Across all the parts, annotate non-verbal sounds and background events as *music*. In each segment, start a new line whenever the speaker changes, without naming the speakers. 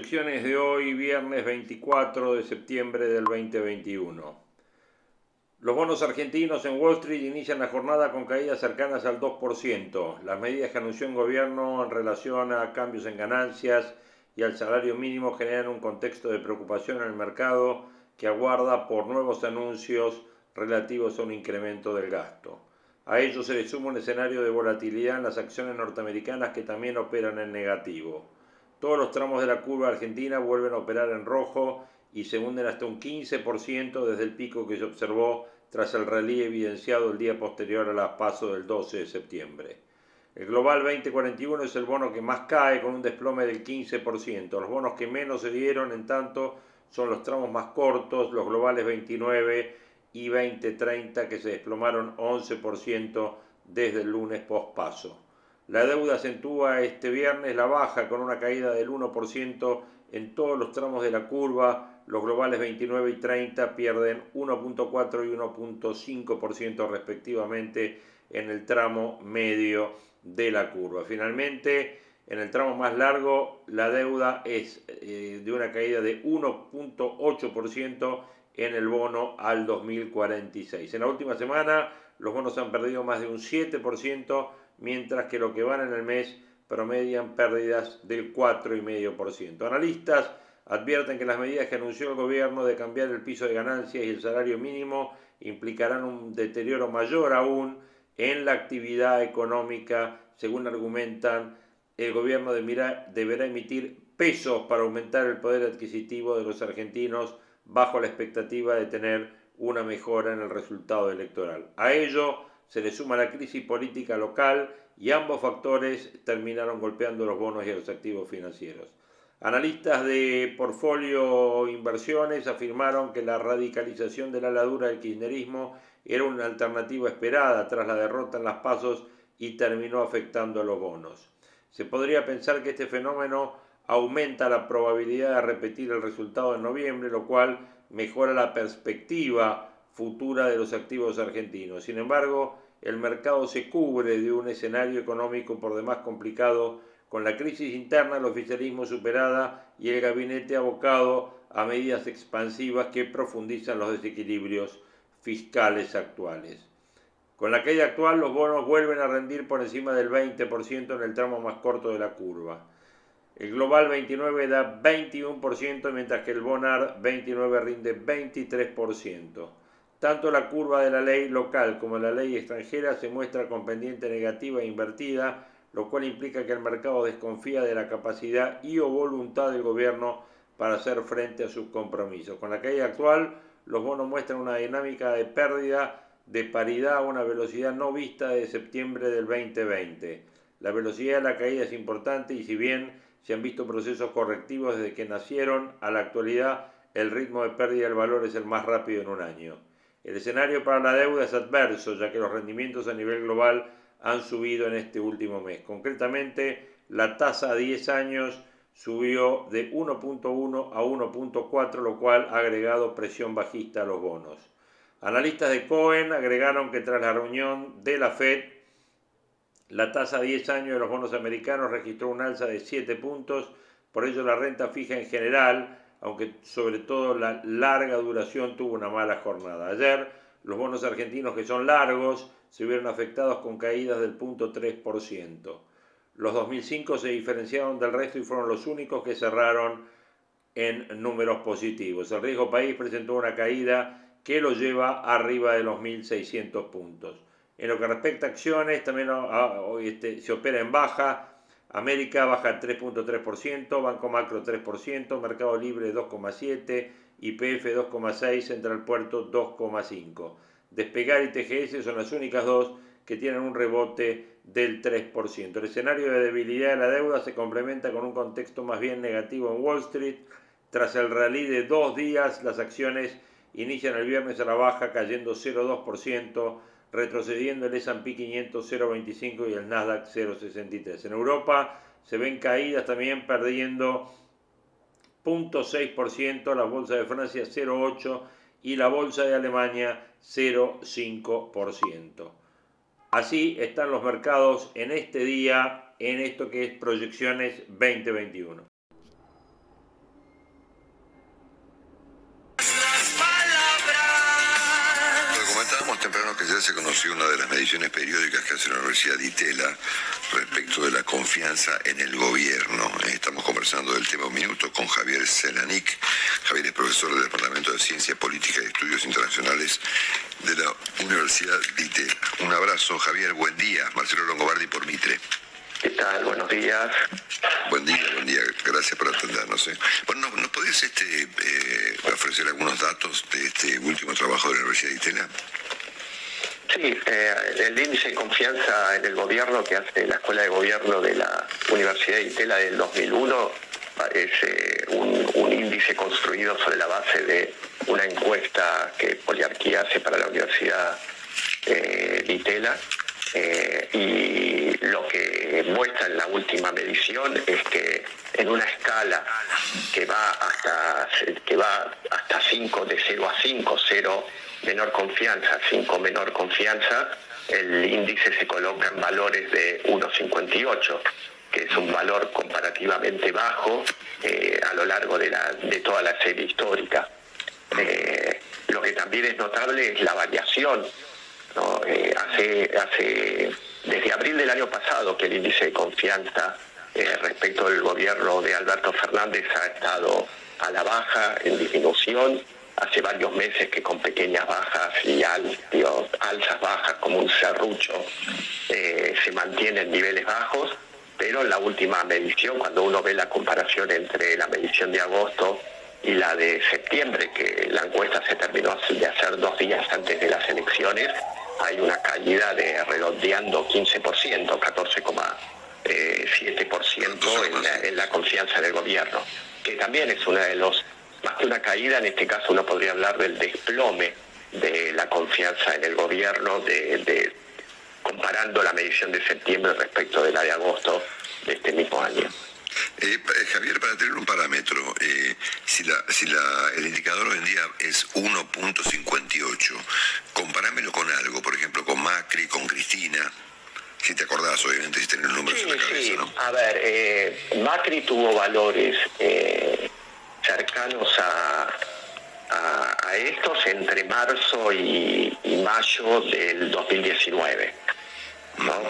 De hoy, viernes 24 de septiembre del 2021. Los bonos argentinos en Wall Street inician la jornada con caídas cercanas al 2%. Las medidas que anunció el gobierno en relación a cambios en ganancias y al salario mínimo generan un contexto de preocupación en el mercado que aguarda por nuevos anuncios relativos a un incremento del gasto. A ello se le suma un escenario de volatilidad en las acciones norteamericanas que también operan en negativo. Todos los tramos de la curva argentina vuelven a operar en rojo y se hunden hasta un 15% desde el pico que se observó tras el rally evidenciado el día posterior a la paso del 12 de septiembre. El Global 2041 es el bono que más cae con un desplome del 15%. Los bonos que menos se dieron, en tanto, son los tramos más cortos, los globales 29 y 2030 que se desplomaron 11% desde el lunes post paso. La deuda acentúa este viernes la baja con una caída del 1% en todos los tramos de la curva. Los globales 29 y 30 pierden 1.4 y 1.5% respectivamente en el tramo medio de la curva. Finalmente, en el tramo más largo, la deuda es eh, de una caída de 1.8% en el bono al 2046. En la última semana, los bonos han perdido más de un 7% mientras que lo que van en el mes promedian pérdidas del 4,5%. Analistas advierten que las medidas que anunció el gobierno de cambiar el piso de ganancias y el salario mínimo implicarán un deterioro mayor aún en la actividad económica, según argumentan, el gobierno deberá emitir pesos para aumentar el poder adquisitivo de los argentinos bajo la expectativa de tener una mejora en el resultado electoral. A ello se le suma la crisis política local y ambos factores terminaron golpeando los bonos y los activos financieros. Analistas de portfolio inversiones afirmaron que la radicalización de la ladura del kirchnerismo era una alternativa esperada tras la derrota en las pasos y terminó afectando a los bonos. Se podría pensar que este fenómeno aumenta la probabilidad de repetir el resultado de noviembre, lo cual mejora la perspectiva futura de los activos argentinos. Sin embargo, el mercado se cubre de un escenario económico por demás complicado, con la crisis interna, el oficialismo superada y el gabinete abocado a medidas expansivas que profundizan los desequilibrios fiscales actuales. Con la caída actual, los bonos vuelven a rendir por encima del 20% en el tramo más corto de la curva. El Global 29 da 21%, mientras que el Bonar 29 rinde 23%. Tanto la curva de la ley local como la ley extranjera se muestra con pendiente negativa e invertida, lo cual implica que el mercado desconfía de la capacidad y o voluntad del gobierno para hacer frente a sus compromisos. Con la caída actual, los bonos muestran una dinámica de pérdida de paridad a una velocidad no vista de septiembre del 2020. La velocidad de la caída es importante y si bien se han visto procesos correctivos desde que nacieron, a la actualidad el ritmo de pérdida del valor es el más rápido en un año. El escenario para la deuda es adverso, ya que los rendimientos a nivel global han subido en este último mes. Concretamente, la tasa a 10 años subió de 1.1 a 1.4, lo cual ha agregado presión bajista a los bonos. Analistas de Cohen agregaron que tras la reunión de la Fed, la tasa a 10 años de los bonos americanos registró un alza de 7 puntos, por ello la renta fija en general aunque sobre todo la larga duración tuvo una mala jornada. Ayer los bonos argentinos que son largos se vieron afectados con caídas del 0.3%. Los 2005 se diferenciaron del resto y fueron los únicos que cerraron en números positivos. El riesgo país presentó una caída que lo lleva arriba de los 1.600 puntos. En lo que respecta a acciones, también hoy este, se opera en baja, América baja 3.3%, Banco Macro 3%, Mercado Libre 2.7%, YPF 2,6, Central Puerto 2,5. Despegar y TGS son las únicas dos que tienen un rebote del 3%. El escenario de debilidad de la deuda se complementa con un contexto más bien negativo en Wall Street. Tras el rally de dos días, las acciones inician el viernes a la baja cayendo 0,2%, retrocediendo el S&P 500 0,25 y el Nasdaq 0,63. En Europa se ven caídas también perdiendo 0,6%, la bolsa de Francia 0,8% y la bolsa de Alemania 0,5%. Así están los mercados en este día, en esto que es proyecciones 2021.
Se conoció una de las mediciones periódicas que hace la Universidad de Itela respecto de la confianza en el gobierno. Estamos conversando del tema un minuto con Javier Selanic. Javier es profesor del Departamento de Ciencia Política y Estudios Internacionales de la Universidad de Itela. Un abrazo, Javier. Buen día. Marcelo Longobardi por Mitre.
¿Qué tal? Buenos días.
Buen día, buen día. Gracias por atendernos. ¿eh? Bueno, ¿nos podés este, eh, ofrecer algunos datos de este último trabajo de la Universidad de Itela?
Sí, eh, el índice de confianza en el gobierno que hace la Escuela de Gobierno de la Universidad de Itela del 2001 es eh, un, índice construido sobre la base de una encuesta que Poliarquía hace para la Universidad eh, de Itela. y lo que muestra en la última medición es que en una escala que va hasta que va hasta 5 de 0 a 5, 0 menor confianza, 5 menor confianza, el índice se coloca en valores de 1,58, que es un valor comparativamente bajo eh, a lo largo de, la, de, toda la serie histórica. Eh, lo que también es notable es la variación. Eh, hace, hace, desde abril del año pasado que el índice de confianza respecto del gobierno de Alberto Fernández ha estado a la baja, en disminución, hace varios meses que con pequeñas bajas y alzas bajas como un serrucho eh, se mantienen niveles bajos, pero en la última medición, cuando uno ve la comparación entre la medición de agosto y la de septiembre, que la encuesta se terminó de hacer dos días antes de las elecciones, hay una caída de redondeando 15%, 14,7% en, la, en la confianza del gobierno, que también es uno de los más que una caída, en este caso uno podría hablar del desplome de la confianza en el gobierno, de, comparando la medición de septiembre respecto de la de agosto de este mismo año.
Eh, eh, Javier, para tener un parámetro, eh, si, la, si la, el indicador hoy en día es 1.58, comparámelo con algo, por ejemplo, con Macri, con Cristina, si te acordás, obviamente, si tenés los números en la cabeza, sí. ¿no?
A ver, Macri tuvo valores cercanos a, a, estos entre marzo y, mayo del 2019.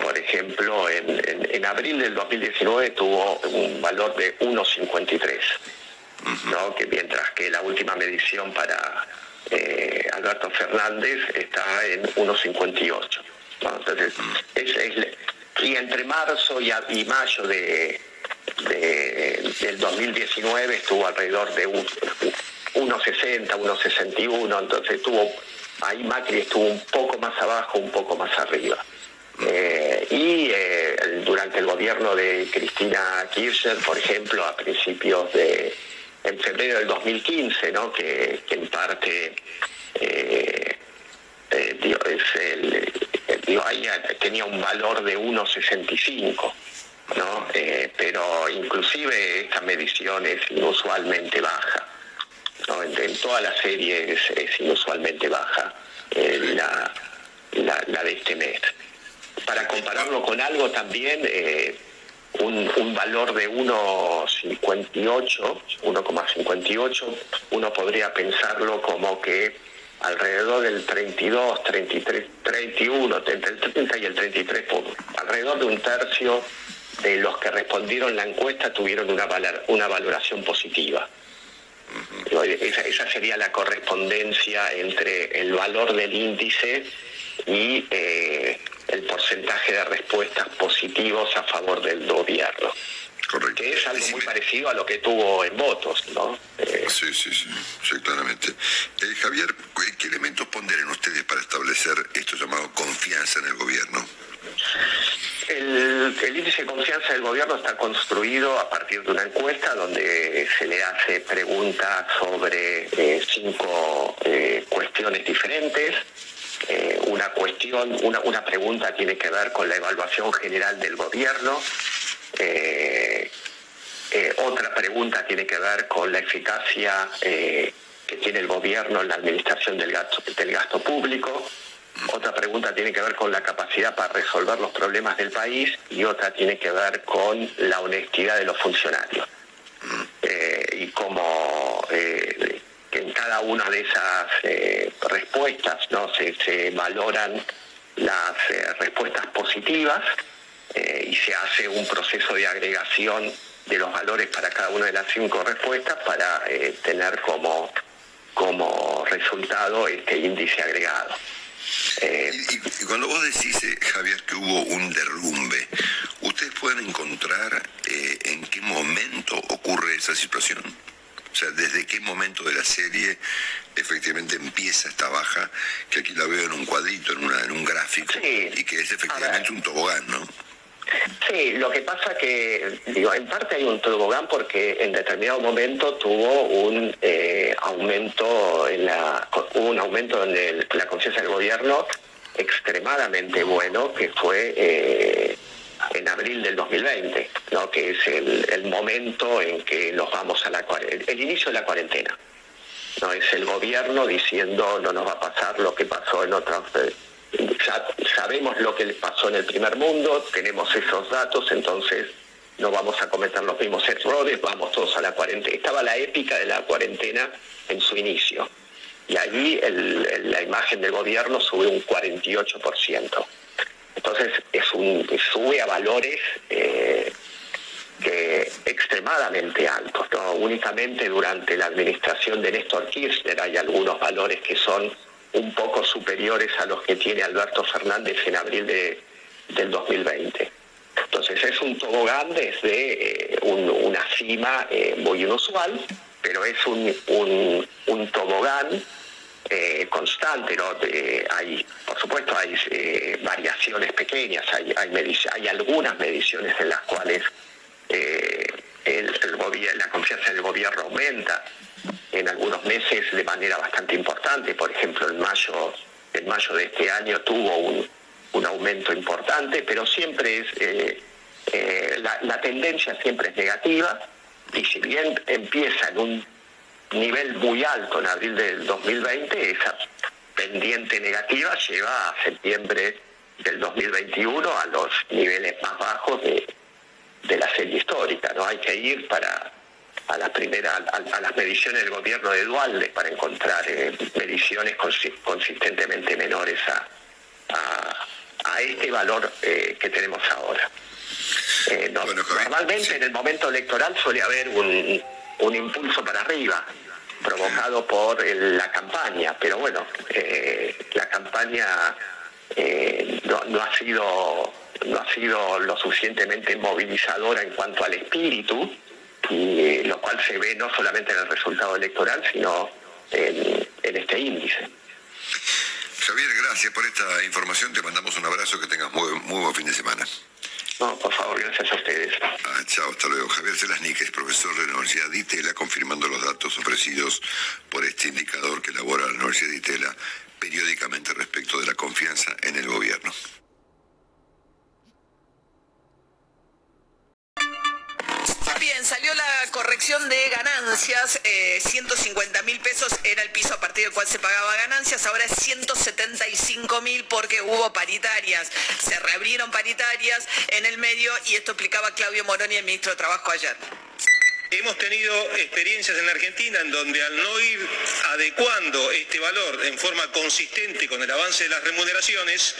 Por ejemplo, en, abril del 2019 tuvo un valor de 1,53, ¿no? que mientras que la última medición para eh, Alberto Fernández está en 1,58. Entonces, y entre marzo y, y mayo de, del 2019 estuvo alrededor de 1,60, 1,61, entonces estuvo, ahí Macri estuvo un poco más abajo, un poco más arriba. Eh, y eh, durante el gobierno de Cristina Kirchner, por ejemplo, a principios de, en febrero del 2015, ¿no? que, en parte eh, tenía un valor de 1,65. ¿No? Eh, pero inclusive esta medición es inusualmente baja. ¿no? En, toda la serie es, inusualmente baja eh, la, la, de este mes. Para compararlo con algo también, eh, un, un, valor de 1,58, 1,58, uno podría pensarlo como que alrededor del 32, 33, 31, entre el 30 y el 33 alrededor de un tercio de los que respondieron la encuesta tuvieron una, una valoración positiva. Esa, sería la correspondencia entre el valor del índice y eh, el porcentaje de respuestas positivos a favor del gobierno.
Correcto.
Que es algo muy parecido a lo que tuvo en votos, ¿no?
Eh, sí, sí, sí, sí, claramente. Eh, Javier, ¿qué elementos ponderen ustedes para establecer esto llamado confianza en el gobierno?
El, índice de confianza del gobierno está construido a partir de una encuesta donde se le hace preguntas sobre eh, cinco cuestiones diferentes. una cuestión, una, una pregunta tiene que ver con la evaluación general del gobierno, eh, eh, otra pregunta tiene que ver con la eficacia eh, que tiene el gobierno en la administración del gasto, del gasto público. Otra pregunta tiene que ver con la capacidad para resolver los problemas del país y otra tiene que ver con la honestidad de los funcionarios. y como en cada una de esas respuestas ¿no? se, se valoran las respuestas positivas eh, y se hace un proceso de agregación de los valores para cada una de las cinco respuestas para eh, tener como, como resultado este índice agregado.
Eh, y, cuando vos decís, Javier, que hubo un derrumbe, ¿ustedes pueden encontrar en qué momento ocurre esa situación? O sea, ¿desde qué momento de la serie efectivamente empieza esta baja, que aquí la veo en un cuadrito, en, una, en un gráfico, y que es efectivamente un tobogán, ¿no?
Sí, lo que pasa que, digo, en parte hay un tobogán porque en determinado momento tuvo un eh, aumento, en la, un aumento en la conciencia del gobierno extremadamente bueno, que fue eh, en abril del 2020, ¿no? que es el, momento en que nos vamos a la el, el inicio de la cuarentena. No es el gobierno diciendo no nos va a pasar lo que pasó en otras ya sabemos lo que pasó en el primer mundo, tenemos esos datos, entonces no vamos a cometer los mismos errores, vamos todos a la cuarentena. Estaba la épica de la cuarentena en su inicio. Y allí la imagen del gobierno sube un 48%. Entonces es un, sube a valores eh, extremadamente altos. ¿no? Únicamente durante la administración de Néstor Kirchner hay algunos valores que son un poco superiores a los que tiene Alberto Fernández en abril de, del 2020. Entonces es un tobogán desde eh, una cima eh, muy inusual, pero es un, un, tobogán eh, constante, ¿no? hay, por supuesto, hay variaciones pequeñas, hay, hay, hay, algunas mediciones en las cuales el, la confianza del gobierno aumenta, en algunos meses de manera bastante importante. Por ejemplo, en mayo, en mayo de este año tuvo un, aumento importante, pero siempre es eh, eh, la, tendencia siempre es negativa y si bien empieza en un nivel muy alto en abril del 2020, esa pendiente negativa lleva a septiembre del 2021 a los niveles más bajos de, de la serie histórica. No hay que ir para a las primeras a, las mediciones del gobierno de Dualde para encontrar eh, mediciones consistentemente menores a, a, este valor eh, que tenemos ahora. Eh, normalmente en el momento electoral suele haber un, un impulso para arriba provocado por la campaña, pero bueno, la campaña no, no, ha sido no ha sido lo suficientemente movilizadora en cuanto al espíritu y lo cual se ve no solamente en el resultado electoral, sino en, este índice.
Javier, gracias por esta información. Te mandamos un abrazo. Que tengas muy, muy buen fin de semana.
No, por favor, gracias a ustedes.
Ah, chao, hasta luego. Javier Celasnik es profesor de la Universidad de Itela, confirmando los datos ofrecidos por este indicador que elabora la Universidad de Itela periódicamente respecto de la confianza en el gobierno.
Salió la corrección de ganancias, 150 eh, mil pesos era el piso a partir del cual se pagaba ganancias, ahora es 175 mil porque hubo paritarias, se reabrieron paritarias en el medio y esto explicaba Claudio Moroni, el ministro de Trabajo ayer.
Hemos tenido experiencias en Argentina en donde al no ir adecuando este valor en forma consistente con el avance de las remuneraciones,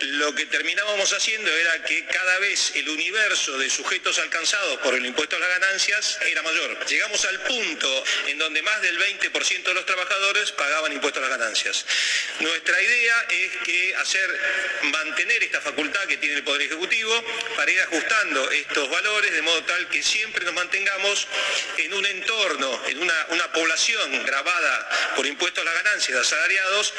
lo que terminábamos haciendo era que cada vez el universo de sujetos alcanzados por el impuesto a las ganancias era mayor. Llegamos al punto en donde más del 20% de los trabajadores pagaban impuestos a las ganancias. Nuestra idea es que hacer mantener esta facultad que tiene el Poder Ejecutivo para ir ajustando estos valores de modo tal que siempre nos mantengamos en un entorno, en una, una población grabada por impuestos a las ganancias de asalariados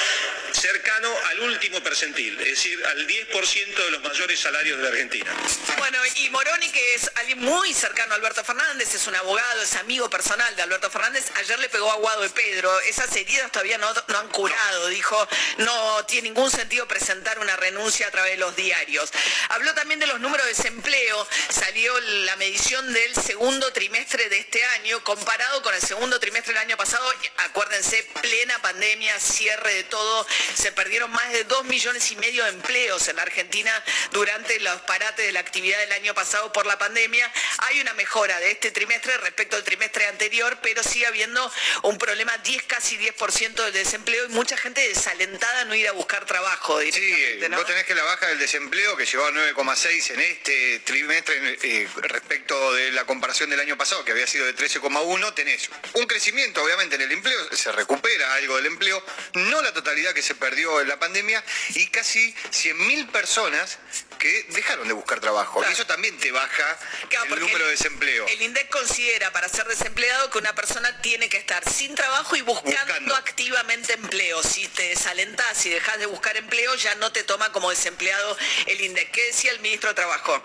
cercano al último percentil, es decir, al 10% de los mayores salarios de la Argentina.
Bueno, y Moroni, que es alguien muy cercano a Alberto Fernández, es un abogado, es amigo personal de Alberto Fernández, ayer le pegó a Guado de Pedro. Esas heridas todavía no, no han curado, dijo, no tiene ningún sentido presentar una renuncia a través de los diarios. Habló también de los números de desempleo, salió la medición del segundo trimestre de este año, comparado con el segundo trimestre del año pasado, acuérdense, plena pandemia, cierre de todo, se perdieron más de dos millones y medio de empleos en la Argentina durante los parates de la actividad del año pasado por la pandemia. Hay una mejora de este trimestre respecto al trimestre anterior, pero sigue habiendo un problema 10, casi 10% del desempleo y mucha gente desalentada a no ir a buscar trabajo.
Sí,
¿no?
vos tenés que la baja del desempleo que llegó a 9,6 en este trimestre eh, respecto de la comparación del año pasado, que había sido de 13,1, tenés un crecimiento obviamente en el empleo, se recupera algo del empleo, no la totalidad que se perdió en la pandemia y casi 100.000 personas que dejaron de buscar trabajo. Y eso también te baja
Claro,
el número de desempleo.
El INDEC considera para ser desempleado que una persona tiene que estar sin trabajo y buscando,
Buscando.
activamente empleo. Si te desalentás y dejas de buscar empleo, ya no te toma como desempleado el INDEC. ¿Qué decía el ministro de Trabajo?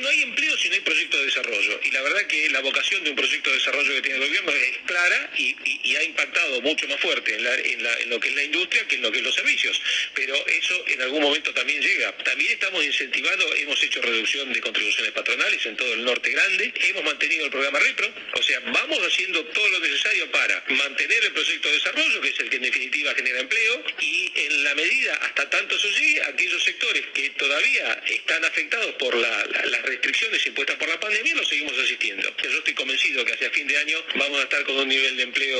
No hay empleo si no hay proyecto de desarrollo. Y la verdad que la vocación de un proyecto de desarrollo que tiene el gobierno es clara y, ha impactado mucho más fuerte en, lo que es la industria que en lo que es los servicios. Pero eso en algún momento también llega. También estamos incentivando, hemos hecho reducción de contribuciones patronales en todo el norte grande, hemos mantenido el programa Repro, o sea, vamos haciendo todo lo necesario para mantener el proyecto de desarrollo, que es el que en definitiva genera empleo, y en la medida hasta tanto eso llegue, aquellos sectores que todavía están afectados por la- restricciones impuestas por la pandemia, los seguimos asistiendo. Yo estoy convencido que hacia fin de año vamos a estar con un nivel de empleo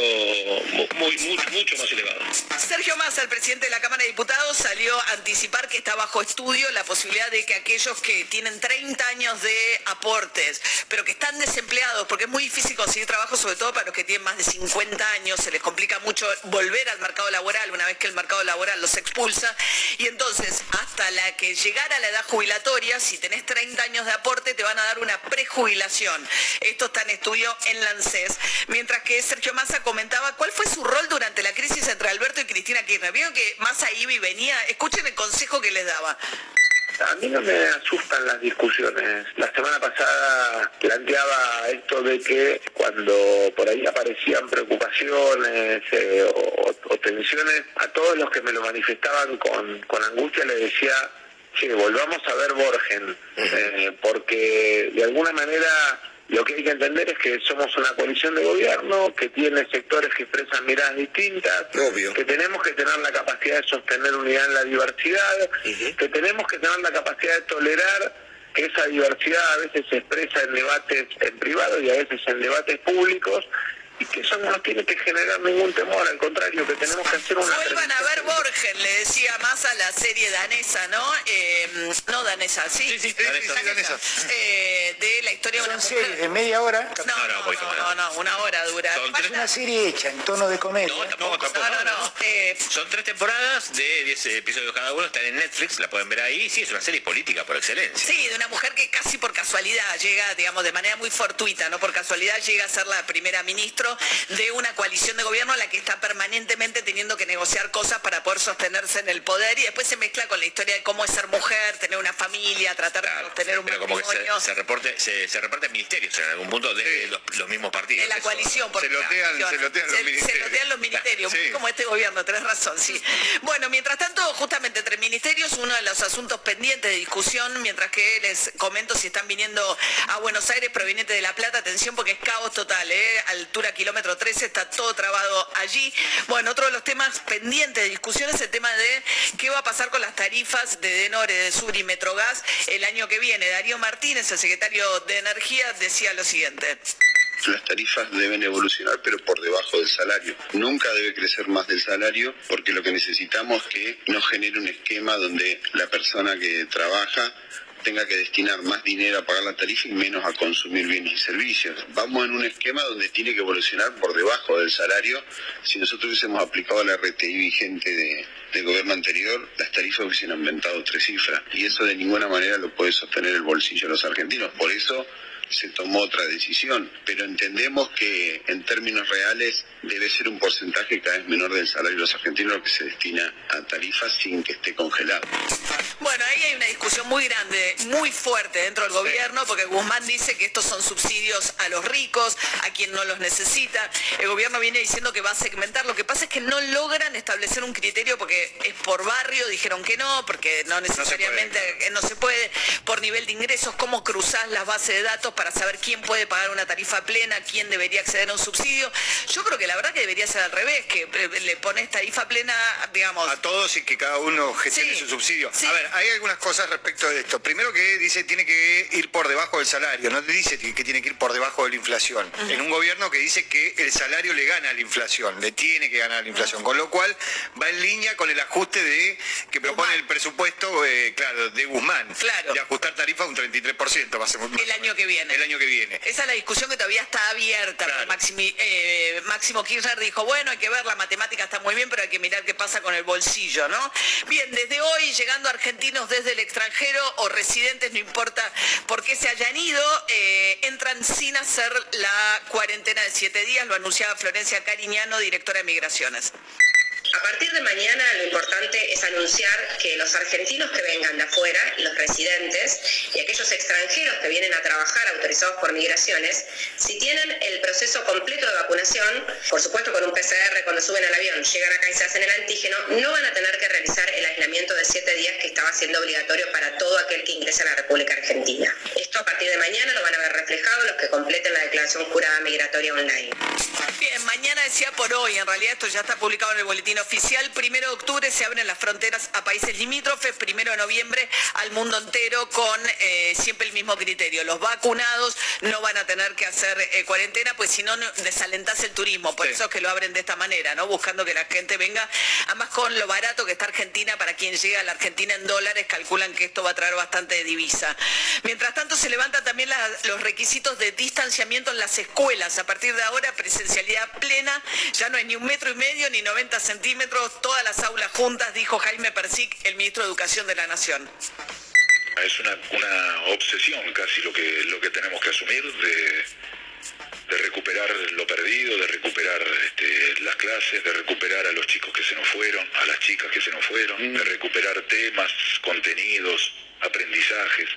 mu- muy, mucho, mucho más elevado.
Sergio Massa, el presidente de la Cámara de Diputados, salió a anticipar que está bajo estudio la posibilidad de que aquellos que tienen 30 años de aportes, pero que están desempleados, porque es muy difícil conseguir trabajo, sobre todo para los que tienen más de 50 años, se les complica mucho volver al mercado laboral una vez que el mercado laboral los expulsa, y entonces hasta la que llegara la edad jubilatoria, si tenés 30 años de aporte, te van a dar una prejubilación. Esto está en estudio en la ANSES. Mientras que Sergio Massa comentaba cuál fue su rol durante la crisis entre Alberto y Cristina Kirchner. Vieron que Massa iba y venía. Escuchen el consejo que les daba.
A mí no me asustan las discusiones. La semana pasada planteaba esto de que cuando por ahí aparecían preocupaciones eh, o, o tensiones, a todos los que me lo manifestaban con, con angustia les decía, che, volvamos a ver Borgen, eh, porque de alguna manera lo que hay que entender es que somos una coalición de gobierno que tiene sectores que expresan miradas distintas,
Obvio.
que tenemos que tener la capacidad de sostener unidad en la diversidad, que tenemos que tener la capacidad de tolerar que esa diversidad a veces se expresa en debates en privado y a veces en debates públicos y que eso no nos tiene que generar ningún temor, al contrario, que tenemos que hacer una...
Vuelvan a ver Borgen, le decía Massa la serie danesa, ¿no? Eh, no danesa, sí.
Sí, sí, sí, sí, danesa.
Eh, de la historia de una
Son series de media hora.
No,
No, no,
no,
poquito
no,
menos.
no, no, una hora dura.
Son tres-
Es una serie hecha en tono de comedia.
No, tampoco,
No, no, no. eh,
Son tres temporadas de 10 episodios cada uno, están en Netflix, la pueden ver ahí. Sí, es una serie política por excelencia.
Sí, de una mujer que casi por casualidad llega, digamos, de manera muy fortuita, no por casualidad llega a ser la primera de una coalición de gobierno a la que está permanentemente teniendo que negociar cosas para poder sostenerse en el poder y después se mezcla con la historia de cómo es ser mujer, tener una familia, tratar de tener un
Pero como que
matrimonio.
se, se, reporte, se, se reparten ministerios en algún punto de los, los mismos partidos.
de la
Eso-
coalición. porque
Se lotean- se lotean los ministerios.
Se lotean los ministerios,
Sí.
como este gobierno, tenés razón, sí. Bueno, mientras tanto, justamente entre ministerios, uno de los asuntos pendientes de discusión, mientras que les comento si están viniendo a Buenos Aires proveniente de La Plata, atención porque es caos total, ¿eh? Altura kilómetro 13, está todo trabado allí. Bueno, otro de los temas pendientes de discusión es el tema de qué va a pasar con las tarifas de Denore, de Sur y Metrogas el año que viene. Darío Martínez, el secretario de Energía, decía lo siguiente.
las tarifas deben evolucionar, pero por debajo del salario. Nunca debe crecer más del salario, porque lo que necesitamos es que no genere un esquema donde la persona que trabaja tenga que destinar más dinero a pagar la tarifa y menos a consumir bienes y servicios. Vamos en un esquema donde tiene que evolucionar por debajo del salario. Si nosotros hubiésemos aplicado la RTI vigente del gobierno anterior, las tarifas hubiesen aumentado tres cifras. Y eso de ninguna manera lo puede sostener el bolsillo de los argentinos. Por eso se tomó otra decisión, pero entendemos que en términos reales debe ser un porcentaje cada vez menor del salario de los argentinos que se destina a tarifas sin que esté congelado.
Bueno, ahí hay una discusión muy grande, muy fuerte dentro del gobierno, porque Guzmán dice que estos son subsidios a los ricos, a quien no los necesita. El gobierno viene diciendo que va a segmentar. Lo que pasa es que no logran establecer un criterio porque es por barrio, dijeron que no, porque no necesariamente no se puede, por nivel de ingresos, cómo cruzás las bases de datos para saber quién puede pagar una tarifa plena, quién debería acceder a un subsidio. Yo creo que la verdad que debería ser al revés, que eh, le pones tarifa plena, digamos.
A todos y que cada uno gestione su subsidio. A ver, hay algunas cosas respecto de esto. Primero que dice tiene que ir por debajo del salario, no dice que tiene que ir por debajo de la inflación. En un gobierno que dice que el salario le gana a la inflación, le tiene que ganar a la inflación, con lo cual va en línea con el ajuste de que propone el presupuesto, eh, claro, de Guzmán,
claro.
de ajustar tarifa un 33%. Va a ser
el año que viene.
El año que viene.
Esa es la discusión que todavía está abierta. Eh, Máximo Kirchner dijo, bueno, hay que ver, la matemática está muy bien, pero hay que mirar qué pasa con el bolsillo, ¿no? Bien, desde hoy, llegando argentinos desde el extranjero o residentes, no importa por qué se hayan ido, eh, entran sin hacer la cuarentena de siete días, lo anunciaba Florencia Cariñano, directora de Migraciones.
A partir de mañana lo importante es anunciar que los argentinos que vengan de afuera, los residentes y aquellos extranjeros que vienen a trabajar autorizados por migraciones, si tienen el proceso completo de vacunación, por supuesto con un PCR cuando suben al avión, llegan acá y se hacen el antígeno, no van a tener que realizar el aislamiento de siete días que estaba siendo obligatorio para todo aquel que ingresa a la República Argentina de mañana lo van a ver completen la declaración jurada migratoria online.
Bien, mañana decía por hoy, en realidad esto ya está publicado en el boletín oficial. Primero de octubre se abren las fronteras a países limítrofes, primero de noviembre al mundo entero con eh, siempre el mismo criterio. Los vacunados no van a tener que hacer eh, cuarentena, pues si no desalentás el turismo. Por eso es que lo abren de esta manera, ¿no? Buscando que la gente venga, además con lo barato que está Argentina, para quien llega a la Argentina en dólares, calculan que esto va a traer bastante de divisa. Mientras tanto, se levantan también los requisitos de distanciamiento en las escuelas. A partir de ahora, presencialidad plena, ya no hay ni un metro y medio ni 90 centímetros todas las aulas juntas, dijo Jaime Persic, el ministro de Educación de la Nación.
Es una, obsesión casi lo que, lo que tenemos que asumir de, recuperar lo perdido, de recuperar este, las clases, de recuperar a los chicos que se nos fueron, a las chicas que se nos fueron, de recuperar temas, contenidos, aprendizajes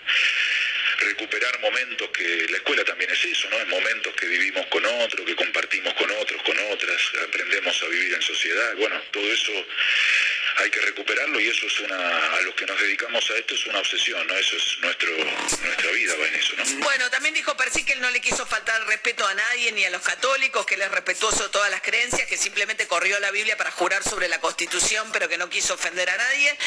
recuperar momentos que la escuela también es eso, ¿no? Es momentos que vivimos con otros, que compartimos con otros, con otras, aprendemos a vivir en sociedad. Bueno, todo eso hay que recuperarlo y eso es una, a los que nos dedicamos a esto es una obsesión, ¿no? Eso es nuestro, nuestra vida va en eso, ¿no?
Bueno, también dijo Percy que él no le quiso faltar respeto a nadie, ni a los católicos, que él es respetuoso de todas las creencias, que simplemente corrió la Biblia para jurar sobre la Constitución, pero que no quiso ofender a nadie.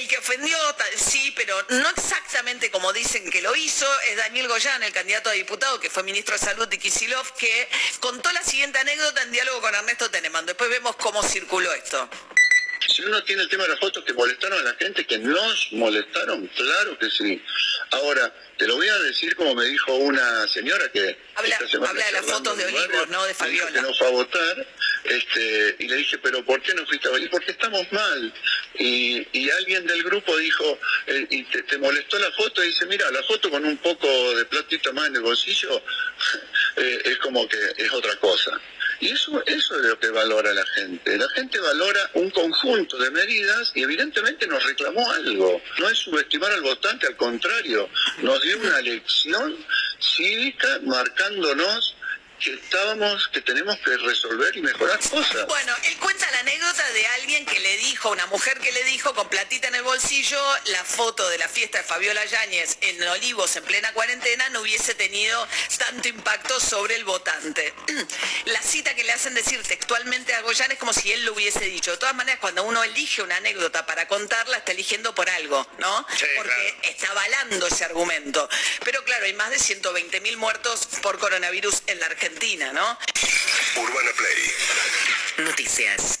El que ofendió, sí, pero no exactamente como dicen que lo hizo, es Daniel Goyán, el candidato a diputado, que fue ministro de Salud de Kisilov, que contó la siguiente anécdota en diálogo con Ernesto Teneman. Después vemos cómo circuló esto.
Si uno tiene el tema de las fotos que molestaron a la gente, que nos molestaron, claro que sí. Ahora, te lo voy a decir como me dijo una señora que...
Habla, habla de las fotos de Olivos, no de Fabiola.
Que no fue a votar, este, y le dije, pero ¿por qué no fuiste a votar? Porque estamos mal. Y, y alguien del grupo dijo, eh, y te, molestó la foto, y dice, mira, la foto con un poco de platito más en el bolsillo *laughs* eh, es como que es otra cosa. Y eso, eso es lo que valora la gente. La gente valora un conjunto de medidas y evidentemente nos reclamó algo. No es subestimar al votante, al contrario, nos dio una lección cívica marcándonos que estábamos, que tenemos que resolver y mejorar cosas.
Bueno, él cuenta la anécdota de alguien que le dijo, una mujer que le dijo con platita en el bolsillo, la foto de la fiesta de Fabiola Yáñez en Olivos en plena cuarentena no hubiese tenido tanto impacto sobre el votante. *clears throat* La cita que le hacen decir textualmente a Goyán es como si él lo hubiese dicho. De todas maneras, cuando uno elige una anécdota para contarla, está eligiendo por algo, ¿no? Porque está avalando ese argumento. Pero claro, hay más de 120 mil muertos por coronavirus en la Argentina, ¿no?
Urbana Play.
Noticias.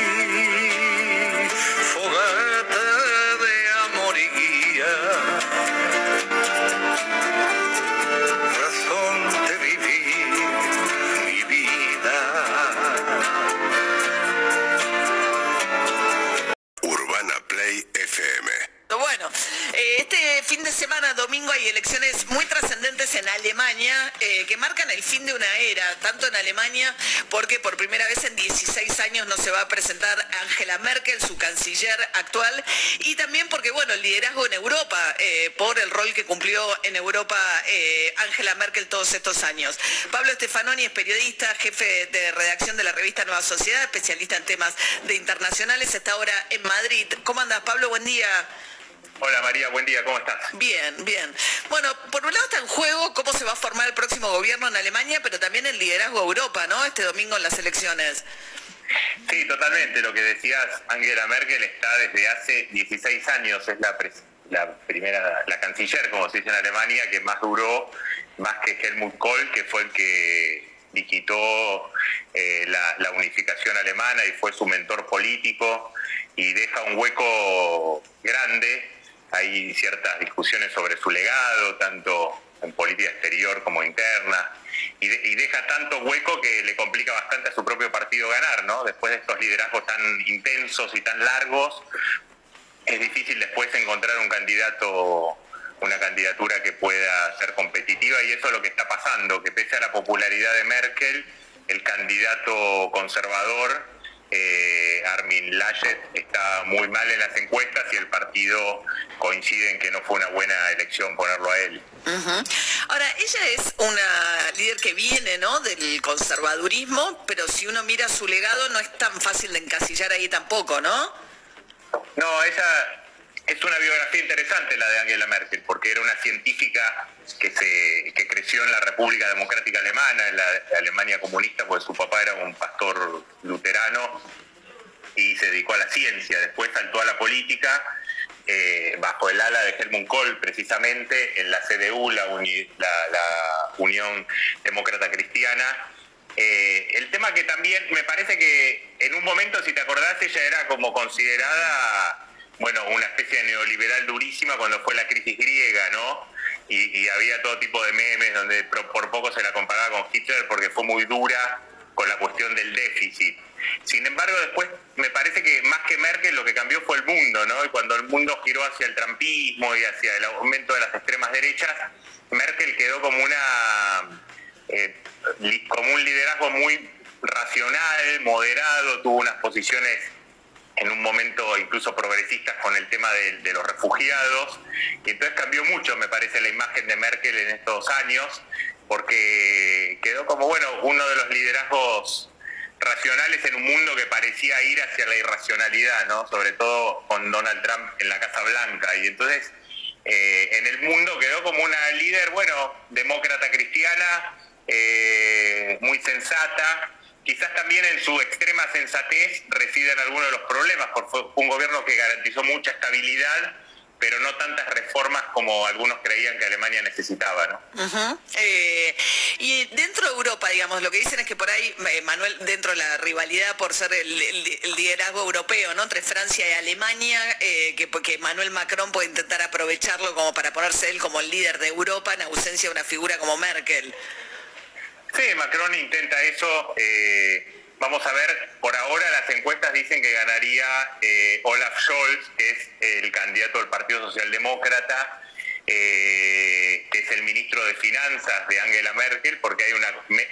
domingo, hay elecciones muy trascendentes en Alemania eh, que marcan el fin de una era, tanto en Alemania porque por primera vez en 16 años no se va a presentar Angela Merkel, su canciller actual, y también porque, bueno, el liderazgo en Europa, eh, por el rol que cumplió en Europa eh, Angela Merkel todos estos años. Pablo Stefanoni es periodista, jefe de redacción de la revista Nueva Sociedad, especialista en temas de internacionales, está ahora en Madrid. ¿Cómo andas, Pablo? Buen día.
Hola María, buen día, ¿cómo estás?
Bien, bien. Bueno, por un lado está en juego cómo se va a formar el próximo gobierno en Alemania, pero también el liderazgo de Europa, ¿no? Este domingo en las elecciones.
Sí, totalmente. Lo que decías, Angela Merkel está desde hace 16 años, es la, la primera, la canciller, como se dice en Alemania, que más duró, más que Helmut Kohl, que fue el que liquidó eh, la, la unificación alemana y fue su mentor político y deja un hueco grande. Hay ciertas discusiones sobre su legado, tanto en política exterior como interna, y, de- y deja tanto hueco que le complica bastante a su propio partido ganar, ¿no? Después de estos liderazgos tan intensos y tan largos, es difícil después encontrar un candidato, una candidatura que pueda ser competitiva y eso es lo que está pasando, que pese a la popularidad de Merkel, el candidato conservador, eh, Armin Laschet, está muy mal en las encuestas y el partido coincide en que no fue una buena elección ponerlo a él.
Ahora, ella es una líder que viene, ¿no? Del conservadurismo, pero si uno mira su legado no es tan fácil de encasillar ahí tampoco, ¿no?
No, esa es una biografía interesante la de Angela Merkel, porque era una científica que se que creció en la República Democrática Alemana, en la Alemania comunista, porque su papá era un pastor luterano y se dedicó a la ciencia. Después saltó a la política eh, bajo el ala de Helmut Kohl, precisamente en la CDU, la, uni- la- la Unión Demócrata Cristiana. Eh, el tema que también me parece que en un momento, si te acordás, ella era como considerada, bueno, una especie de neoliberal durísima cuando fue la crisis griega, ¿no? Y, y había todo tipo de memes donde por poco se la comparaba con Hitler porque fue muy dura con la cuestión del déficit. Sin embargo, después me parece que más que Merkel lo que cambió fue el mundo, ¿no? Y cuando el mundo giró hacia el trampismo y hacia el aumento de las extremas derechas, Merkel quedó como una eh, como un liderazgo muy racional, moderado, tuvo unas posiciones en un momento incluso progresistas con el tema de, de los refugiados, y entonces cambió mucho, me parece, la imagen de Merkel en estos años, porque quedó como, bueno, uno de los liderazgos racionales en un mundo que parecía ir hacia la irracionalidad, ¿no? Sobre todo con Donald Trump en la Casa Blanca. Y entonces, eh, en el mundo quedó como una líder, bueno, demócrata cristiana, eh, muy sensata. Quizás también en su extrema sensatez residen algunos de los problemas, porque fue un gobierno que garantizó mucha estabilidad pero no tantas reformas como algunos creían que Alemania necesitaba. ¿no?
Eh, y dentro de Europa, digamos, lo que dicen es que por ahí, eh, Manuel, dentro de la rivalidad por ser el, liderazgo europeo, ¿no? Entre Francia y Alemania, eh, que, que Manuel Macron puede intentar aprovecharlo como para ponerse él como el líder de Europa en ausencia de una figura como Merkel.
Sí, Macron intenta eso. Vamos a ver, por ahora las encuestas dicen que ganaría eh, Olaf Scholz, que es el candidato del Partido Socialdemócrata, eh, que es el ministro de Finanzas de Angela Merkel, porque hay una,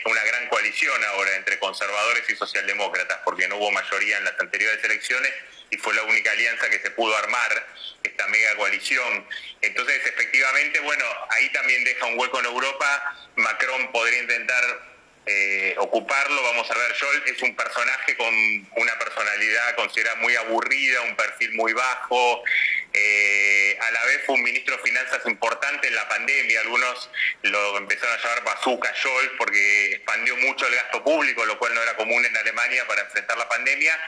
una gran coalición ahora entre conservadores y socialdemócratas, porque no hubo mayoría en las anteriores elecciones y fue la única alianza que se pudo armar, esta mega coalición. Entonces, efectivamente, bueno, ahí también deja un hueco en Europa. Macron podría intentar eh, ocuparlo. Vamos a ver, Joel es un personaje con una personalidad considerada muy aburrida, un perfil muy bajo. Eh, a la vez fue un ministro de Finanzas importante en la pandemia. Algunos lo empezaron a llamar bazooka Joel porque expandió mucho el gasto público, lo cual no era común en Alemania para enfrentar la pandemia.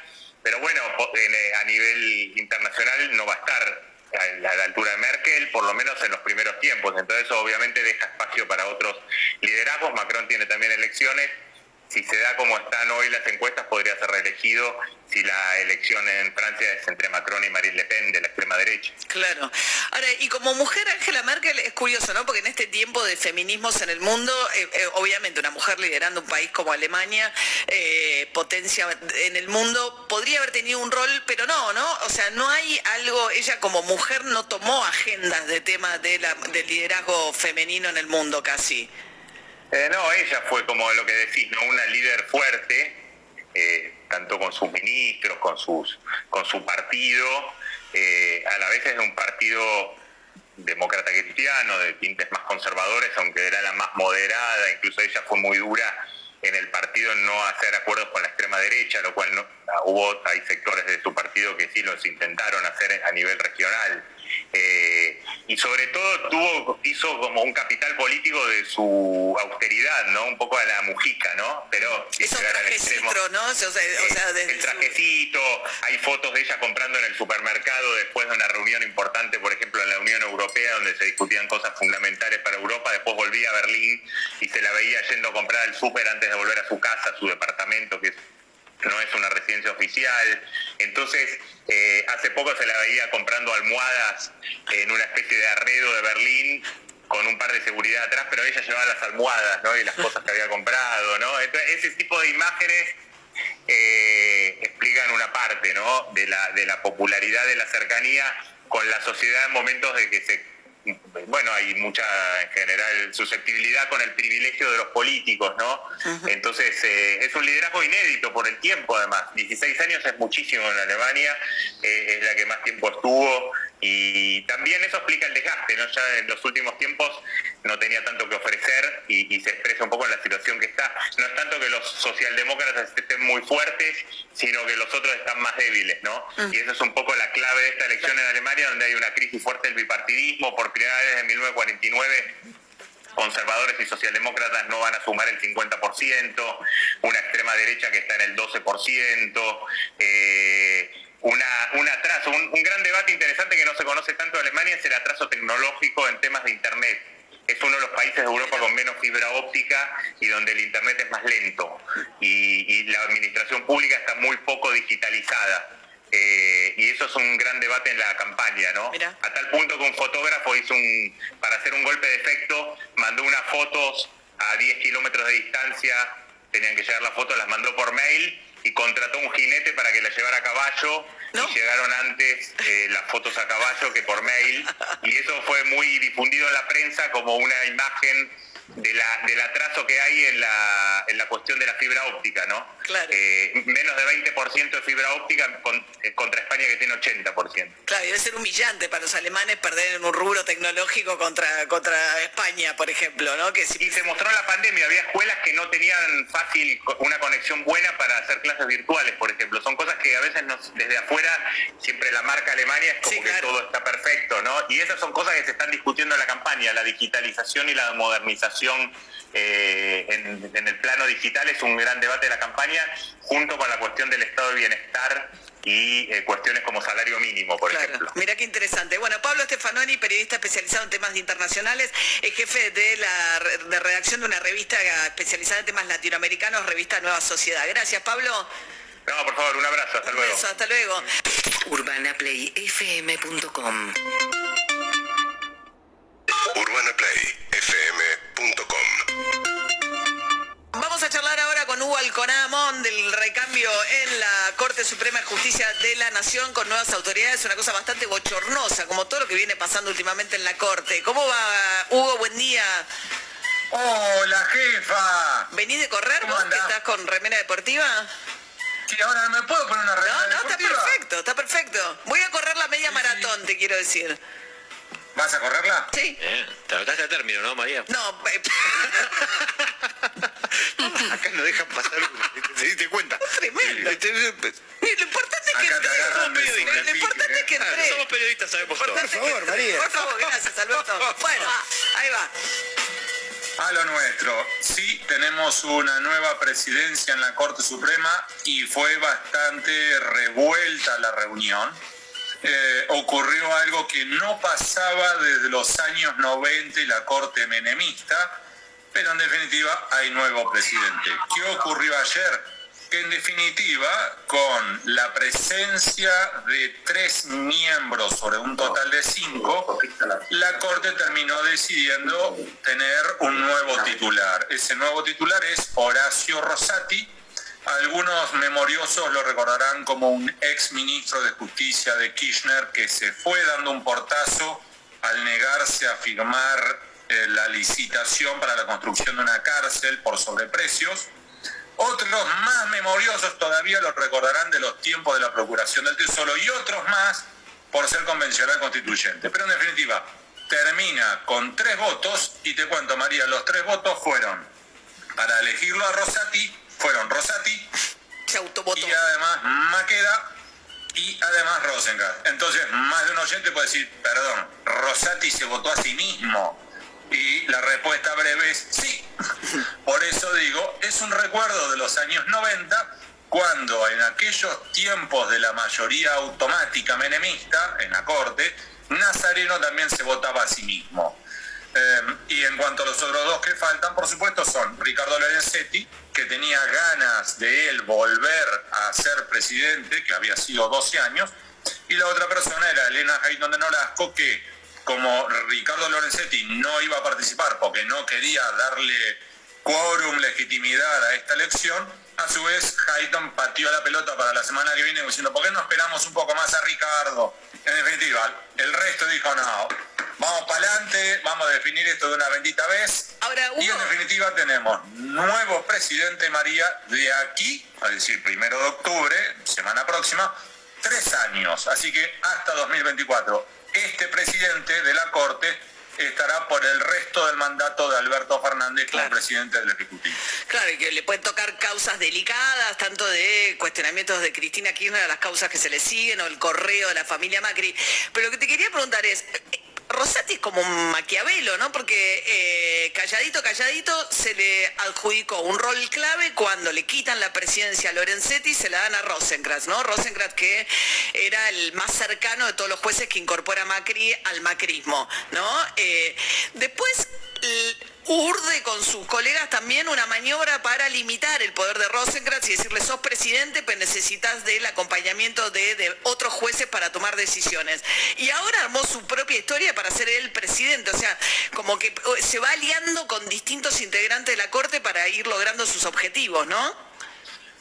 Pero bueno, eh, a nivel internacional no va a estar a la, altura de Merkel, por lo menos en los primeros tiempos. Entonces obviamente deja espacio para otros liderazgos. Macron tiene también elecciones. Si se da como están hoy las encuestas, podría ser reelegido si la elección en Francia es entre Macron y Marine Le Pen de la extrema derecha.
Claro. Ahora, y como mujer, Angela Merkel es curioso, ¿no? Porque en este tiempo de feminismos en el mundo, eh, eh, obviamente una mujer liderando un país como Alemania, eh, potencia en el mundo, podría haber tenido un rol, pero no, ¿no? O sea, no hay algo, ella como mujer no tomó agendas de temas de del liderazgo femenino en el mundo casi.
No, ella fue como lo que decís, ¿no? Una líder fuerte eh, tanto con sus ministros, con, sus, con su partido, eh, a la vez es un partido demócrata cristiano, de tintes más conservadores, aunque era la más moderada, incluso ella fue muy dura en el partido en no hacer acuerdos con la extrema derecha, lo cual no, hubo, hay sectores de su partido que sí los intentaron hacer a nivel regional. Eh, y sobre todo tuvo, hizo como un capital político de su austeridad, ¿no? Un poco a la mujica, ¿no? Pero
Eso trajecito, ¿no? O sea,
el trajecito, hay fotos de ella comprando en el supermercado después de una reunión importante, por ejemplo, en la Unión Europea, donde se discutían cosas fundamentales para Europa, después volvía a Berlín y se la veía yendo a comprar al súper antes de volver a su casa, a su departamento, que es no es una residencia oficial. Entonces, eh, hace poco se la veía comprando almohadas en una especie de arredo de Berlín con un par de seguridad atrás, pero ella llevaba las almohadas ¿no? y las cosas que había comprado. ¿no? ese tipo de imágenes eh, explican una parte ¿no? de, la, de la popularidad de la cercanía con la sociedad en momentos de que se bueno, hay mucha en general susceptibilidad con el privilegio de los políticos, ¿no? Entonces, eh, es un liderazgo inédito por el tiempo, además. 16 años es muchísimo en Alemania, eh, es la que más tiempo estuvo, y también eso explica el desgaste, ¿no? Ya en los últimos tiempos no tenía tanto que ofrecer y, se expresa un poco en la situación que está. No es tanto que los socialdemócratas estén muy fuertes, sino que los otros están más débiles, ¿no? Y esa es un poco la clave de esta elección en Alemania, donde hay una crisis fuerte del bipartidismo. Por primera vez desde 1949 conservadores y socialdemócratas no van a sumar el 50%, una extrema derecha que está en el 12%. Eh, una, un atraso, un, gran debate interesante que no se conoce tanto de Alemania es el atraso tecnológico en temas de Internet. Es uno de los países de Europa con menos fibra óptica y donde el Internet es más lento y, la administración pública está muy poco digitalizada. Eh, y eso es un gran debate en la campaña, ¿no? A tal punto que un fotógrafo hizo un, para hacer un golpe de efecto, mandó unas fotos a 10 kilómetros de distancia, tenían que llegar las fotos, las mandó por mail y contrató un jinete para que la llevara a caballo y llegaron antes eh, las fotos a caballo que por mail y eso fue muy difundido en la prensa como una imagen de la, del atraso que hay en la, en la cuestión de la fibra óptica, ¿no?
Claro.
Eh, menos de 20% de fibra óptica con- eh, contra España que tiene 80%.
Claro, y debe ser humillante para los alemanes perder en un rubro tecnológico contra, contra España, por ejemplo, ¿no? Que si-
Y se mostró en la pandemia, había escuelas que no tenían fácil una conexión buena para hacer clases virtuales, por ejemplo. Son cosas que a veces nos- desde afuera, siempre la marca Alemania es como
Sí,
que todo está perfecto, ¿no? Y esas son cosas que se están discutiendo en la campaña, la digitalización y la modernización eh, en, en el plano digital es un gran debate de la campaña, junto con la cuestión del estado de bienestar y eh, cuestiones como salario mínimo, por ejemplo.
Mira qué interesante. Bueno, Pablo Stefanoni, periodista especializado en temas internacionales, es jefe de la de redacción de una revista especializada en temas latinoamericanos, revista Nueva Sociedad. Gracias, Pablo.
No, por favor, un abrazo, hasta
Un
luego.
beso, hasta luego.
UrbanaPlayFM.com
UrbanaPlayFM.com
Vamos a charlar ahora con Hugo Alconamón del recambio en la Corte Suprema de Justicia de la Nación con nuevas autoridades, una cosa bastante bochornosa, como todo lo que viene pasando últimamente en la Corte. ¿Cómo va, Hugo? Buen día.
¡Hola, jefa!
¿Venís de correr
¿Cómo
vos, que estás con remera deportiva?
Sí, ahora me puedo poner una
No,
remera
no, está
deportiva?
perfecto, está perfecto. Voy a correr la media maratón, te quiero decir.
¿Vas a correrla?
Sí.
Bien, te anotaste a término, ¿no, María?
No, eh, *laughs*
Acá no dejan pasar. ¿Te diste cuenta?
tremendo. Lo importante es que entré.
agarran de
Lo importante es que
Claro,
entré.
somos periodistas, sabemos todo.
Es que entré. Por favor, gracias, Alberto. Bueno, ahí va.
A lo nuestro. Sí, tenemos una nueva presidencia en la Corte Suprema y fue bastante revuelta la reunión. Eh, ocurrió algo que no pasaba desde los años 90 y la Corte menemista, pero en definitiva hay nuevo presidente. ¿Qué ocurrió ayer? Que en definitiva, con la presencia de tres miembros sobre un total de cinco, la Corte terminó decidiendo tener un nuevo titular. Ese nuevo titular es Horacio Rosati. Algunos memoriosos lo recordarán como un ex ministro de Justicia de Kirchner que se fue dando un portazo al negarse a firmar eh, la licitación para la construcción de una cárcel por sobreprecios. Otros más memoriosos todavía lo recordarán de los tiempos de la Procuración del Tesoro y otros más por ser convencional constituyente. Pero en definitiva, termina con tres votos y te cuento, María, los tres votos fueron para elegirlo a Rosati, fueron Rosati
Se
y además Maqueda y además Rosengart. Entonces, más de un oyente puede decir, perdón, Rosati se votó a sí mismo. Y la respuesta breve es sí. *laughs* Por eso digo, es un recuerdo de los años 90, cuando en aquellos tiempos de la mayoría automática menemista en la Corte, Nazareno también se votaba a sí mismo. Eh, y en cuanto a los otros dos que faltan, por supuesto, son Ricardo Lorenzetti, que tenía ganas de él volver a ser presidente, que había sido 12 años, y la otra persona era Elena Hayton de Nolasco, que como Ricardo Lorenzetti no iba a participar porque no quería darle quórum, legitimidad a esta elección, a su vez Hayton pateó la pelota para la semana que viene diciendo, ¿por qué no esperamos un poco más a Ricardo? En definitiva, el resto dijo, no, vamos para adelante, vamos a definir esto de una bendita vez.
Ahora,
Y en definitiva tenemos nuevo presidente María de aquí, es decir, primero de octubre, semana próxima, tres años, así que hasta 2024. Este presidente de la Corte estará por el resto del mandato de Alberto Fernández como
Claro.
presidente del Ejecutivo.
claro, y que le pueden tocar causas delicadas, tanto de cuestionamientos de Cristina Kirchner a las causas que se le siguen, o el correo de la familia Macri. Pero lo que te quería preguntar es, Rosati es como un maquiavelo, ¿no? Porque eh, calladito, calladito se le adjudicó un rol clave cuando le quitan la presidencia a Lorenzetti y se la dan a Rosenkrantz, ¿no? Rosenkrantz que era el más cercano de todos los jueces que incorpora Macri al macrismo, ¿no? Eh, después urde con sus colegas también una maniobra para limitar el poder de Rosenkrantz y decirle sos presidente, pero necesitas del acompañamiento de, de otros jueces para tomar decisiones. Y ahora armó su propia historia para ser él presidente, o sea, como que eh, se va aliando con distintos integrantes de la Corte para ir logrando sus objetivos, ¿no?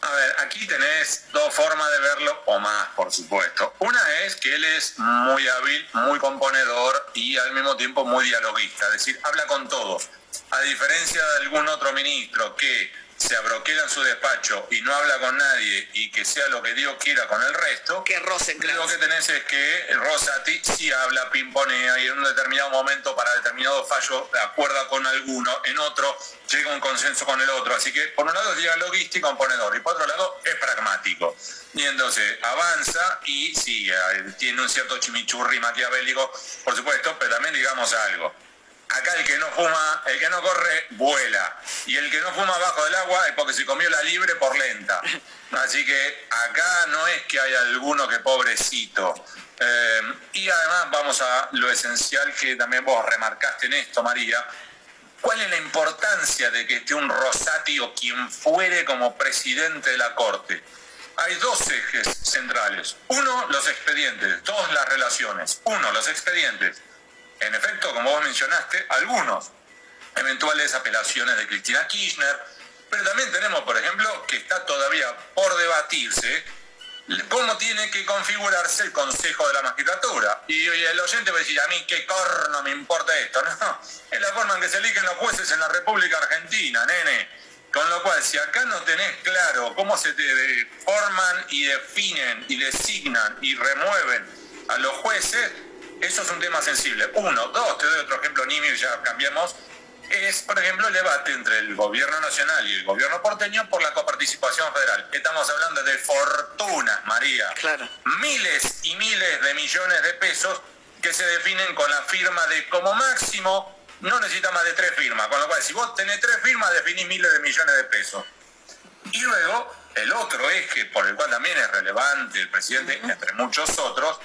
A ver, aquí tenés dos formas de verlo, o más, por supuesto. Una es que él es muy hábil, muy componedor y al mismo tiempo muy dialoguista, es decir, habla con todos. a diferencia de algún otro ministro que se abroquela en su despacho y no habla con nadie y que sea lo que Dios quiera con el resto,
que
lo que tenés es que Rosati sí habla, pimponea y en un determinado momento para determinado fallo acuerda con alguno, en otro llega a un consenso con el otro. Así que por un lado es dialoguista y componedor y por otro lado es pragmático. Y entonces avanza y sigue, tiene un cierto chimichurri maquiavélico, por supuesto, pero también digamos algo acá el que no fuma, el que no corre, vuela. Y el que no fuma bajo del agua es porque se comió la libre por lenta. Así que acá no es que haya alguno que pobrecito. Eh, y además vamos a lo esencial que también vos remarcaste en esto, María. ¿Cuál es la importancia de que esté un Rosati o quien fuere como presidente de la Corte? Hay dos ejes centrales. Uno, los expedientes. Dos, las relaciones. Uno, los expedientes en efecto, como vos mencionaste, algunos eventuales apelaciones de Cristina Kirchner, pero también tenemos, por ejemplo, que está todavía por debatirse cómo tiene que configurarse el Consejo de la Magistratura. Y, el oyente va a decir, a mí qué corno me importa esto. No, *laughs* es la forma en que se eligen los jueces en la República Argentina, nene. Con lo cual, si acá no tenés claro cómo se te forman y definen y designan y remueven a los jueces, eso es un tema sensible. Uno, dos, te doy otro ejemplo nimio y ya cambiamos. Es, por ejemplo, el debate entre el gobierno nacional y el gobierno porteño por la coparticipación federal. Estamos hablando de fortunas, María.
Claro.
Miles y miles de millones de pesos que se definen con la firma de como máximo no necesita más de tres firmas. Con lo cual, si vos tenés tres firmas, definís miles de millones de pesos. Y luego, el otro eje por el cual también es relevante el presidente, entre muchos otros,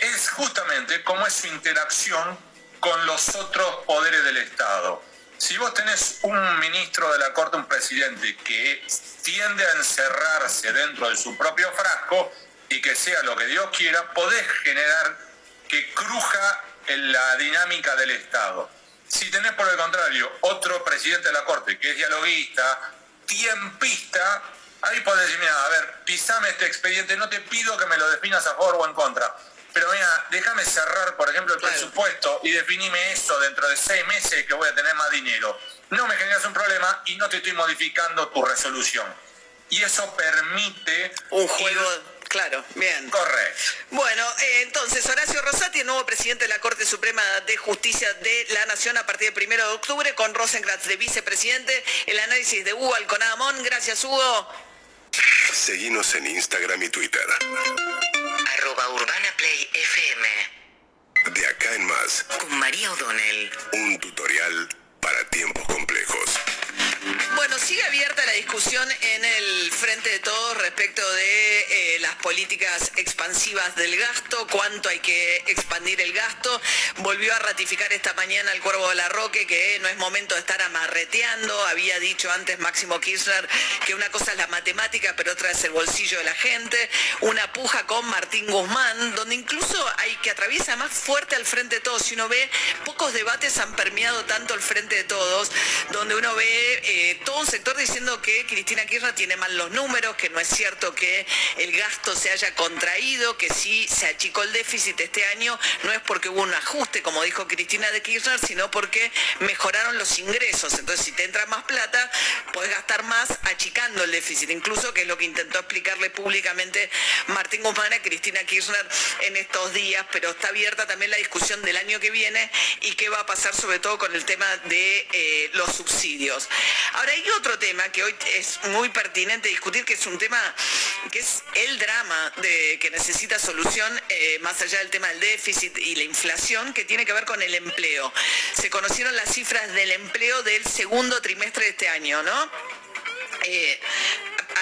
es justamente cómo es su interacción con los otros poderes del Estado. Si vos tenés un ministro de la Corte, un presidente que tiende a encerrarse dentro de su propio frasco y que sea lo que Dios quiera, podés generar que cruja en la dinámica del Estado. Si tenés por el contrario otro presidente de la Corte que es dialoguista, tiempista, ahí podés decir, mira, a ver, pisame este expediente, no te pido que me lo definas a favor o en contra, pero mira, déjame cerrar, por ejemplo, el presupuesto y definime eso dentro de seis meses que voy a tener más dinero. No me generas un problema y no te estoy modificando tu resolución. Y eso permite...
Un juego... Claro, bien.
Correcto.
Bueno, eh, entonces Horacio Rosati, el nuevo presidente de la Corte Suprema de Justicia de la Nación a partir del primero de octubre, con Rosenkratz de vicepresidente, el análisis de Hugo Alconadamón. Gracias, Hugo.
Seguimos en Instagram y Twitter
arroba Urbana Play FM.
De acá en más.
Con María O'Donnell.
Un tutorial para tiempos complejos.
Bueno, sigue abierta la discusión en el frente de todos respecto de eh, las políticas expansivas del gasto, cuánto hay que expandir el gasto. Volvió a ratificar esta mañana el Cuervo de la Roque que no es momento de estar amarreteando. Había dicho antes Máximo Kirchner que una cosa es la matemática, pero otra es el bolsillo de la gente. Una puja con Martín Guzmán, donde incluso hay que atraviesa más fuerte al frente de todos. Si uno ve, pocos debates han permeado tanto el frente de todos, donde uno ve eh, todo un sector diciendo que Cristina Kirchner tiene mal los números, que no es cierto que el gasto se haya contraído, que sí se achicó el déficit este año, no es porque hubo un ajuste, como dijo Cristina de Kirchner, sino porque mejoraron los ingresos. Entonces, si te entra más plata, puedes gastar más achicando el déficit, incluso que es lo que intentó explicarle públicamente Martín Guzmán a Cristina Kirchner en estos días, pero está abierta también la discusión del año que viene y qué va a pasar sobre todo con el tema de eh, los subsidios. Ahora hay otro tema que hoy es muy pertinente discutir, que es un tema que es el drama de, que necesita solución, eh, más allá del tema del déficit y la inflación, que tiene que ver con el empleo. Se conocieron las cifras del empleo del segundo trimestre de este año, ¿no? Eh,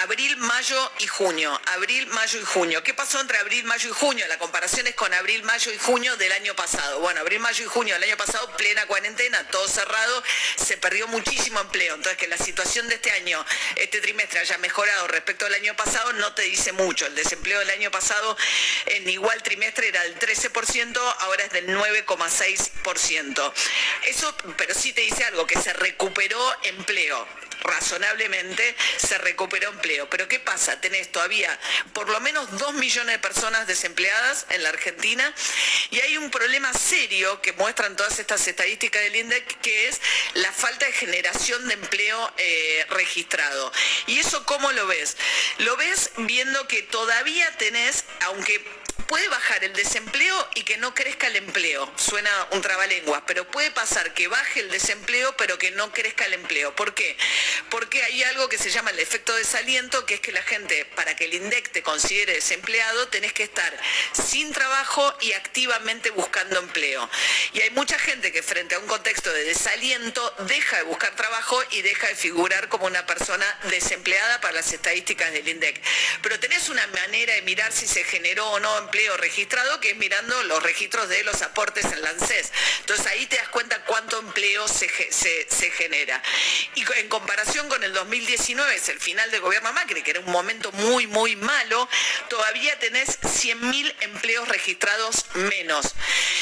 abril, mayo y junio. Abril, mayo y junio. ¿Qué pasó entre abril, mayo y junio? La comparación es con abril, mayo y junio del año pasado. Bueno, abril, mayo y junio del año pasado, plena cuarentena, todo cerrado, se perdió muchísimo empleo. Entonces, que la situación de este año, este trimestre, haya mejorado respecto al año pasado, no te dice mucho. El desempleo del año pasado en igual trimestre era del 13%, ahora es del 9,6%. Eso, pero sí te dice algo, que se recuperó empleo razonablemente se recuperó empleo. Pero ¿qué pasa? Tenés todavía por lo menos dos millones de personas desempleadas en la Argentina y hay un problema serio que muestran todas estas estadísticas del INDEC que es la falta de generación de empleo eh, registrado. ¿Y eso cómo lo ves? Lo ves viendo que todavía tenés, aunque puede bajar el desempleo y que no crezca el empleo. Suena un trabalengua, pero puede pasar que baje el desempleo pero que no crezca el empleo. ¿Por qué? Porque hay algo que se llama el efecto desaliento, que es que la gente, para que el INDEC te considere desempleado, tenés que estar sin trabajo y activamente buscando empleo. Y hay mucha gente que frente a un contexto de desaliento deja de buscar trabajo y deja de figurar como una persona desempleada para las estadísticas del INDEC. Pero tenés una manera de mirar si se generó o no empleo registrado, que es mirando los registros de los aportes en la ANSES. Entonces ahí te das cuenta cuánto empleo se, se, genera. Y en comparación con el 2019, es el final del gobierno Macri, que era un momento muy, muy malo, todavía tenés 100.000 empleos registrados menos.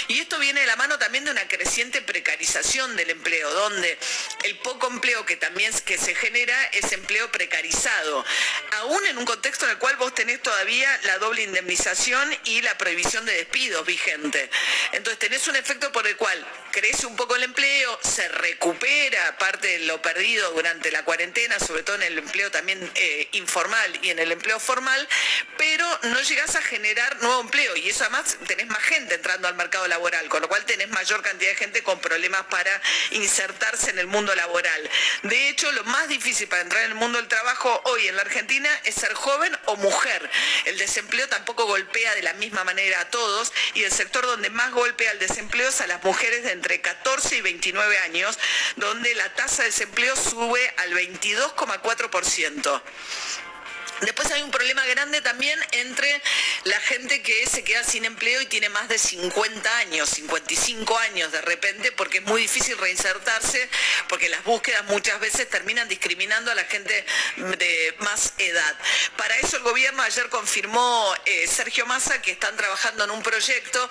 Y esto viene de la mano también de una creciente precarización del empleo, donde el poco empleo que también que se genera es empleo precarizado, aún en un contexto en el cual vos tenés todavía la doble indemnización y la prohibición de despidos vigente. Entonces tenés un efecto por el cual crece un poco el empleo, se recupera parte de lo perdido durante la cuarentena, sobre todo en el empleo también eh, informal y en el empleo formal, pero no llegás a generar nuevo empleo y eso además tenés más gente entrando al mercado laboral, con lo cual tenés mayor cantidad de gente con problemas para insertarse en el mundo laboral. De hecho, lo más difícil para entrar en el mundo del trabajo hoy en la Argentina es ser joven o mujer. El desempleo tampoco golpea de la misma manera a todos y el sector donde más golpea el desempleo es a las mujeres de entre 14 y 29 años, donde la tasa de desempleo sube al 22,4%. Después hay un problema grande también entre la gente que se queda sin empleo y tiene más de 50 años, 55 años de repente, porque es muy difícil reinsertarse, porque las búsquedas muchas veces terminan discriminando a la gente de más edad. Para eso el gobierno ayer confirmó eh, Sergio Massa que están trabajando en un proyecto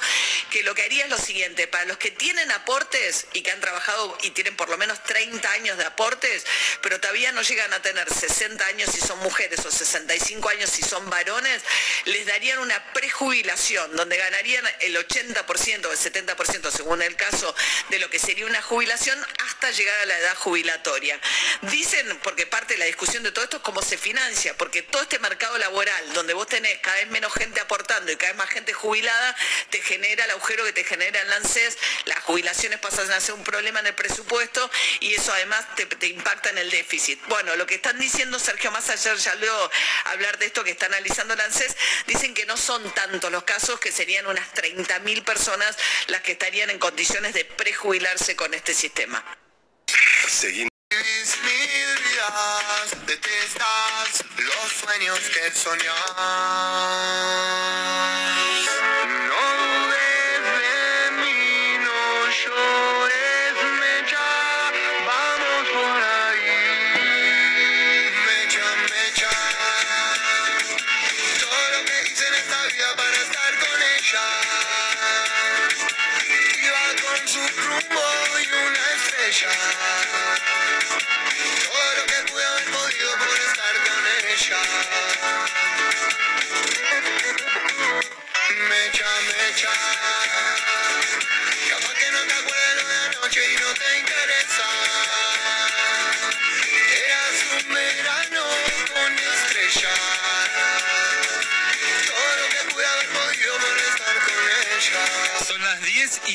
que lo que haría es lo siguiente, para los que tienen aportes y que han trabajado y tienen por lo menos 30 años de aportes, pero todavía no llegan a tener 60 años si son mujeres o 60 65 años si son varones, les darían una prejubilación, donde ganarían el 80% o el 70% según el caso de lo que sería una jubilación hasta llegar a la edad jubilatoria. Dicen, porque parte de la discusión de todo esto es cómo se financia, porque todo este mercado laboral, donde vos tenés cada vez menos gente aportando y cada vez más gente jubilada, te genera el agujero que te genera el ANSES, las jubilaciones pasan a ser un problema en el presupuesto y eso además te, impacta en el déficit. Bueno, lo que están diciendo Sergio Massa ayer ya lo hablar de esto que está analizando el ANSES, dicen que no son tantos los casos, que serían unas 30.000 personas las que estarían en condiciones de prejubilarse con este sistema.
Seguimos. detestas los sueños que soñas. Iba con su rumbo y una estrella.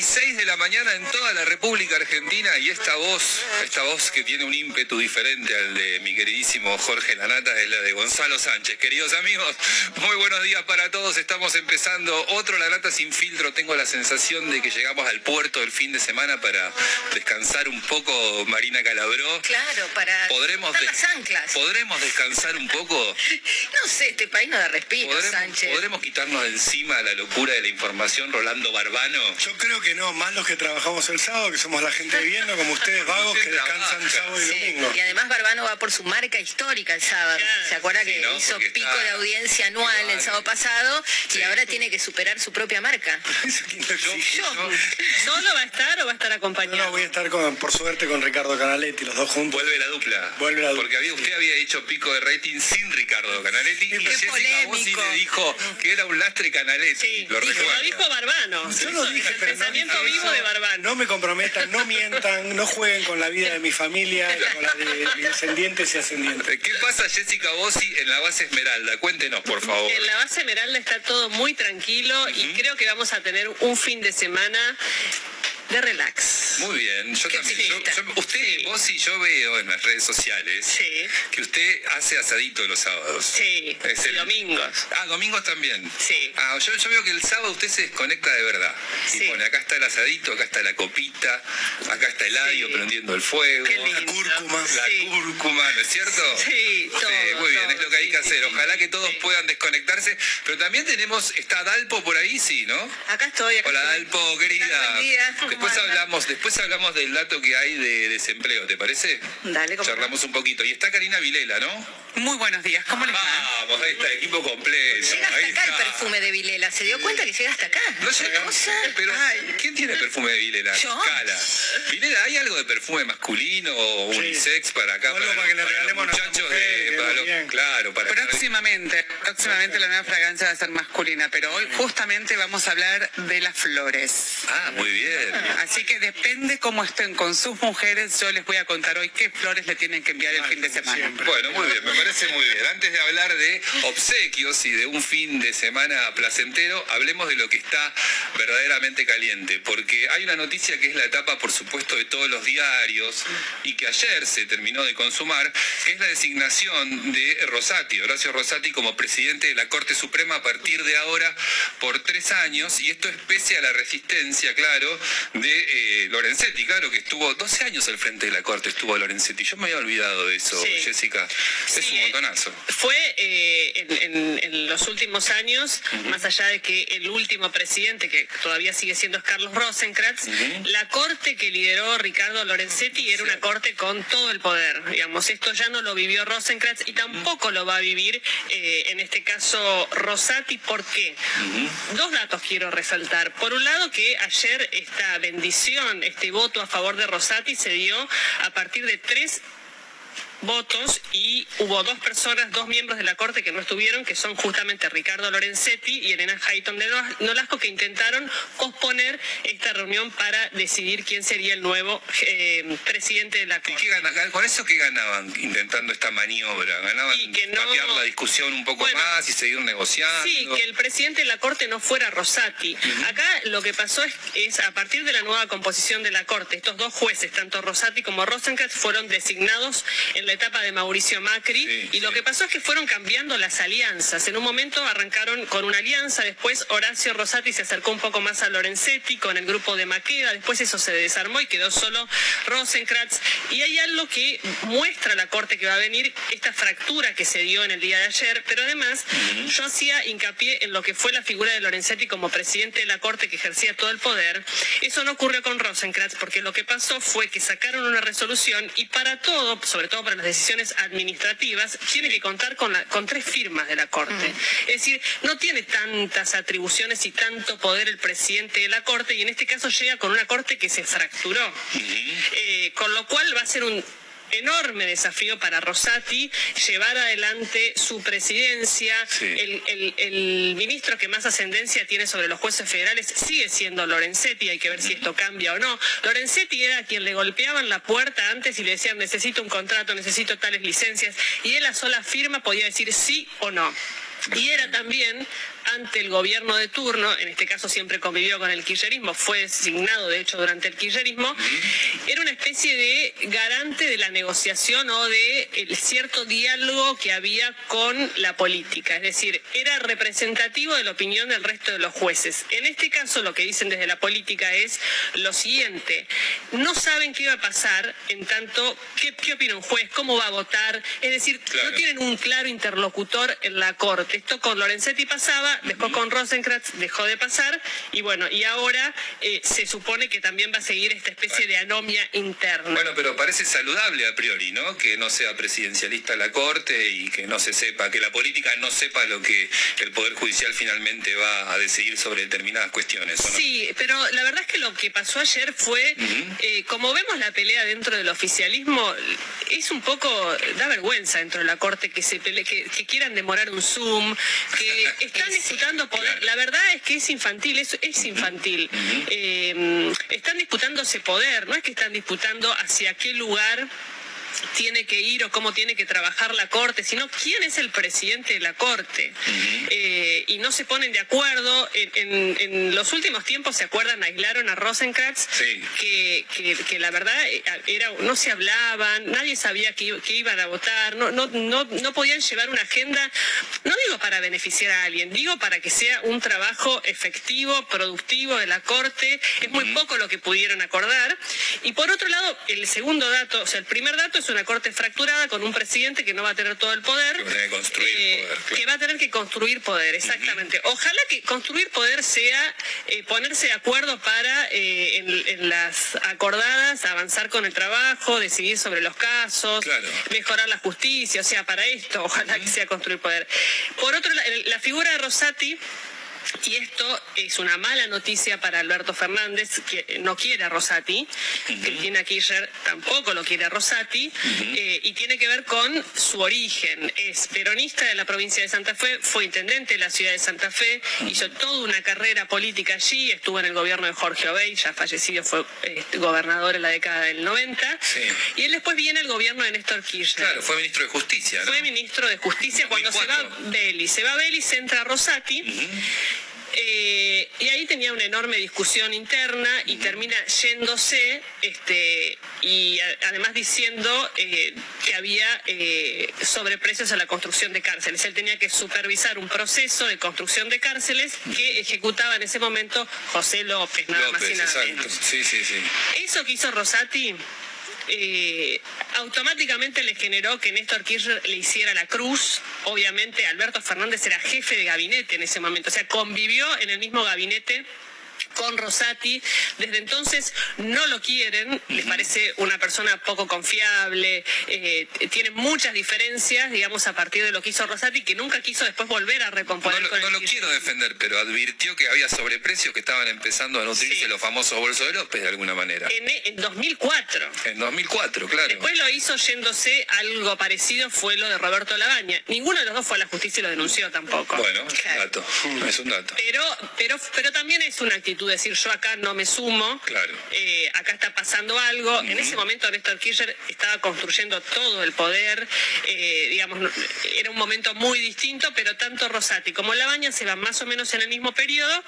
Y
6 de la mañana en toda la República Argentina y esta voz, esta voz que tiene un ímpetu diferente al de mi queridísimo Jorge Lanata es la de Gonzalo Sánchez. Queridos amigos, muy buenos días para todos. Estamos empezando otro La Nata sin filtro. Tengo la sensación de que llegamos al puerto el fin de semana para descansar un poco, Marina Calabró.
Claro, para
¿Podremos,
las anclas.
¿Podremos descansar un poco? *laughs*
No sé, este país no da respiro,
¿Podremos,
Sánchez.
podremos quitarnos de encima la locura de la información Rolando Barbano? no?
Yo creo que no, más los que trabajamos el sábado, que somos la gente de bien, no como ustedes vagos que descansan sábado y domingo.
Y además Barbano va por su marca histórica el sábado. ¿Se acuerda que
¿no?
hizo
Porque
pico
está-
de audiencia anual el sábado pasado y ahora tiene que superar su propia marca? *laughs*
¿Solo va a estar o va a estar acompañado?
No, voy a estar con, por suerte con Ricardo Canaletti, los dos juntos.
Vuelve la dupla.
Vuelve la dupla.
Porque había, usted había hecho pico de rating sin Ricardo Canaletti y Jessica Bossi le dijo que era un lastre Canaletti. lo
Lo
recuerdo.
dijo Barbano.
Yo no dije, pero no
vivo de
me comprometan, no mientan, no jueguen con la vida de mi familia, y con la de mis descendientes y ascendientes.
¿Qué pasa, Jessica Bossi, en la base Esmeralda? Cuéntenos, por favor.
En la base Esmeralda está todo muy tranquilo y creo que vamos a tener un fin de semana de relax.
Muy bien, yo también. Yo- yo- usted, vos y yo veo en las redes sociales que usted hace asadito los sábados.
Sí,
Es el-
domingos.
Ah, domingos también.
Sí.
Ah, yo, yo veo que el sábado usted se desconecta de verdad. Y pone, acá está el asadito, acá está la copita, acá está el adio prendiendo el fuego. La cúrcuma. La cúrcuma, ¿no es cierto?
Sí, todo,
muy bien,
todo,
es lo que hay que hacer. Ojalá que todos puedan desconectarse. Pero también tenemos, está Dalpo por ahí, sí, ¿no?
Acá estoy. Acá
Hola
estoy.
Dalpo, querida.
Buen día.
Después hablamos, después hablamos del dato que hay de desempleo, ¿te parece?
Dale, cómo
Charlamos un poquito. Y está Karina Vilela, ¿no?
Muy buenos días, ¿cómo les va?
Vamos, ahí está, equipo completo.
Llega hasta
Ahí
acá el
está.
perfume de Vilela. ¿Se dio cuenta que llega hasta acá?
No sé, pero ¿quién tiene perfume de Vilela?
¿Yo?
Cala. Vilela, ¿hay algo de perfume masculino o unisex para acá?
algo para que le regalemos a
los
nuestra
muchachos
mujer,
de,
que
para
nos
los-
bien.
claro, para
Próximamente, próximamente la nueva fragancia va a ser masculina, pero hoy justamente vamos a hablar de las flores.
Ah, muy bien.
Así que depende cómo estén con sus mujeres, yo les voy a contar hoy qué flores le tienen que enviar el fin de semana.
Bueno, muy bien, me parece muy bien. Antes de hablar de obsequios y de un fin de semana placentero, hablemos de lo que está verdaderamente caliente, porque hay una noticia que es la etapa, por supuesto, de todos los diarios y que ayer se terminó de consumar, que es la designación de Rosati, Horacio Rosati, como presidente de la Corte Suprema a partir de ahora por tres años, y esto es pese a la resistencia, claro, de eh, Lorenzetti, claro, que estuvo 12 años al frente de la Corte, estuvo Lorenzetti. Yo me había olvidado de eso,
Sí.
Jessica. Es un montonazo.
Fue eh, en, en- en los últimos años, más allá de que el último presidente, que todavía sigue siendo es Carlos Rosenkrantz, la corte que lideró Ricardo Lorenzetti era una corte con todo el poder. Digamos, esto ya no lo vivió Rosenkrantz y tampoco lo va a vivir eh, en este caso Rosati. ¿Por qué? Dos datos quiero resaltar. Por un lado, que ayer esta bendición, este voto a favor de Rosati se dio a partir de tres votos y hubo dos personas, dos miembros de la Corte que no estuvieron, que son justamente Ricardo Lorenzetti y Elena Hayton de Nola- Nolasco, que intentaron posponer esta reunión para decidir quién sería el nuevo eh, presidente de la Corte.
¿Qué gana- ¿Con eso qué ganaban intentando esta maniobra? ¿Ganaban patear la discusión un poco más y seguir negociando?
Sí, que el presidente de la Corte no fuera Rosati. Acá lo que pasó es, es a partir de la nueva composición de la Corte, estos dos jueces, tanto Rosati como Rosenkrantz, fueron designados en la etapa de Mauricio Macri y lo que pasó es que fueron cambiando las alianzas. En un momento arrancaron con una alianza, después Horacio Rosati se acercó un poco más a Lorenzetti con el grupo de Maqueda, después eso se desarmó y quedó solo Rosenkrantz. Y hay algo que muestra la Corte que va a venir, esta fractura que se dio en el día de ayer, pero además yo hacía hincapié en lo que fue la figura de Lorenzetti como presidente de la Corte que ejercía todo el poder. Eso no ocurrió con Rosenkrantz porque lo que pasó fue que sacaron una resolución y para todo, sobre todo para las decisiones administrativas, tiene que contar con, la- con tres firmas de la Corte. Es decir, no tiene tantas atribuciones y tanto poder el presidente de la Corte y en este caso llega con una Corte que se fracturó. Eh, con lo cual va a ser un enorme desafío para Rosati llevar adelante su presidencia. El, el- el ministro que más ascendencia tiene sobre los jueces federales sigue siendo Lorenzetti, hay que ver si esto cambia o no. Lorenzetti era quien le golpeaban la puerta antes y le decían necesito un contrato, necesito tales licencias, y él a sola firma podía decir sí o no. Y era también ante el gobierno de turno, en este caso siempre convivió con el kirchnerismo, fue designado de hecho durante el kirchnerismo, era una especie de garante de la negociación o de el cierto diálogo que había con la política, es decir, era representativo de la opinión del resto de los jueces. En este caso lo que dicen desde la política es lo siguiente, no saben qué va a pasar en tanto, ¿qué, qué opina un juez? ¿Cómo va a votar? Es decir, no tienen un claro interlocutor en la Corte. Esto con Lorenzetti pasaba, después con Rosenkrantz dejó de pasar y bueno, y ahora eh, se supone que también va a seguir esta especie de anomia interna.
Bueno, pero parece saludable a priori, ¿no? Que no sea presidencialista la Corte y que no se sepa, que la política no sepa lo que el Poder Judicial finalmente va a decidir sobre determinadas cuestiones. ¿o no?
Sí, pero la verdad es que lo que pasó ayer fue, eh, como vemos la pelea dentro del oficialismo, es un poco, da vergüenza dentro de la Corte que se pele- que, que quieran demorar un Zoom, que *laughs* están disputando poder. La verdad es que es infantil, es, es infantil. Eh, están disputándose poder, no es que están disputando hacia qué lugar tiene que ir o cómo tiene que trabajar la Corte, sino quién es el presidente de la Corte. Eh, y no se ponen de acuerdo. En, en- en los últimos tiempos, ¿se acuerdan? Aislaron a Rosenkrantz, que, que- que la verdad eh, era, no se hablaban, nadie sabía que, que iban a votar, no, no, no, no podían llevar una agenda, no digo para beneficiar a alguien, digo para que sea un trabajo efectivo, productivo de la Corte. Es muy poco lo que pudieron acordar. Y por otro lado, el segundo dato, o sea, el primer dato es una Corte fracturada con un presidente que no va a tener todo el poder.
Que va a tener que construir
Eh,
poder, claro.
que va a tener que construir poder, exactamente. Ojalá que construir poder sea eh, ponerse de acuerdo para eh, en, en las acordadas avanzar con el trabajo, decidir sobre los casos, mejorar la justicia, o sea, para esto, ojalá que sea construir poder. Por otro lado, la figura de Rosati y esto es una mala noticia para Alberto Fernández, que no quiere a Rosati. Cristina Kirchner tampoco lo quiere a Rosati. eh, y tiene que ver con su origen. Es peronista de la provincia de Santa Fe, fue intendente de la ciudad de Santa Fe, hizo toda una carrera política allí, estuvo en el gobierno de Jorge Obey, ya fallecido, fue eh, gobernador en la década del 90. Y él después viene al gobierno de Néstor Kirchner.
Claro, fue ministro de Justicia, ¿no?
Fue ministro de Justicia cuando se va Belli. Se va Belli, se entra Rosati. Eh, y ahí tenía una enorme discusión interna y termina yéndose este, y a- además diciendo eh, que había eh, sobreprecios a la construcción de cárceles. Él tenía que supervisar un proceso de construcción de cárceles que ejecutaba en ese momento José López, nada más y nada
exacto.
menos.
Sí, sí, sí.
Eso que hizo Rosati eh, automáticamente le generó que Néstor Kirchner le hiciera la cruz. Obviamente Alberto Fernández era jefe de gabinete en ese momento, o sea, convivió en el mismo gabinete con Rosati. Desde entonces no lo quieren, les parece una persona poco confiable, eh, tiene muchas diferencias, digamos, a partir de lo que hizo Rosati, que nunca quiso después volver a recomponer
No,
con el
no lo quiero defender, pero advirtió que había sobreprecios que estaban empezando a nutrirse los famosos bolsos de López de alguna manera.
En, en 2004.
En 2004, claro.
Después lo hizo yéndose algo parecido, fue lo de Roberto Labaña. Ninguno de los dos fue a la justicia y lo denunció tampoco.
Bueno, es un dato. Es un dato.
Pero, pero, pero también es una actitud decir yo acá no me sumo,
Claro.
eh, acá está pasando algo. En ese momento Néstor Kirchner estaba construyendo todo el poder, eh, digamos, era un momento muy distinto, pero tanto Rosati como Labaña se van más o menos en el mismo periodo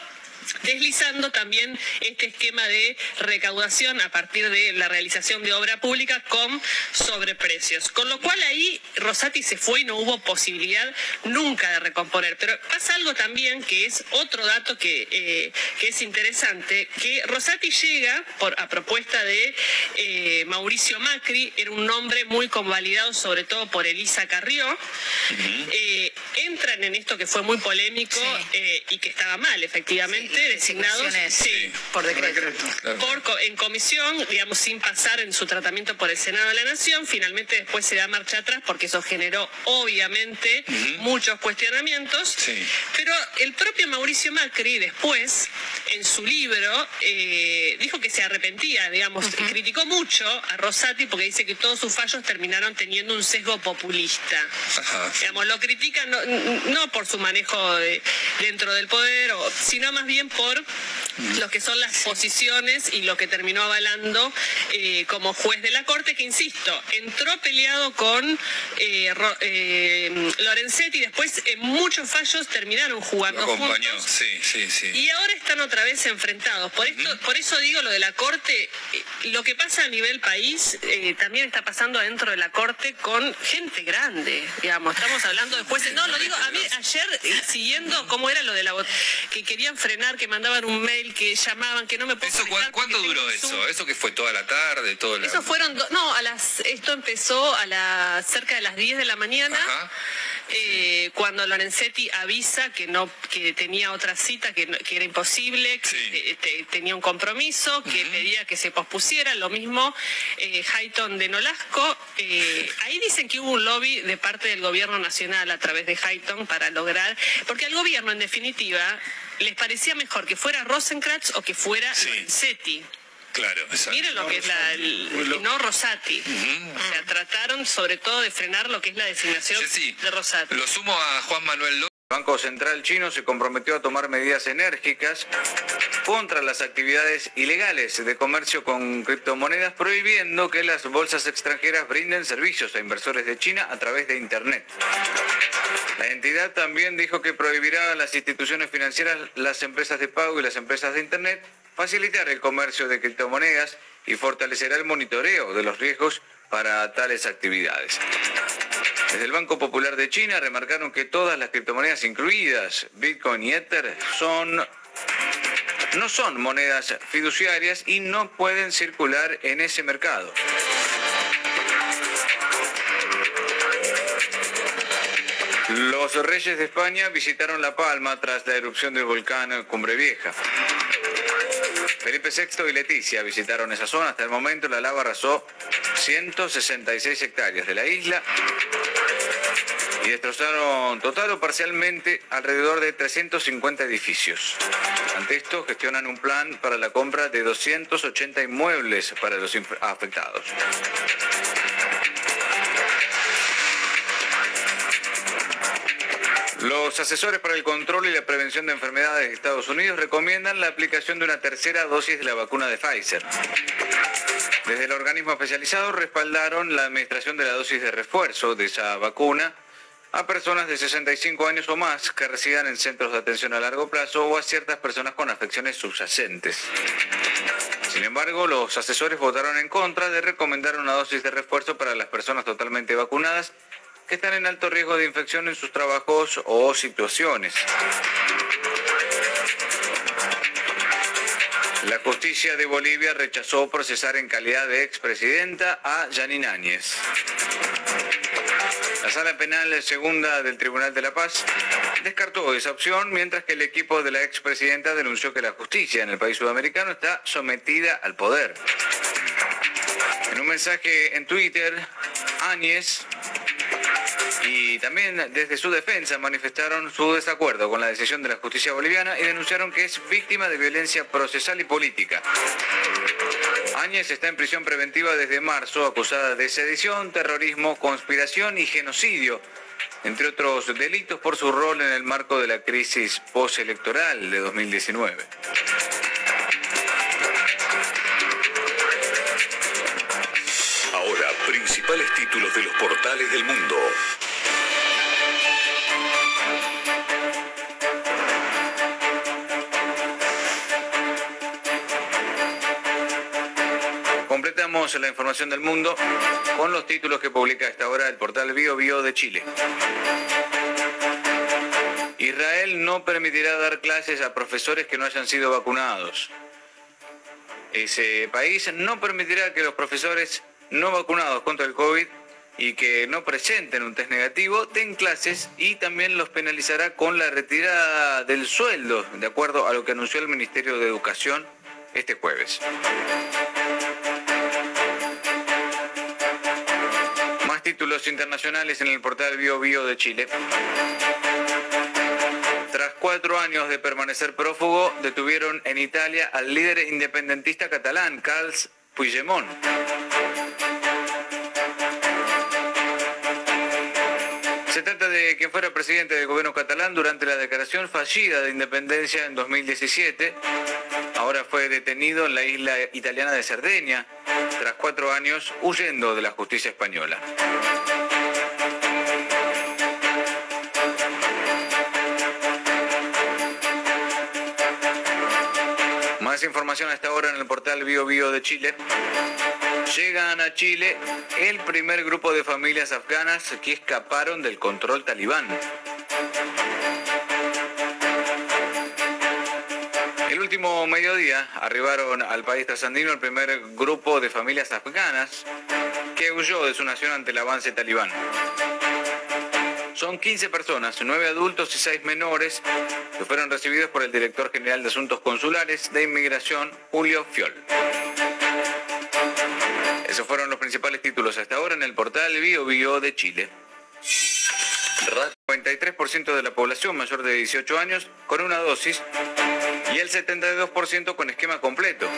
deslizando también este esquema de recaudación a partir de la realización de obra pública con sobreprecios. Con lo cual ahí Rosati se fue y no hubo posibilidad nunca de recomponer. Pero pasa algo también que es otro dato que, eh, que es interesante, que Rosati llega por, a propuesta de eh, Mauricio Macri, era un nombre muy convalidado sobre todo por Elisa Carrió, eh, entran en esto que fue muy polémico eh, y que estaba mal, efectivamente, designados sí,
por decreto.
por en comisión, digamos, sin pasar en su tratamiento por el Senado de la Nación. Finalmente después se da marcha atrás porque eso generó obviamente muchos cuestionamientos. Pero el propio Mauricio Macri después, en su libro, eh, dijo que se arrepentía, digamos, criticó mucho a Rosati porque dice que todos sus fallos terminaron teniendo un sesgo populista. Digamos, lo critican no, no por su manejo de- dentro del poder, o- sino más bien por lo que son las posiciones y lo que terminó avalando eh, como juez de la Corte, que insisto, entró peleado con eh, Ro- eh, Lorenzetti, después en muchos fallos terminaron
Lo
jugando
acompañó,
juntos.
sí, sí, sí.
Y ahora están otra vez enfrentados. Por esto, por eso digo lo de la corte. eh, Lo que pasa a nivel país también está pasando adentro de la corte con gente grande. Digamos, estamos hablando de jueces. No, lo digo a mí ayer siguiendo cómo era lo de la que querían frenar, que mandaban un mail, que llamaban, que no me puedo
Eso, ¿cuán- ¿Cuánto duró eso? ¿Eso que fue toda la tarde? Toda la...
eso fueron, no, a las, esto empezó a las cerca de las 10 de la mañana. Eh, cuando Lorenzetti avisa que no que tenía otra cita, que, no- que era imposible, que te- tenía un compromiso, que pedía que se pospusiera, lo mismo eh, Hayton de Nolasco. Eh, ahí dicen que hubo un lobby de parte del gobierno nacional a través de Hayton para lograr, porque al gobierno en definitiva les parecía mejor que fuera Rosenkrantz o que fuera Lorenzetti.
Claro, exacto.
Miren lo que es la, el- no Rosati. O sea, trataron sobre todo de frenar lo que es la designación de Rosati.
Lo sumo a Juan Manuel López.
El Banco Central chino se comprometió a tomar medidas enérgicas contra las actividades ilegales de comercio con criptomonedas, prohibiendo que las bolsas extranjeras brinden servicios a inversores de China a través de Internet. La entidad también dijo que prohibirá a las instituciones financieras, las empresas de pago y las empresas de Internet facilitar el comercio de criptomonedas y fortalecerá el monitoreo de los riesgos para tales actividades. Desde el Banco Popular de China remarcaron que todas las criptomonedas incluidas, Bitcoin y Ether, son no son monedas fiduciarias y no pueden circular en ese mercado. Los reyes de España visitaron La Palma tras la erupción del volcán Cumbre Vieja. Felipe VI y Leticia visitaron esa zona. Hasta el momento la lava arrasó 166 hectáreas de la isla y destrozaron total o parcialmente alrededor de 350 edificios. Ante esto, gestionan un plan para la compra de 280 inmuebles para los afectados. Los asesores para el control y la prevención de enfermedades de Estados Unidos recomiendan la aplicación de una tercera dosis de la vacuna de Pfizer. Desde el organismo especializado respaldaron la administración de la dosis de refuerzo de esa vacuna a personas de 65 años o más que residan en centros de atención a largo plazo o a ciertas personas con afecciones subyacentes. Sin embargo, los asesores votaron en contra de recomendar una dosis de refuerzo para las personas totalmente vacunadas que están en alto riesgo de infección en sus trabajos o situaciones. La justicia de Bolivia rechazó procesar en calidad de expresidenta a Janine Áñez. La sala penal segunda del Tribunal de la Paz descartó esa opción, mientras que el equipo de la expresidenta denunció que la justicia en el país sudamericano está sometida al poder. En un mensaje en Twitter, Áñez y también desde su defensa manifestaron su desacuerdo con la decisión de la justicia boliviana y denunciaron que es víctima de violencia procesal y política. Áñez está en prisión preventiva desde marzo, acusada de sedición, terrorismo, conspiración y genocidio, entre otros delitos por su rol en el marco de la crisis postelectoral de 2019.
Ahora, principales títulos de los portales del mundo.
Completamos la información del mundo con los títulos que publica a esta hora el portal Bio Bio de Chile. Israel no permitirá dar clases a profesores que no hayan sido vacunados. Ese país no permitirá que los profesores no vacunados contra el COVID y que no presenten un test negativo den clases y también los penalizará con la retirada del sueldo, de acuerdo a lo que anunció el Ministerio de Educación este jueves. Títulos internacionales en el portal Bio Bio de Chile. Tras cuatro años de permanecer prófugo, detuvieron en Italia al líder independentista catalán, Carles Puigdemont. Se trata de quien fuera presidente del gobierno catalán durante la declaración fallida de independencia en 2017. Ahora fue detenido en la isla italiana de Cerdeña, tras cuatro años huyendo de la justicia española. Más información a esta hora en el portal Bio Bio de Chile. Llegan a Chile el primer grupo de familias afganas que escaparon del control talibán. Último mediodía arribaron al país trasandino el primer grupo de familias afganas que huyó de su nación ante el avance talibán. Son 15 personas, 9 adultos y 6 menores, que fueron recibidos por el director general de Asuntos Consulares de Inmigración, Julio Fiol. Esos fueron los principales títulos hasta ahora en el portal Bio Bio de Chile. 93% de la población mayor de 18 años con una dosis y el 72% con esquema completo.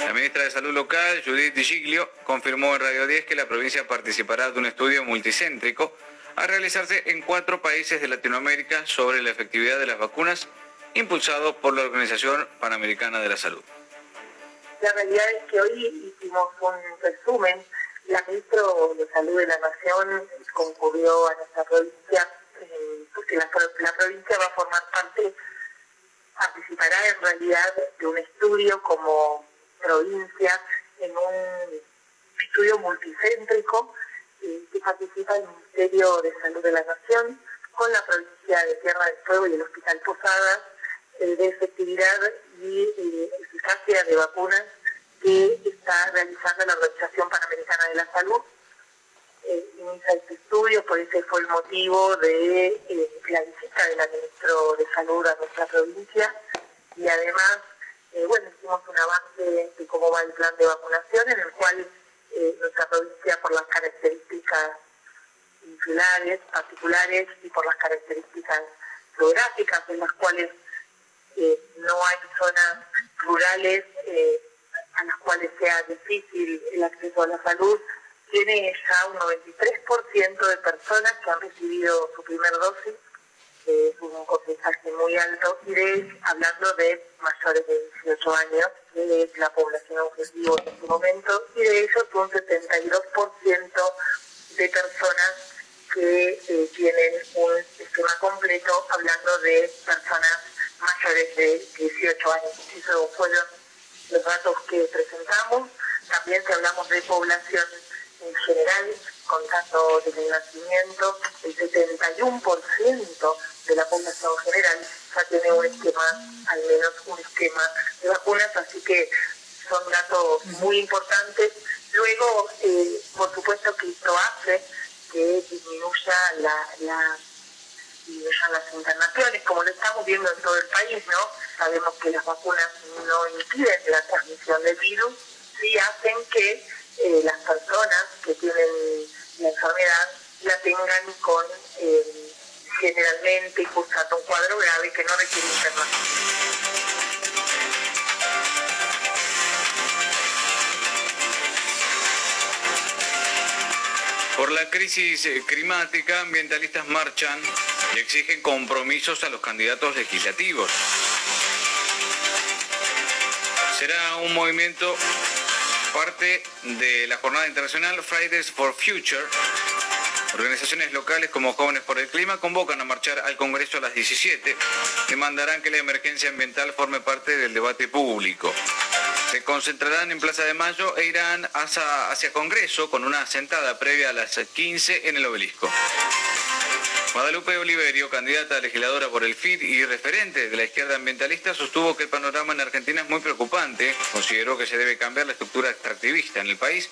La ministra de Salud local, Judith Di Giglio, confirmó en Radio 10 que la provincia participará de un estudio multicéntrico a realizarse en cuatro países de Latinoamérica sobre la efectividad de las vacunas, impulsado por la Organización Panamericana de la Salud.
La realidad es que hoy hicimos un resumen. La ministra de Salud de la Nación concurrió a nuestra provincia, eh, porque la provincia va a formar parte, participará en realidad de un estudio como provincia, en un estudio multicéntrico eh, que participa el Ministerio de Salud de la Nación con la provincia de Tierra del Fuego y el Hospital Posadas de efectividad y eh, eficacia de vacunas que está realizando la Organización Panamericana de la Salud. Eh, inicia este estudio, por ese fue el motivo de eh, la visita del ministro de Salud a nuestra provincia. Y además, eh, bueno, hicimos un avance de cómo va el plan de vacunación en el cual eh, nuestra provincia, por las características insulares, particulares y por las características geográficas en las cuales no hay zonas rurales a las cuales sea difícil el acceso a la salud, tiene ya un 93% de personas que han recibido su primer dosis, que es un porcentaje muy alto, y de, hablando de mayores de 18 años, que es la población objetivo en este momento, y de ellos un 72% de personas que eh, tienen un esquema completo, hablando de personas mayores de 18 años. Esos fueron los datos que presentamos. También si hablamos de población en general, contando desde el nacimiento, el 71% de la población general ya tiene un esquema, al menos un esquema de vacunas, así que son datos muy importantes. Luego, eh, por supuesto que esto hace que disminuya la, la disminuyan las internaciones, como lo estamos viendo en todo el país, ¿no? Sabemos que las vacunas no impiden la transmisión del virus, sí hacen que eh, las personas que tienen la enfermedad la tengan con eh, generalmente cursando un cuadro grave que no requiere internación.
Por la crisis eh, climática, ambientalistas marchan y exigen compromisos a los candidatos legislativos. Será un movimiento parte de la jornada internacional Fridays for Future. Organizaciones locales como Jóvenes por el Clima convocan a marchar al Congreso a las 17. Demandarán que la emergencia ambiental forme parte del debate público. Se concentrarán en Plaza de Mayo e irán hacia, hacia Congreso con una sentada previa a las 15 en el obelisco. Guadalupe Oliverio, candidata a legisladora por el FID y referente de la izquierda ambientalista, sostuvo que el panorama en Argentina es muy preocupante. Consideró que se debe cambiar la estructura extractivista en el país,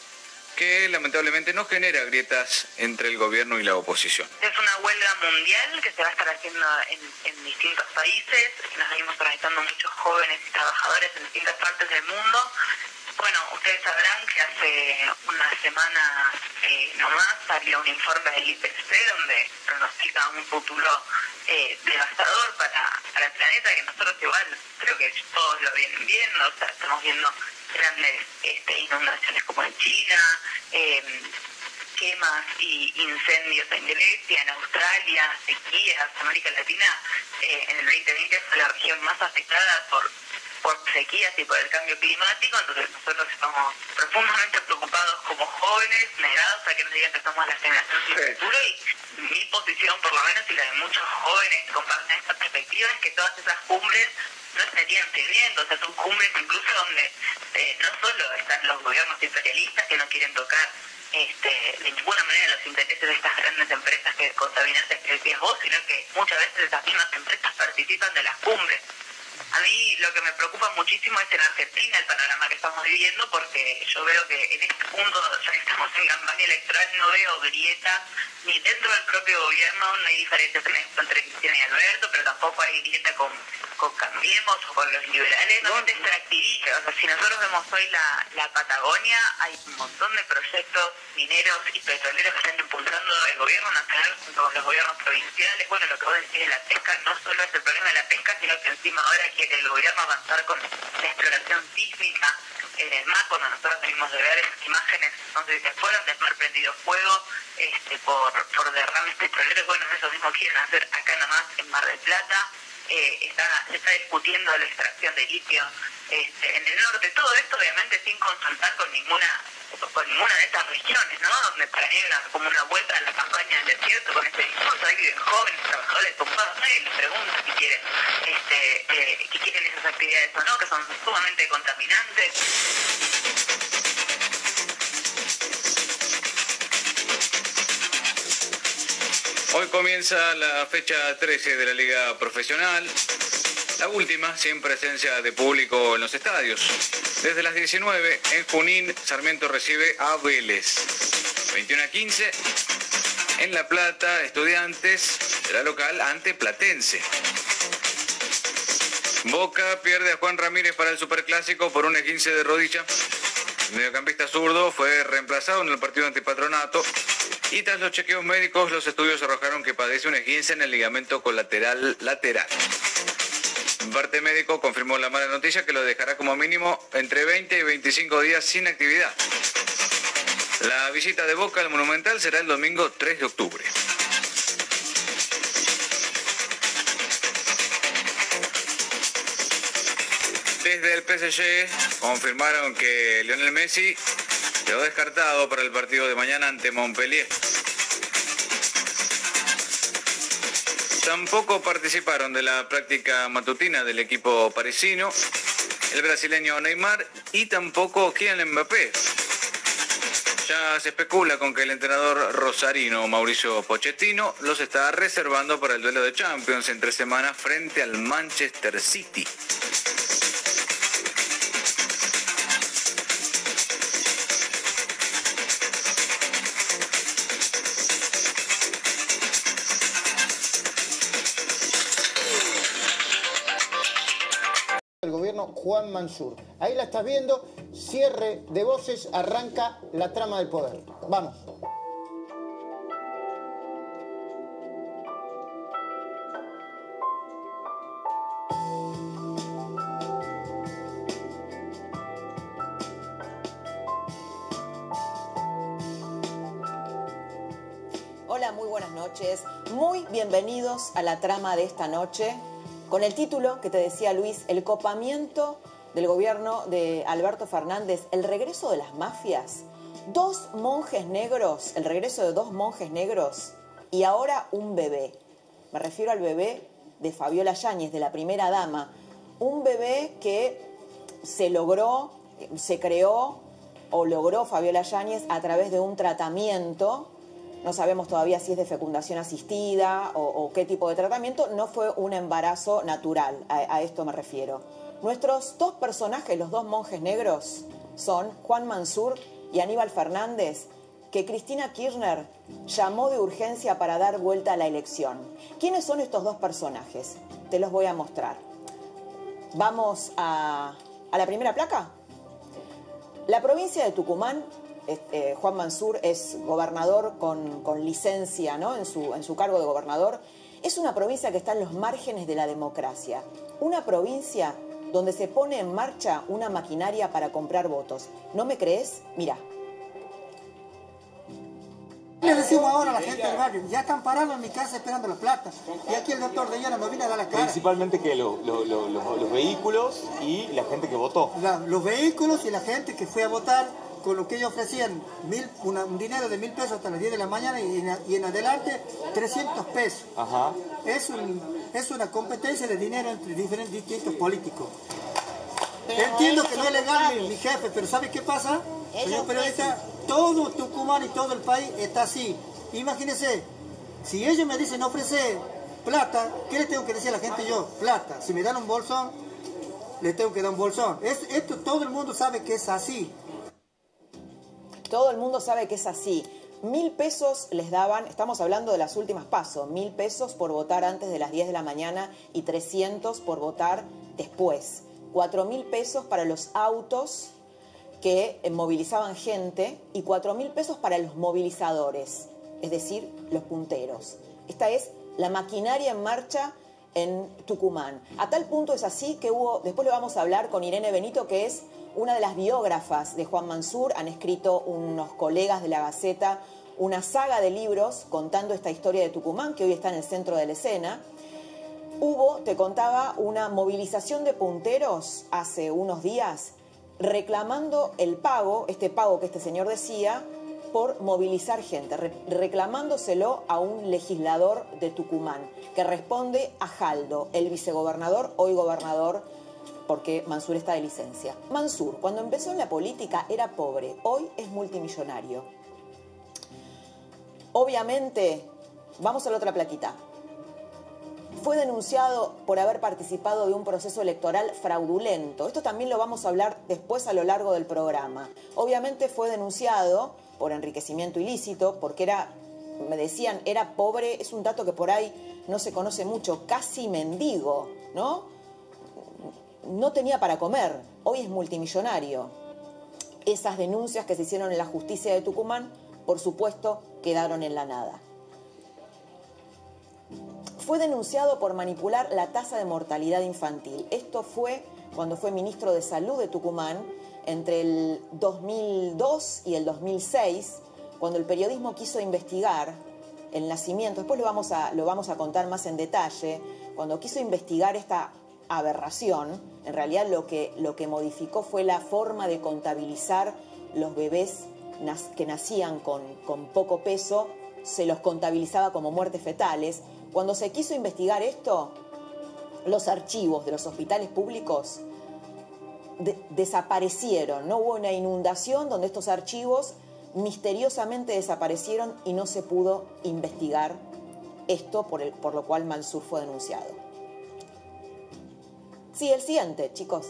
que lamentablemente no genera grietas entre el gobierno y la oposición.
Es una huelga mundial que se va a estar haciendo en, en distintos países. Nos venimos organizando muchos jóvenes y trabajadores en distintas partes del mundo. Bueno, ustedes sabrán que hace unas semanas eh, nomás salió un informe del IPCC donde pronostica un futuro eh, devastador para, para el planeta, que nosotros igual creo que todos lo vienen viendo, o sea, estamos viendo grandes este, inundaciones como en China, eh, quemas y incendios en Grecia, en Australia, sequías, América Latina, eh, en el 2020 fue la región más afectada por por sequías y por el cambio climático, entonces nosotros estamos profundamente preocupados como jóvenes, negados a que nos digan que somos la generación sin futuro y mi posición por lo menos y la de muchos jóvenes que comparten esta perspectiva es que todas esas cumbres no estarían sirviendo, o sea, son cumbres incluso donde eh, no solo están los gobiernos imperialistas que no quieren tocar este, de ninguna manera los intereses de estas grandes empresas que contaminantes que decías vos, sino que muchas veces esas mismas empresas participan de las cumbres. A mí lo que me preocupa muchísimo es en Argentina el panorama que estamos viviendo, porque yo veo que en este punto, ya que estamos en campaña electoral, no veo grieta ni dentro del propio gobierno, no hay diferencias entre Cristina y Alberto, pero tampoco hay grieta con, con Cambiemos o con los liberales, no es extractivista. O sea, si nosotros vemos hoy la, la Patagonia, hay un montón de proyectos mineros y petroleros que están impulsando el gobierno nacional junto con los gobiernos provinciales. Bueno, lo que vos decís de la pesca no solo es el problema de la pesca, sino que encima ahora quiere el gobierno avanzar con la exploración sísmica en el mar, cuando nosotros venimos de ver esas imágenes donde se fueron del mar prendido fuego este, por, por derrames petroleros, bueno, eso mismo quieren hacer acá nomás en Mar del Plata. Eh, está, se está discutiendo la extracción de litio este, en el norte, todo esto obviamente sin consultar con ninguna con ninguna de estas regiones, ¿no? Donde para mí hay como una vuelta a la campaña del desierto con este discurso, viven jóvenes, trabajadores tumbados, nadie les pregunta si este, eh, que quieren esas actividades o no, que son sumamente contaminantes.
Hoy comienza la fecha 13 de la Liga Profesional, la última sin presencia de público en los estadios. Desde las 19 en Junín, Sarmiento recibe a Vélez. 21 a 15 en La Plata, Estudiantes la local ante Platense. Boca pierde a Juan Ramírez para el Superclásico por un 15 de rodilla. El mediocampista zurdo fue reemplazado en el partido antipatronato y tras los chequeos médicos los estudios arrojaron que padece un esguince en el ligamento colateral lateral. Parte médico confirmó la mala noticia que lo dejará como mínimo entre 20 y 25 días sin actividad. La visita de Boca al Monumental será el domingo 3 de octubre. Desde el PSG confirmaron que Lionel Messi quedó descartado para el partido de mañana ante Montpellier. Tampoco participaron de la práctica matutina del equipo parisino el brasileño Neymar y tampoco Kylian Mbappé. Ya se especula con que el entrenador rosarino Mauricio Pochettino los está reservando para el duelo de Champions entre semanas frente al Manchester City.
Mansur. Ahí la estás viendo, cierre de voces, arranca la trama del poder. Vamos.
Hola, muy buenas noches. Muy bienvenidos a la trama de esta noche, con el título que te decía Luis, el copamiento del gobierno de Alberto Fernández, el regreso de las mafias, dos monjes negros, el regreso de dos monjes negros y ahora un bebé. Me refiero al bebé de Fabiola Yáñez, de la primera dama, un bebé que se logró, se creó o logró Fabiola Yáñez a través de un tratamiento no sabemos todavía si es de fecundación asistida o, qué tipo de tratamiento, no fue un embarazo natural, a, esto me refiero. Nuestros dos personajes, los dos monjes negros, son Juan Mansur y Aníbal Fernández, que Cristina Kirchner llamó de urgencia para dar vuelta a la elección. ¿Quiénes son estos dos personajes? Te los voy a mostrar. Vamos a, a la primera placa. La provincia de Tucumán este, Juan Mansur es gobernador con, con licencia ¿no? en, su, en su cargo de gobernador, es una provincia que está en los márgenes de la democracia. Una provincia donde se pone en marcha una maquinaria para comprar votos. ¿No me crees? Mira.
Le decimos ahora a la gente del barrio, ya están parados en mi casa esperando la plata. Y aquí el doctor de Llano viene a dar la cara.
Principalmente que lo, lo, lo, los vehículos y la gente que votó.
La, los vehículos y la gente que fue a votar con lo que ellos ofrecían, mil, una, un dinero de mil pesos hasta las 10 de la mañana y en, y en adelante 300 pesos.
Ajá.
Es, un, es una competencia de dinero entre diferentes distintos políticos. Pero Entiendo que no es legal mi, mi, jefe, pero ¿sabe qué pasa? Señor periodista, todo Tucumán y todo el país está así. Imagínense, si ellos me dicen ofrecer plata, ¿qué les tengo que decir a la gente yo? Plata. Si me dan un bolsón, le tengo que dar un bolsón. Es, esto todo el mundo sabe que es así.
Todo el mundo sabe que es así. Mil pesos les daban, estamos hablando de las últimas pasos, mil pesos por votar antes de las 10 de la mañana y 300 por votar después. Cuatro mil pesos para los autos que eh, movilizaban gente y cuatro mil pesos para los movilizadores, es decir, los punteros. Esta es la maquinaria en marcha en Tucumán. A tal punto es así que hubo, después lo vamos a hablar con Irene Benito, que es una de las biógrafas de Juan Mansur, han escrito unos colegas de la Gaceta una saga de libros contando esta historia de Tucumán, que hoy está en el centro de la escena. Hubo, te contaba, una movilización de punteros hace unos días reclamando el pago, este pago que este señor decía, por movilizar gente, reclamándoselo a un legislador de Tucumán, que responde a Jaldo, el vicegobernador, hoy gobernador, porque Mansur está de licencia. Mansur, cuando empezó en la política, era pobre, hoy es multimillonario. Obviamente, vamos a la otra plaquita. Fue denunciado por haber participado de un proceso electoral fraudulento. Esto también lo vamos a hablar después a lo largo del programa. Obviamente fue denunciado por enriquecimiento ilícito, porque era, me decían, era pobre, es un dato que por ahí no se conoce mucho, casi mendigo, ¿no? No tenía para comer, hoy es multimillonario. Esas denuncias que se hicieron en la justicia de Tucumán, por supuesto, quedaron en la nada. Fue denunciado por manipular la tasa de mortalidad infantil. Esto fue cuando fue ministro de Salud de Tucumán entre el 2002 y el 2006, cuando el periodismo quiso investigar el nacimiento, después lo vamos a, lo vamos a contar más en detalle, cuando quiso investigar esta aberración, en realidad lo que, lo que modificó fue la forma de contabilizar los bebés que nacían con, con poco peso, se los contabilizaba como muertes fetales. Cuando se quiso investigar esto, los archivos de los hospitales públicos desaparecieron, no hubo una inundación donde estos archivos misteriosamente desaparecieron y no se pudo investigar esto por, el, por lo cual Mansur fue denunciado. Sí, el siguiente, chicos.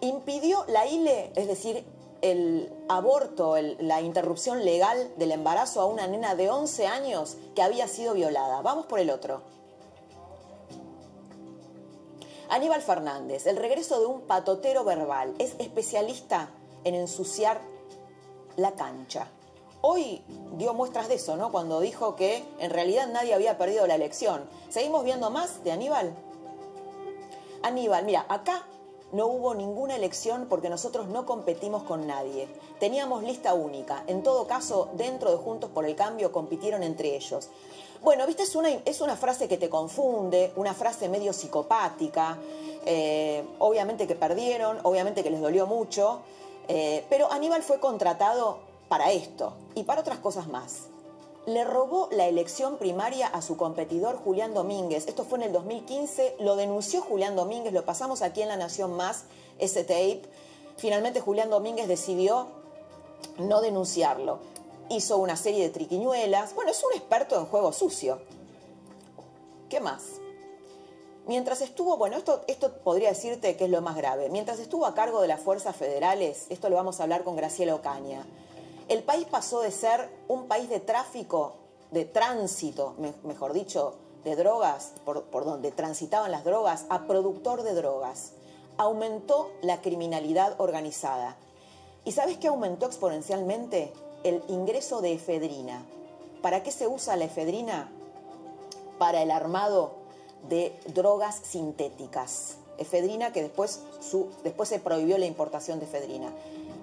Impidió la ILE, es decir, el aborto, la interrupción legal del embarazo a una nena de 11 años que había sido violada. Vamos por el otro. Aníbal Fernández, el regreso de un patotero verbal, es especialista en ensuciar la cancha. Hoy dio muestras de eso, ¿no? Cuando dijo que en realidad nadie había perdido la elección. ¿Seguimos viendo más de Aníbal? Aníbal, mira, acá no hubo ninguna elección porque nosotros no competimos con nadie. Teníamos lista única. En todo caso, dentro de Juntos por el Cambio compitieron entre ellos. Bueno, viste, es una, es una frase que te confunde, una frase medio psicopática. Eh, obviamente que perdieron, obviamente que les dolió mucho, eh, pero Aníbal fue contratado para esto y para otras cosas más. Le robó la elección primaria a su competidor Julián Domínguez. Esto fue en el 2015, lo denunció Julián Domínguez, lo pasamos aquí en La Nación Más, ese tape. Finalmente Julián Domínguez decidió no denunciarlo hizo una serie de triquiñuelas. Bueno, es un experto en juego sucio. ¿Qué más? Mientras estuvo, bueno, esto, esto podría decirte que es lo más grave. Mientras estuvo a cargo de las fuerzas federales, esto lo vamos a hablar con Graciela Ocaña, el país pasó de ser un país de tráfico, de tránsito, mejor dicho, de drogas, por, donde transitaban las drogas, a productor de drogas. Aumentó la criminalidad organizada. ¿Y sabes qué aumentó exponencialmente? el ingreso de efedrina. ¿Para qué se usa la efedrina? Para el armado de drogas sintéticas. Efedrina que después, después se prohibió la importación de efedrina.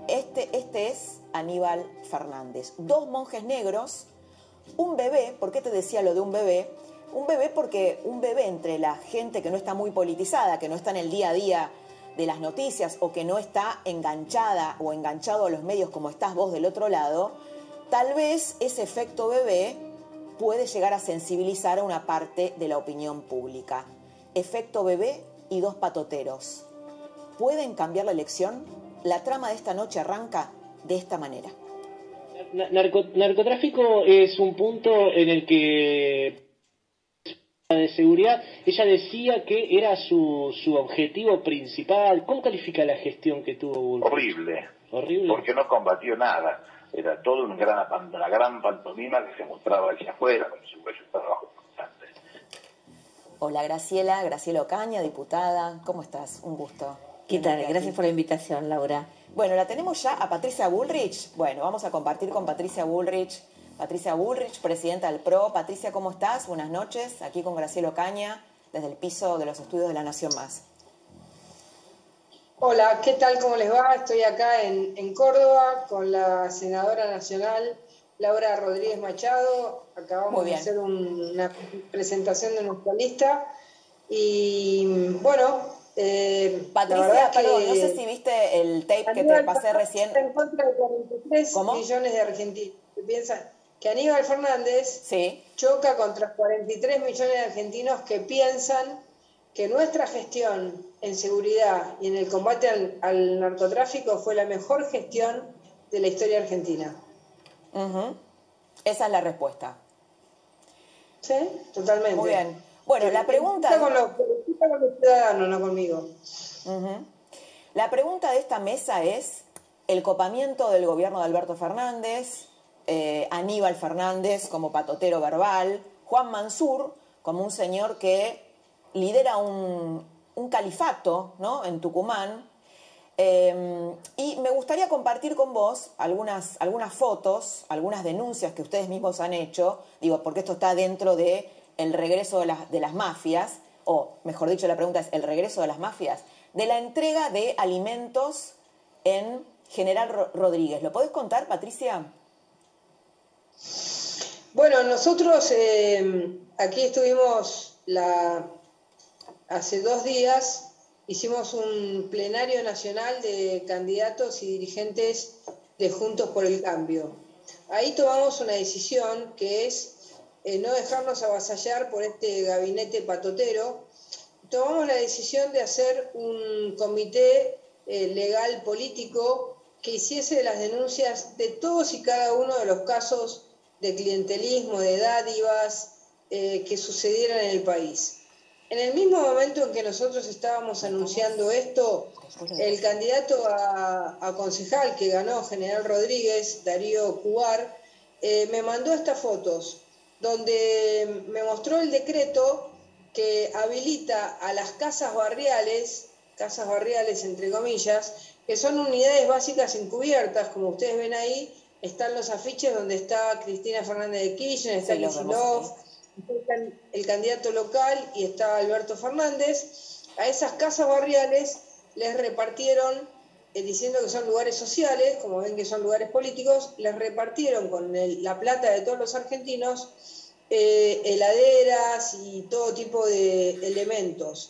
Este, este es Aníbal Fernández. Dos monjes negros, un bebé, ¿por qué te decía lo de un bebé? Un bebé porque un bebé entre la gente que no está muy politizada, que no está en el día a día de las noticias o que no está enganchada o enganchado a los medios como estás vos del otro lado, tal vez ese efecto bebé puede llegar a sensibilizar a una parte de la opinión pública. Efecto bebé y dos patoteros. ¿Pueden cambiar la elección? La trama de esta noche arranca de esta manera.
narcotráfico es un punto en el que de seguridad, ella decía que era su, su objetivo principal. ¿Cómo califica la gestión que tuvo Bullrich?
Horrible.
Horrible.
Porque no combatió nada. Era todo un gran, una gran pantomima que se mostraba hacia afuera con su bello trabajo constante.
Hola Graciela, Graciela Ocaña, diputada. ¿Cómo estás? Un gusto.
¿Qué tal? Gracias
aquí.
por la invitación, Laura.
Bueno, la tenemos ya a Patricia Bullrich. Bueno, vamos a compartir con Patricia Bullrich. Patricia Bullrich, presidenta del PRO. Patricia, ¿cómo estás? Buenas noches. Aquí con Graciela Ocaña, desde el piso de los estudios de la Nación Más.
Hola, ¿qué tal? ¿Cómo les va? Estoy acá en, en Córdoba con la senadora nacional Laura Rodríguez Machado. Acabamos de hacer un- una presentación de nuestra lista. Y bueno, eh,
Patricia,
verdad
perdón, no sé si viste el tape que te pasé
Fernández
recién.
está en contra de 43
¿Cómo?
millones de argentinos. que piensan que Aníbal Fernández choca contra 43 millones de argentinos que piensan que nuestra gestión en seguridad y en el combate al, al narcotráfico fue la mejor gestión de la historia argentina.
Esa es la respuesta.
¿Sí? Totalmente.
Muy bien. Bueno,
Que-
la
que
pregunta...
discuta Con los, con los ciudadanos, no conmigo.
La pregunta de esta mesa es el copamiento del gobierno de Alberto Fernández, eh, Aníbal Fernández como patotero verbal, Juan Mansur como un señor que lidera un, un califato ¿no? en Tucumán. Eh, y me gustaría compartir con vos algunas, algunas fotos, algunas denuncias que ustedes mismos han hecho, digo, porque esto está dentro de el regreso de las, de las mafias, o mejor dicho, la pregunta es el regreso de las mafias, de la entrega de alimentos en General Ro- Rodríguez. ¿Lo podés contar, Patricia?
Bueno, nosotros eh, aquí estuvimos la, hace dos días, hicimos un plenario nacional de candidatos y dirigentes de Juntos por el Cambio. Ahí tomamos una decisión que es eh, no dejarnos avasallar por este gabinete patotero. Tomamos la decisión de hacer un comité eh, legal político que hiciese las denuncias de todos y cada uno de los casos de clientelismo, de dádivas eh, que sucedieran en el país. En el mismo momento en que nosotros estábamos anunciando esto, el candidato a, concejal que ganó General Rodríguez, Darío Cubar, me mandó estas fotos donde me mostró el decreto que habilita a las casas barriales, casas barriales entre comillas, que son unidades básicas encubiertas, como ustedes ven ahí, están los afiches donde está Cristina Fernández de Kirchner, está
Sí,
Kicillof, el candidato local y está Alberto Fernández. A esas casas barriales les repartieron, diciendo que son lugares sociales, como ven que son lugares políticos, les repartieron con el- la plata de todos los argentinos eh, heladeras y todo tipo de elementos.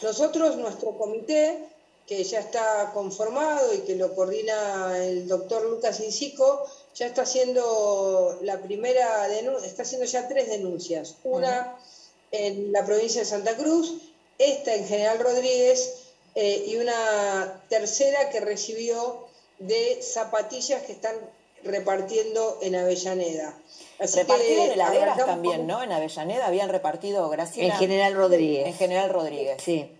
Nosotros, nuestro comité, que ya está conformado y que lo coordina el doctor Lucas Incico, ya está haciendo la primera denuncia, está haciendo ya tres denuncias. Una en la provincia de Santa Cruz, esta en General Rodríguez eh, y una tercera que recibió de zapatillas que están repartiendo en Avellaneda. Así
Repartieron
que
heladeras también, ¿no? En Avellaneda habían repartido, Graciela.
En General Rodríguez.
En General Rodríguez.
Sí,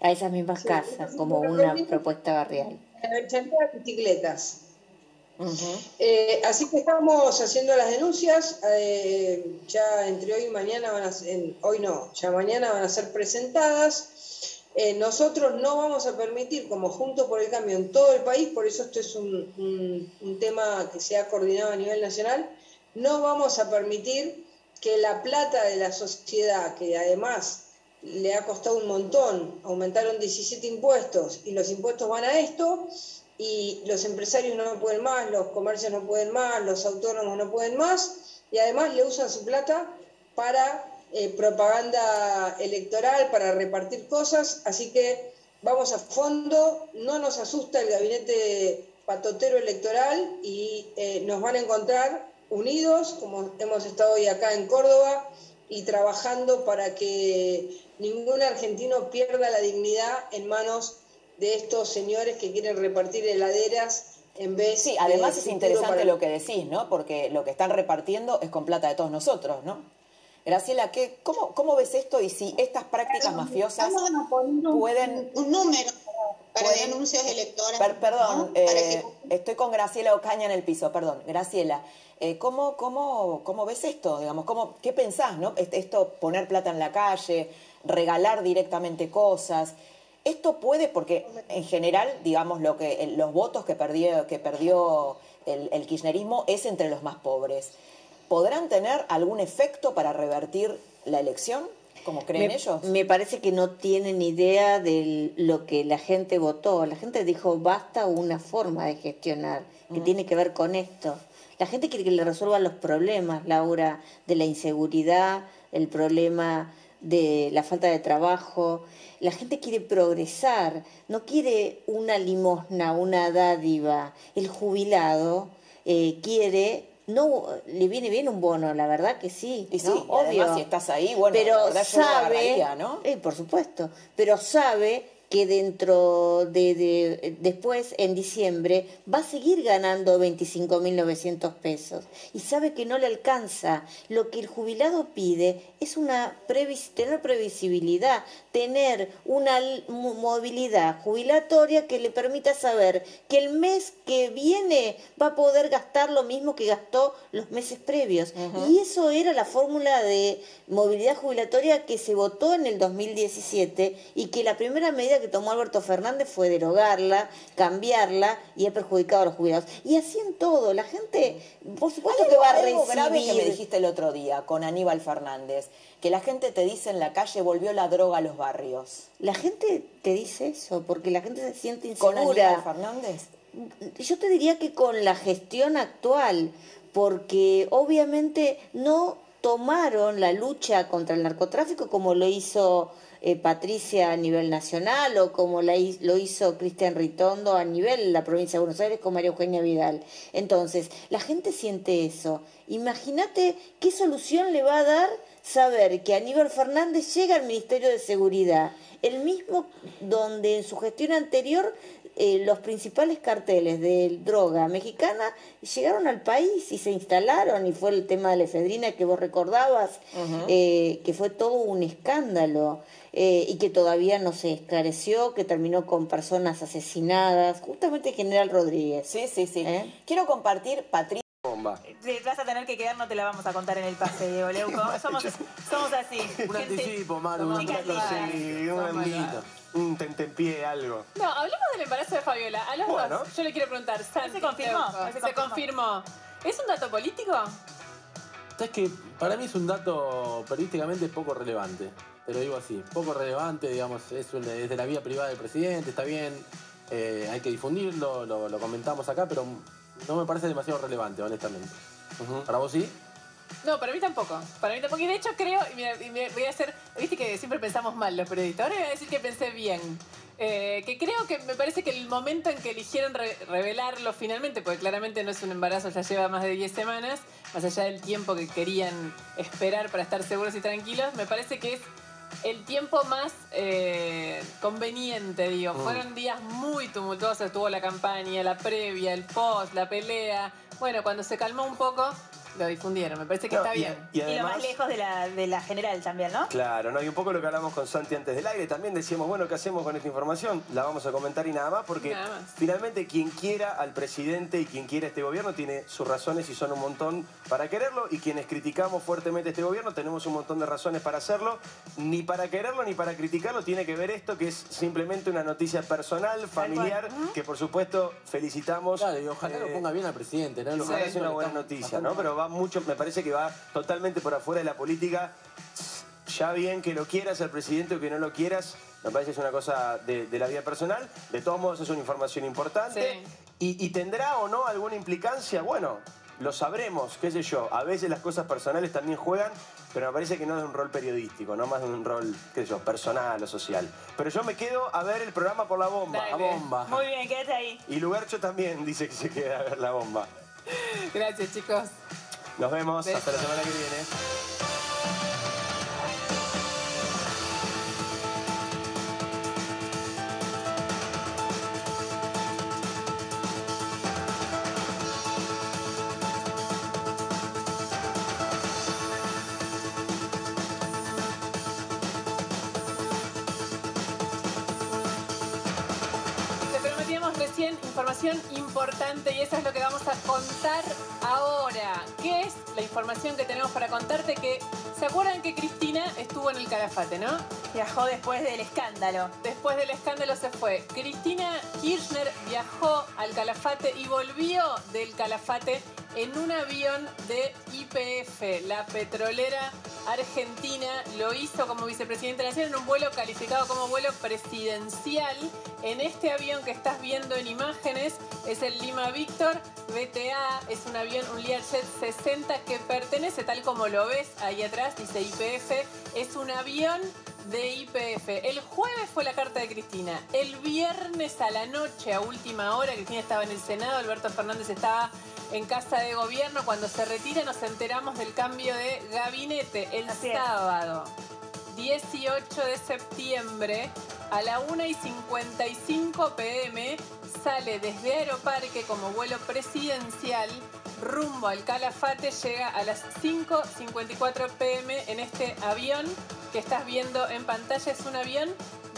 a esas mismas casas, como una propuesta barrial.
en Avellaneda bicicletas. Eh, así que estamos haciendo las denuncias, eh, ya entre hoy y mañana van a ser, hoy no, ya mañana van a ser presentadas. Eh, nosotros no vamos a permitir, como Juntos por el Cambio en todo el país, por eso esto es un, un- tema que se ha coordinado a nivel nacional, no vamos a permitir que la plata de la sociedad, que además le ha costado un montón, aumentaron 17 impuestos y los impuestos van a esto, y los empresarios no pueden más, los comercios no pueden más, los autónomos no pueden más, y además le usan su plata para eh, propaganda electoral, para repartir cosas, así que vamos a fondo, no nos asusta el gabinete patotero electoral y eh, nos van a encontrar unidos, como hemos estado hoy acá en Córdoba, y trabajando para que ningún argentino pierda la dignidad en manos de estos señores que quieren repartir heladeras en vez
Sí, además
de
es interesante
para-
lo que decís, ¿no? Porque lo que están repartiendo es con plata de todos nosotros, ¿no? Graciela, ¿qué, cómo, ¿cómo ves esto y si estas prácticas mafiosas pueden...
Un número para denuncias electorales.
Per- perdón, eh, estoy con Graciela Ocaña en el piso, perdón. Graciela, eh, ¿cómo, cómo, ¿cómo ves esto? Digamos, ¿cómo, ¿Qué pensás, no? Est- Esto, poner plata en la calle, regalar directamente cosas. Esto puede, porque en general, digamos, lo que los votos que perdió, que perdió el, el kirchnerismo es entre los más pobres. ¿Podrán tener algún efecto para revertir la elección, como creen
me,
ellos?
me parece que no tienen idea de lo que la gente votó. La gente dijo basta una forma de gestionar que tiene que ver con esto. La gente quiere que le resuelvan los problemas, Laura, de la inseguridad, el problema de la falta de trabajo. La gente quiere progresar, no quiere una limosna, una dádiva. El jubilado eh, quiere no le viene bien un bono, la verdad que sí.
Y sí,
¿no?
y además, si estás ahí, bueno,
pero
la verdad yo lo
sabe,
agarraría, ¿no?
eh, por supuesto, pero sabe que dentro de, de- después en diciembre va a seguir ganando 25.900 pesos y sabe que no le alcanza. Lo que el jubilado pide es una previs- tener previsibilidad, tener una movilidad jubilatoria que le permita saber que el mes que viene va a poder gastar lo mismo que gastó los meses previos. Y eso era la fórmula de movilidad jubilatoria que se votó en el 2017 y que la primera medida que tomó Alberto Fernández fue derogarla, cambiarla y ha perjudicado a los jubilados. Y así en todo, la gente, por supuesto que va a
algo
recibir...
grave que me dijiste el otro día con Aníbal Fernández, que la gente te dice en la calle volvió la droga a los barrios.
La gente te dice eso porque la gente se siente
¿Con
insegura.
Aníbal Fernández?
Yo te diría que con la gestión actual, porque obviamente no tomaron la lucha contra el narcotráfico como lo hizo eh, Patricia a nivel nacional o como la lo hizo Cristian Ritondo a nivel la provincia de Buenos Aires con María Eugenia Vidal. Entonces, la gente siente eso. Imagínate qué solución le va a dar saber que Aníbal Fernández llega al Ministerio de Seguridad, el mismo donde en su gestión anterior eh, los principales carteles de droga mexicana llegaron al país y se instalaron y fue el tema de la efedrina que vos recordabas, eh, que fue todo un escándalo eh, y que todavía no se esclareció, que terminó con personas asesinadas, justamente General Rodríguez.
Sí, sí, sí. Quiero compartir, Patricia.
Bomba.
Te vas a tener que quedar, no te la vamos a contar en el pase, Diego Leuco. *laughs* Somos, somos así.
Un
gente-
anticipo, Manu, un sí, un amiguito, un tentempié, algo.
No, hablemos del embarazo de Fabiola. A los
Bueno.
dos, yo le quiero preguntar. Santi,
¿Se confirmó? ¿Se
¿Se confirmó? ¿Es un dato político?
¿Sabes que Para mí es un dato periodísticamente poco relevante. Te lo digo así. Poco relevante, digamos, es, un- es de la vida privada del presidente, está bien. eh, hay que difundirlo, lo, lo comentamos acá, pero no me parece demasiado relevante, honestamente. ¿Para vos sí?
No, para mí tampoco. Para mí tampoco. Y de hecho creo, y mira, y me voy a hacer, viste que siempre pensamos mal los periodistas. Ahora voy a decir que pensé bien. Eh, que creo que me parece que el momento en que eligieron re- revelarlo finalmente, porque claramente no es un embarazo, ya lleva más de 10 semanas, más allá del tiempo que querían esperar para estar seguros y tranquilos, me parece que es el tiempo más eh, conveniente, digo.
Mm.
Fueron días muy tumultuosos, tuvo la campaña, la previa, el post, la pelea. Bueno, cuando se calmó un poco, lo difundieron. Me parece que
No,
está
y-
bien.
y
Y lo
además-
más lejos de la, de la general también, ¿no?
Claro, ¿no? Y un poco lo que hablamos con Santi antes del aire, también decíamos, bueno, ¿qué hacemos con esta información? La vamos a comentar y nada más, porque
Nada más.
finalmente quien quiera al presidente y quien quiera este gobierno tiene sus razones y son un montón para quererlo, y quienes criticamos fuertemente este gobierno tenemos un montón de razones para hacerlo, ni para quererlo ni para criticarlo, tiene que ver esto, que es simplemente una noticia personal, familiar, que por supuesto felicitamos. Claro, y ojalá lo eh, ponga bien al presidente, ¿no? y Lo ojalá sea una buena noticia, ¿no? Pero va mucho, me parece que va totalmente por afuera de la política. Ya bien que lo quieras al presidente o que no lo quieras, me parece que es una cosa de, de la vida personal. De todos modos es una información importante. Y, y tendrá o no alguna implicancia, bueno, lo sabremos, qué sé yo. A veces las cosas personales también juegan, pero me parece que no es un rol periodístico, no más de un rol, qué sé yo, personal o social. Pero yo me quedo a ver el programa por la bomba, a bomba.
Muy bien, quédate ahí.
Y Lugarcho también dice que se queda a ver la bomba. *laughs*
Gracias, chicos.
Nos vemos. Hasta la semana que viene.
Te prometíamos recién información importante y eso es lo que vamos a contar información que tenemos para contarte? Que ¿Se acuerdan que Cristina estuvo en el Calafate, no?
Viajó después del escándalo.
Después del escándalo se fue. Cristina Kirchner viajó al Calafate y volvió del Calafate en un avión de IPF, la petrolera argentina. Lo hizo como vicepresidente de la Nación en un vuelo calificado como vuelo presidencial. En este avión que estás viendo en imágenes es el Lima Víctor BTA. Es un avión, un Learjet 60 que pertenece, tal como lo ves ahí atrás, dice IPF. Es un avión de IPF. El jueves fue la carta de Cristina. El viernes a la noche, a última hora, Cristina estaba en el Senado, Alberto Fernández estaba en casa de gobierno. Cuando se retira nos enteramos del cambio de gabinete el sábado 18 de septiembre a la 1 y 55 pm sale desde Aeroparque como vuelo presidencial rumbo al Calafate, llega a las 5.54 pm en este avión que estás viendo en pantalla. Es un avión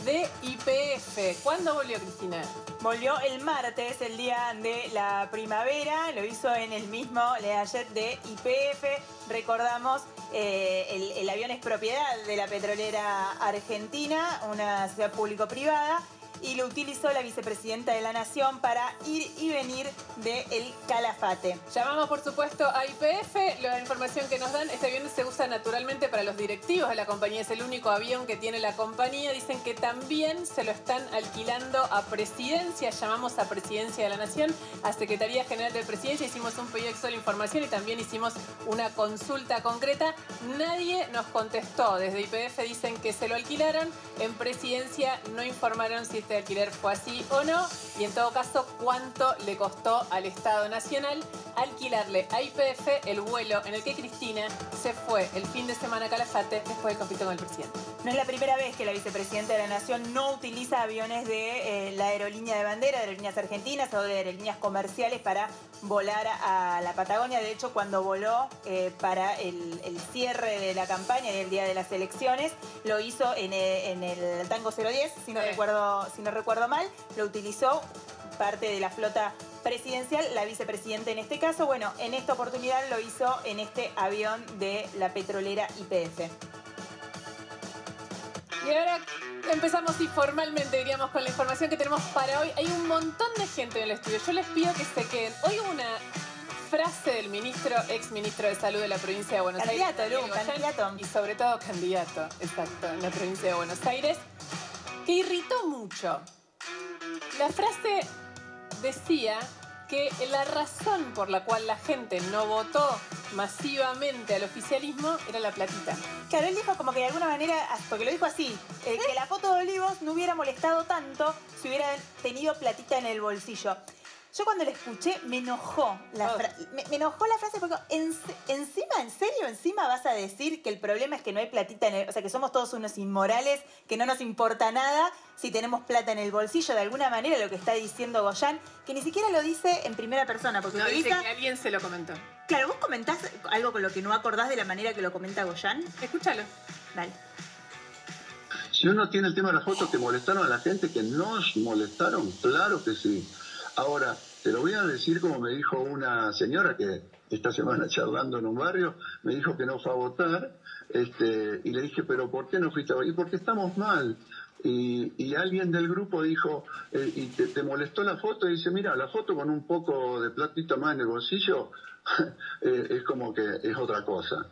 de IPF. ¿Cuándo volvió Cristina?
Volvió el martes, el día de la primavera, lo hizo en el mismo Learjet de IPF. Recordamos, eh, el, el avión es propiedad de la petrolera argentina, una ciudad público-privada y lo utilizó la vicepresidenta de la Nación para ir y venir de Calafate.
Llamamos, por supuesto, a IPF. La información que nos dan, este avión se usa naturalmente para los directivos de la compañía. Es el único avión que tiene la compañía. Dicen que también se lo están alquilando a Presidencia. Llamamos a Presidencia de la Nación, a Secretaría General de Presidencia. Hicimos un pedido de información y también hicimos una consulta concreta. Nadie nos contestó. Desde IPF dicen que se lo alquilaron. En Presidencia no informaron si este alquiler fue así o no y en todo caso cuánto le costó al Estado Nacional alquilarle a IPF el vuelo en el que Cristina se fue el fin de semana a Calafate después del conflicto con el presidente.
No es la primera vez que la vicepresidenta de la Nación no utiliza aviones de eh, la aerolínea de bandera, de aerolíneas argentinas o de aerolíneas comerciales para volar a la Patagonia. De hecho, cuando voló eh, para el, cierre de la campaña y el día de las elecciones, lo hizo en, eh, el Tango 010, si no, recuerdo, si no recuerdo mal, lo utilizó parte de la flota presidencial, la vicepresidenta en este caso. Bueno, en esta oportunidad lo hizo en este avión de la petrolera IPF.
Y ahora empezamos y formalmente diríamos con la información que tenemos para hoy. Hay un montón de gente en el estudio. Yo les pido que se queden. Hoy una frase del ministro, ex ministro de Salud de la provincia de Buenos
Aires.
Candidato,
candidato.
Y sobre todo candidato, exacto, en la provincia de Buenos Aires, que irritó mucho. La frase decía que la razón por la cual la gente no votó masivamente al oficialismo era la platita.
Claro, él dijo como que de alguna manera, porque lo dijo así, eh, que la foto de Olivos no hubiera molestado tanto si hubiera tenido platita en el bolsillo. Yo cuando la escuché me enojó la oh. me, enojó la frase porque encima, en serio, encima vas a decir que el problema es que no hay platita en el, o sea, que somos todos unos inmorales, que no nos importa nada si tenemos plata en el bolsillo, de alguna manera lo que está diciendo Goyan, que ni siquiera lo dice en primera persona, porque
no, dice que alguien se lo comentó.
Claro, vos comentás algo con lo que no acordás de la manera que lo comenta Goyan.
Escúchalo.
Dale.
Si uno tiene el tema de las fotos que molestaron a la gente, que nos molestaron, claro que sí. Ahora, te lo voy a decir como me dijo una señora que esta semana *laughs* charlando en un barrio, me dijo que no fue a votar, este, y le dije, pero ¿por qué no fuiste a votar? Y porque estamos mal. Y, alguien del grupo dijo, eh, y te, molestó la foto, y dice, mira, la foto con un poco de platito más en el bolsillo *laughs* eh, es como que es otra cosa.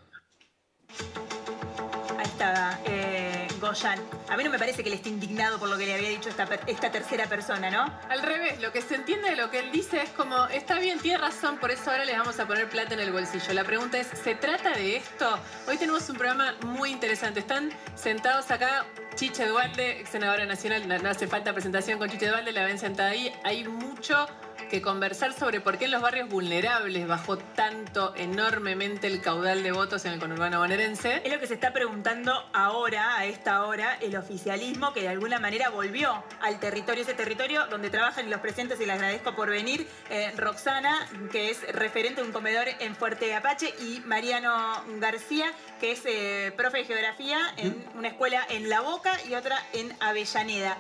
Ahí estaba. Eh, Goyan. A mí no me parece que él esté indignado por lo que le había dicho esta, tercera persona, ¿no?
Al revés, lo que se entiende de lo que él dice es como, está bien, tiene razón, por eso ahora les vamos a poner plata en el bolsillo. La pregunta es, ¿se trata de esto? Hoy tenemos un programa muy interesante. Están sentados acá Chiche Duarte, senadora nacional, no, hace falta presentación con Chiche Duarte, la ven sentada ahí. Hay mucho que conversar sobre por qué en los barrios vulnerables bajó tanto enormemente el caudal de votos en el conurbano bonaerense.
Es lo que se está preguntando ahora, a esta hora, el oficialismo que de alguna manera volvió al territorio, ese territorio donde trabajan los presentes y les agradezco por venir, eh, Roxana, que es referente de un comedor en Fuerte Apache, y Mariano García, que es eh, profe de geografía en una escuela en La Boca y otra en Avellaneda.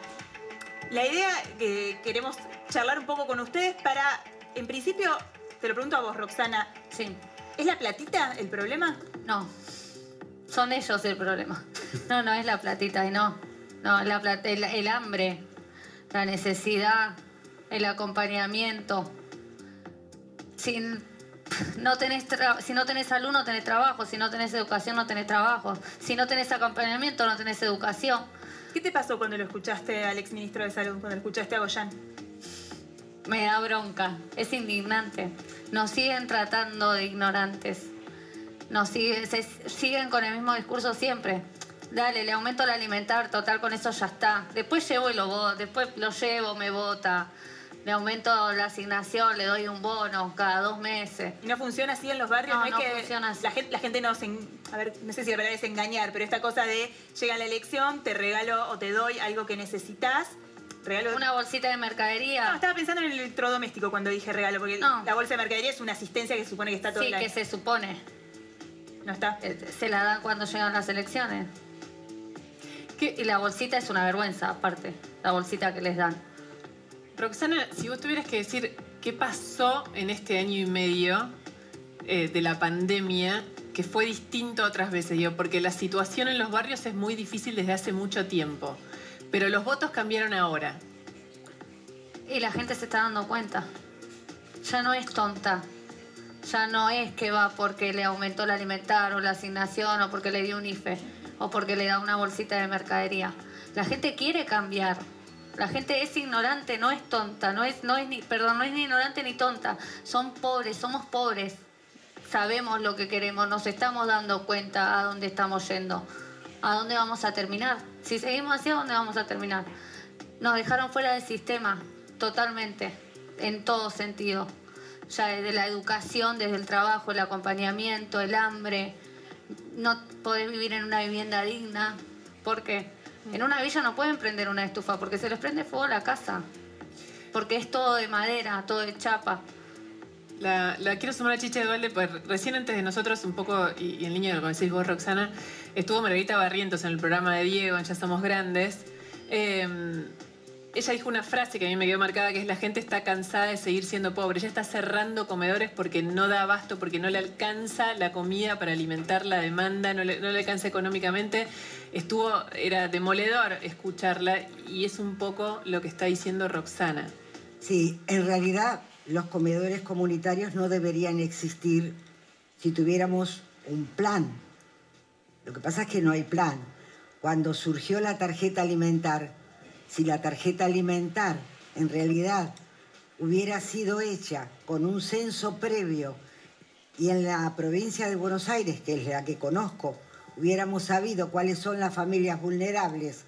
La idea que queremos charlar un poco con ustedes para, en principio, te lo pregunto a vos, Roxana.
Sí.
¿Es la platita el problema?
No. Son ellos el problema. No, no es la platita y no. No, la plata, el, el hambre, la necesidad, el acompañamiento. Si no tenés tra- si no tenés salud, no tenés trabajo. Si no tenés educación, no tenés trabajo. Si no tenés acompañamiento, no tenés educación.
¿Qué te pasó cuando lo escuchaste al exministro de Salud, cuando lo escuchaste a Goyan?
Me da bronca, es indignante. Nos siguen tratando de ignorantes. Nos sigue- se siguen con el mismo discurso siempre. Dale, le aumento el alimentar, total, con eso ya está. Después llevo y lo voto, después lo llevo, me vota. Le aumento la asignación, le doy un bono cada dos meses.
¿Y no funciona así en los barrios?
No,
es
no
que
funciona así.
La gente, la gente no se... A ver, no sé si la palabra es engañar, pero esta cosa de llega la elección, te regalo o te doy algo que necesitas. Regalo...
Una bolsita de mercadería.
No, estaba pensando en el electrodoméstico cuando dije regalo, porque
No.
la bolsa de mercadería es una asistencia que se supone que está todo
Sí, que se supone.
No está.
Eh, Se la dan cuando llegan las elecciones. Y la bolsita es una vergüenza, aparte. La bolsita que les dan.
Roxana, si vos tuvieras que decir qué pasó en este año y medio eh, de la pandemia que fue distinto a otras veces, digo, porque la situación en los barrios es muy difícil desde hace mucho tiempo, pero los votos cambiaron ahora.
Y la gente se está dando cuenta. Ya no es tonta. Ya no es que va porque le aumentó el alimentar o la asignación o porque le dio un IFE o porque le da una bolsita de mercadería. La gente quiere cambiar. La gente es ignorante, no es tonta, no es, no es ni, perdón, no es ni ignorante ni tonta. Son pobres, somos pobres. Sabemos lo que queremos, nos estamos dando cuenta a dónde estamos yendo, a dónde vamos a terminar. Si seguimos así, ¿a dónde vamos a terminar? Nos dejaron fuera del sistema, totalmente, en todo sentido. Ya desde la educación, desde el trabajo, el acompañamiento, el hambre. No podés vivir en una vivienda digna. ¿Por qué? En una villa no pueden prender una estufa porque se les prende fuego la casa. Porque es todo de madera, todo de chapa.
La, quiero sumar a Chicha de Dualde, pues recién antes de nosotros, un poco, y, y en línea de lo que decís vos, Roxana, estuvo Margarita Barrientos en el programa de Diego, Ya Somos Grandes. Eh, ella dijo una frase que a mí me quedó marcada, que es la gente está cansada de seguir siendo pobre. Ya está cerrando comedores porque no da abasto, porque no le alcanza la comida para alimentar la demanda, no le, no le alcanza económicamente. Estuvo, era demoledor escucharla y es un poco lo que está diciendo Roxana.
Sí, en realidad los comedores comunitarios no deberían existir si tuviéramos un plan. Lo que pasa es que no hay plan. Cuando surgió la tarjeta alimentar, si la tarjeta alimentar en realidad hubiera sido hecha con un censo previo y en la provincia de Buenos Aires, que es la que conozco, hubiéramos sabido cuáles son las familias vulnerables,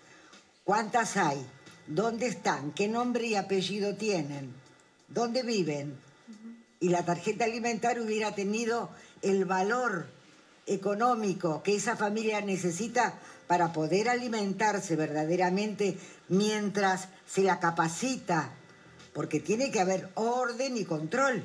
cuántas hay, dónde están, qué nombre y apellido tienen, dónde viven, y la tarjeta alimentar hubiera tenido el valor económico que esa familia necesita para poder alimentarse verdaderamente mientras se la capacita, porque tiene que haber orden y control.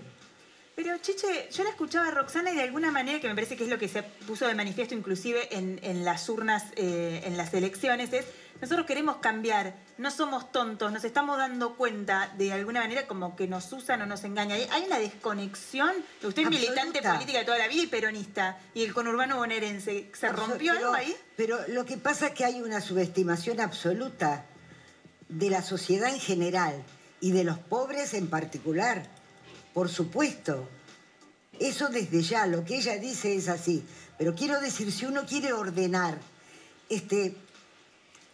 Pero, Chiche, yo la escuchaba a Roxana y de alguna manera, que me parece que es lo que se puso de manifiesto inclusive en, las urnas, eh, en las elecciones, es, nosotros queremos cambiar, no somos tontos, nos estamos dando cuenta de alguna manera como que nos usan o nos engañan. Hay- una desconexión, usted es militante política de toda la vida y peronista, y el conurbano bonaerense, ¿se rompió
Pero-
algo ahí?
Pero lo que pasa es que hay una subestimación absoluta de la sociedad en general y de los pobres en particular. Por supuesto. Eso desde ya, lo que ella dice es así. Pero quiero decir, si uno quiere ordenar este,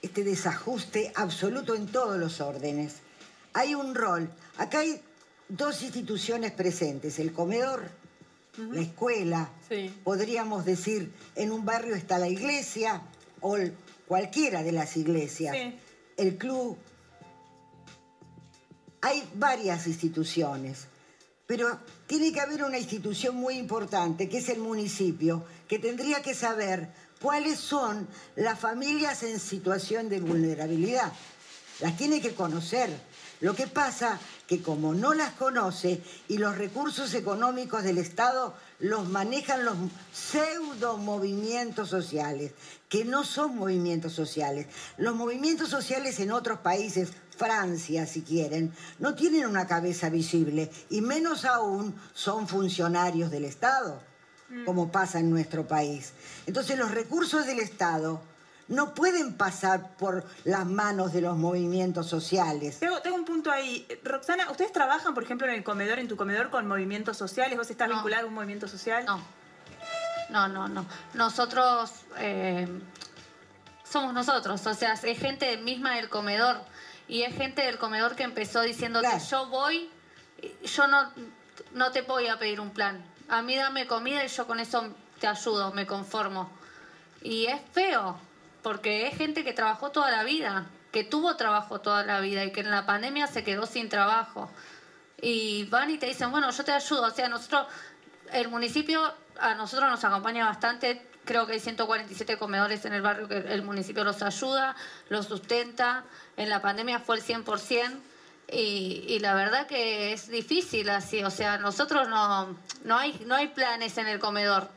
este desajuste absoluto en todos los órdenes, hay un rol. Acá hay dos instituciones presentes, el comedor, la escuela, podríamos decir, en un barrio está la iglesia o cualquiera de las iglesias,
Sí.
el club. Hay varias instituciones, pero tiene que haber una institución muy importante, que es el municipio, que tendría que saber cuáles son las familias en situación de vulnerabilidad. Las tiene que conocer. Lo que pasa que como no las conoce y los recursos económicos del Estado los manejan los pseudo movimientos sociales, que no son movimientos sociales. Los movimientos sociales en otros países, Francia si quieren, no tienen una cabeza visible y menos aún son funcionarios del Estado, como pasa en nuestro país. Entonces los recursos del Estado no pueden pasar por las manos de los movimientos sociales.
Tengo, tengo un punto ahí. Roxana, ¿ustedes trabajan, por ejemplo, en el comedor, en tu comedor, con movimientos sociales? ¿Vos estás vinculada a un movimiento social?
No. No, no, no. Nosotros eh, somos nosotros. O sea, es gente misma del comedor. Y es gente del comedor que empezó diciendo que yo voy, yo no, no te voy a pedir un plan. A mí dame comida y yo con eso te ayudo, me conformo. Y es feo, porque es gente que trabajó toda la vida, que tuvo trabajo toda la vida y que en la pandemia se quedó sin trabajo. Y van y te dicen, bueno, yo te ayudo. O sea, nosotros, el municipio a nosotros nos acompaña bastante. Creo que hay 147 comedores en el barrio que el municipio los ayuda, los sustenta. En la pandemia fue el 100%. Y, y, la verdad que es difícil así, o sea, nosotros no, no, hay, no hay planes en el comedor.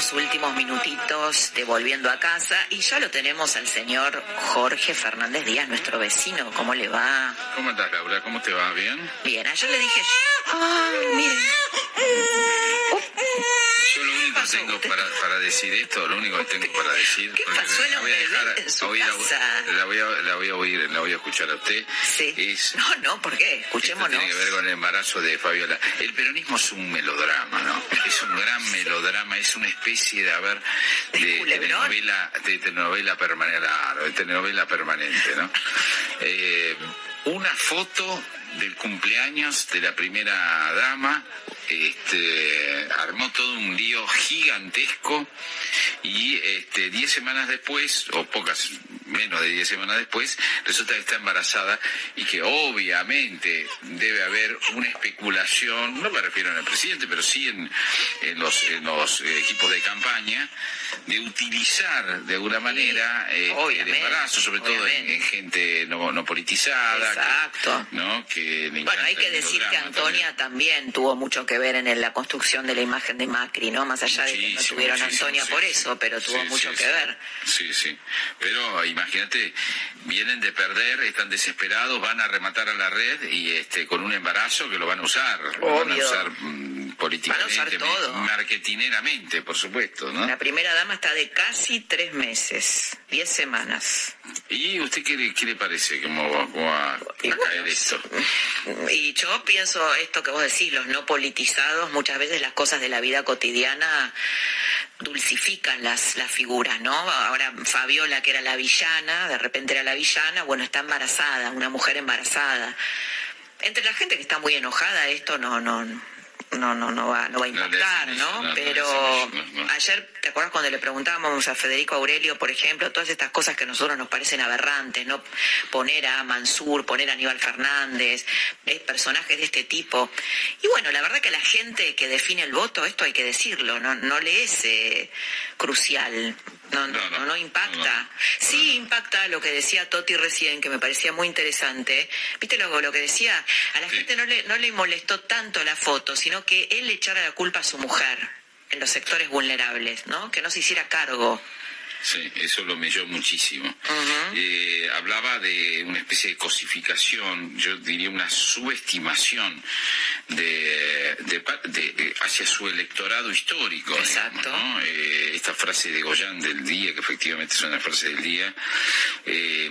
Últimos, últimos minutitos de volviendo a casa y ya lo tenemos al señor Jorge Fernández Díaz, nuestro vecino. ¿Cómo le va?
¿Cómo estás, Laura? ¿Cómo te va? ¿Bien?
Bien, ayer le dije, ah, mire.
Yo lo único que tengo para, para decir esto, lo único que tengo para decir,
¿Qué pasó en
la voy a dejar,
en su
la voy a-
casa?
la voy a, la voy a oír, la voy a escuchar a usted.
Sí.
Es,
No, no, ¿por qué?
esto
Escuchémonos.
tiene que ver con el embarazo de Fabiola. El peronismo es un melodrama, ¿no? Es un gran melodrama, es una especie de, a ver, de telenovela, de telenovela permanente, de telenovela permanente, ¿no? Eh, una foto del cumpleaños de la primera dama, este, armó todo un lío gigantesco y este, diez semanas después, o pocas, menos de diez semanas después, resulta que está embarazada y que obviamente debe haber una especulación, no me refiero en el presidente, pero sí en, en los, en los eh, equipos de campaña, de utilizar de alguna manera eh, el embarazo, sobre todo en, en gente no, no politizada, que-
Exacto.
¿no? que
Bueno, hay que
el
decir que Antonia también tuvo mucho que ver en la construcción de la imagen de Macri, ¿no? Más allá de que no tuvieron a Antonia por eso, pero tuvo mucho que ver.
Sí, sí. Pero imagínate, vienen de perder, están desesperados, van a rematar a la red y este con un embarazo que lo van a usar. Lo van a
Obvio.
usar mm, políticamente,
todo.
marketineramente, por supuesto, ¿no?
La primera dama está de casi tres meses, diez semanas.
¿Y usted qué le, qué le parece? ¿Cómo va, cómo va a caer esto?
Y yo pienso esto que vos decís, los no politizados, muchas veces las cosas de la vida cotidiana dulcifican las, las figuras, ¿no? Ahora Fabiola, que era la villana, de repente era la villana, bueno, está embarazada, una mujer embarazada. Entre la gente que está muy enojada, esto no, no, no, no, no va, no va a impactar, ¿no? Pero ayer, ¿te acuerdas cuando le preguntábamos a Federico Aurelio, por ejemplo, todas estas cosas que a nosotros nos parecen aberrantes, ¿no? Poner a Mansur, poner a Aníbal Fernández, eh, personajes de este tipo. Y bueno, la verdad que la gente que define el voto, esto hay que decirlo, no, no le es eh, crucial. No, no, no, no impacta. Sí impacta lo que decía Toti recién, que me parecía muy interesante. ¿Viste lo, lo que decía? A la gente no le, no le molestó tanto la foto, sino que él le echara la culpa a su mujer en los sectores vulnerables, ¿no? Que no se hiciera cargo.
Sí, eso lo melló muchísimo. Eh, hablaba de una especie de cosificación, yo diría una subestimación de, de de- hacia su electorado histórico. digamos, ¿no? Eh, esta frase de Goyán del día, que efectivamente es una frase del día, eh,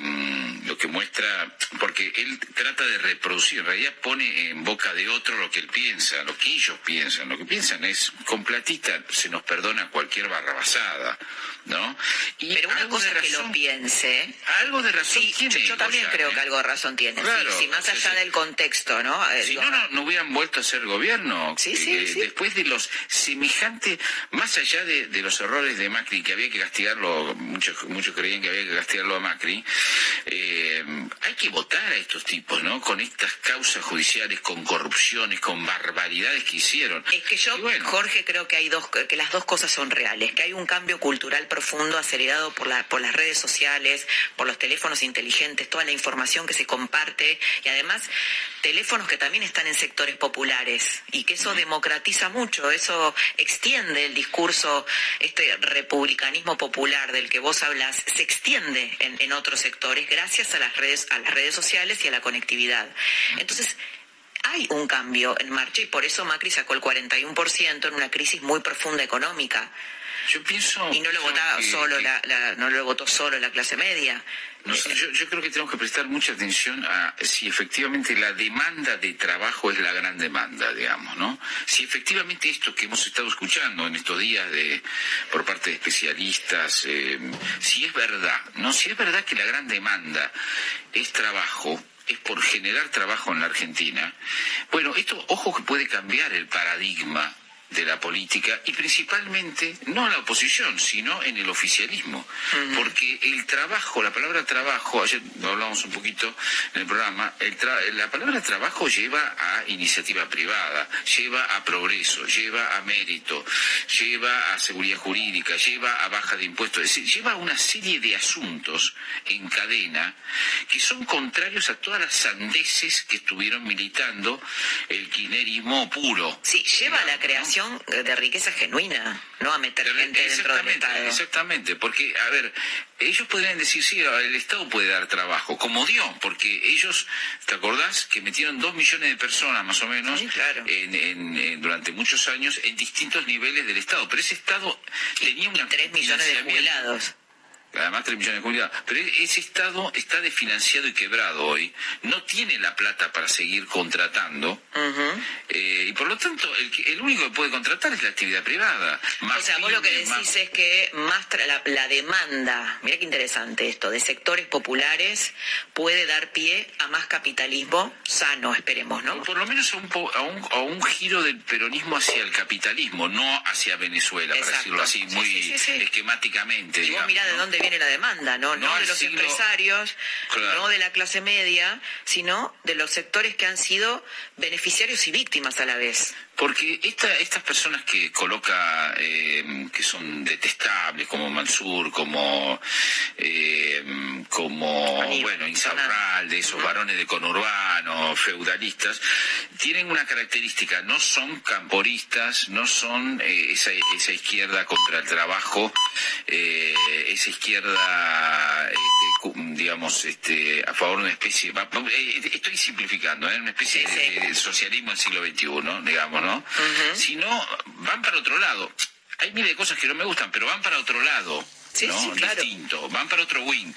lo que muestra, porque él trata de reproducir, en realidad pone en boca de otro lo que él piensa, lo que ellos piensan. Lo que piensan es, con platita se nos perdona cualquier barrabasada, ¿no?
Y Pero una cosa es que lo piense.
Algo de razón tiene.
Yo, también creo que algo de razón tiene. Claro, sí, más allá del contexto, ¿no?
Eh, si no, no, hubieran vuelto a ser gobierno. Sí, sí, eh, Después de los semejantes, más allá de, los errores de Macri, que había que castigarlo, muchos, muchos creían que había que castigarlo a Macri, eh, hay que votar a estos tipos, ¿no? Con estas causas judiciales, con corrupciones, con barbaridades que hicieron.
Es que yo, Jorge, creo que hay dos, que las dos cosas son reales, que hay un cambio cultural profundo acelerado por, la, por las redes sociales, por los teléfonos inteligentes, toda la información que se comparte y además teléfonos que también están en sectores populares y que eso democratiza mucho, eso extiende el discurso, este republicanismo popular del que vos hablas, se extiende en, en otros sectores gracias a las redes, a las redes sociales y a la conectividad. Entonces, hay un cambio en marcha y por eso Macri sacó el 41% en una crisis muy profunda económica.
Yo pienso
y no lo votaba solo la, no lo votó solo la clase media.
yo, creo que tenemos que prestar mucha atención a si efectivamente la demanda de trabajo es la gran demanda, digamos, ¿no? Si efectivamente esto que hemos estado escuchando en estos días de por parte de especialistas, eh, si es verdad, no, si es verdad que la gran demanda es trabajo, es por generar trabajo en la Argentina. Bueno, esto, ojo que puede cambiar el paradigma de la política y principalmente no en la oposición, sino en el oficialismo. Porque el trabajo, la palabra trabajo, ayer hablamos un poquito en el programa, la palabra trabajo lleva a iniciativa privada, lleva a progreso, lleva a mérito, lleva a seguridad jurídica, lleva a baja de impuestos, es decir, lleva a una serie de asuntos en cadena que son contrarios a todas las sandeces que estuvieron militando el kirchnerismo puro.
Sí, lleva a la creación de riqueza genuina, no a meter gente dentro del Estado.
Exactamente, porque, a ver, ellos podrían decir, sí, el Estado puede dar trabajo, como dio, porque ellos, ¿te acordás? Que metieron dos millones de personas, más o menos, en, durante muchos años, en distintos niveles del Estado, pero ese Estado tenía una...
tres millones de jubilados
además 3 millones de jubilados. Pero ese Estado está desfinanciado y quebrado hoy, no tiene la plata para seguir contratando, eh, y por lo tanto el, único que puede contratar es la actividad privada.
o sea, vos lo que decís es que más la, demanda, mira qué interesante esto, de sectores populares puede dar pie a más capitalismo sano, esperemos, ¿no?
Por lo menos a un, a un, a un giro del peronismo hacia el capitalismo, no hacia Venezuela, para decirlo así, muy esquemáticamente.
Y vos mirá de dónde viene la demanda, ¿no? No, de los empresarios, no de la clase media, sino de los sectores que han sido beneficiarios y víctimas a la vez.
Porque esta, estas personas que coloca, eh, que son detestables, como Mansur, como, eh, como bueno, Insaurral, de esos varones de conurbano, feudalistas, tienen una característica, no son camporistas, no son eh, esa, esa, izquierda contra el trabajo, esa izquierda, este, digamos, este, a favor de una especie, estoy simplificando, una especie de, socialismo del siglo XXI, digamos, ¿no? Si no, van para otro lado. Hay miles de cosas que no me gustan, pero van para otro lado. ¿no? Distinto, van para otro wing.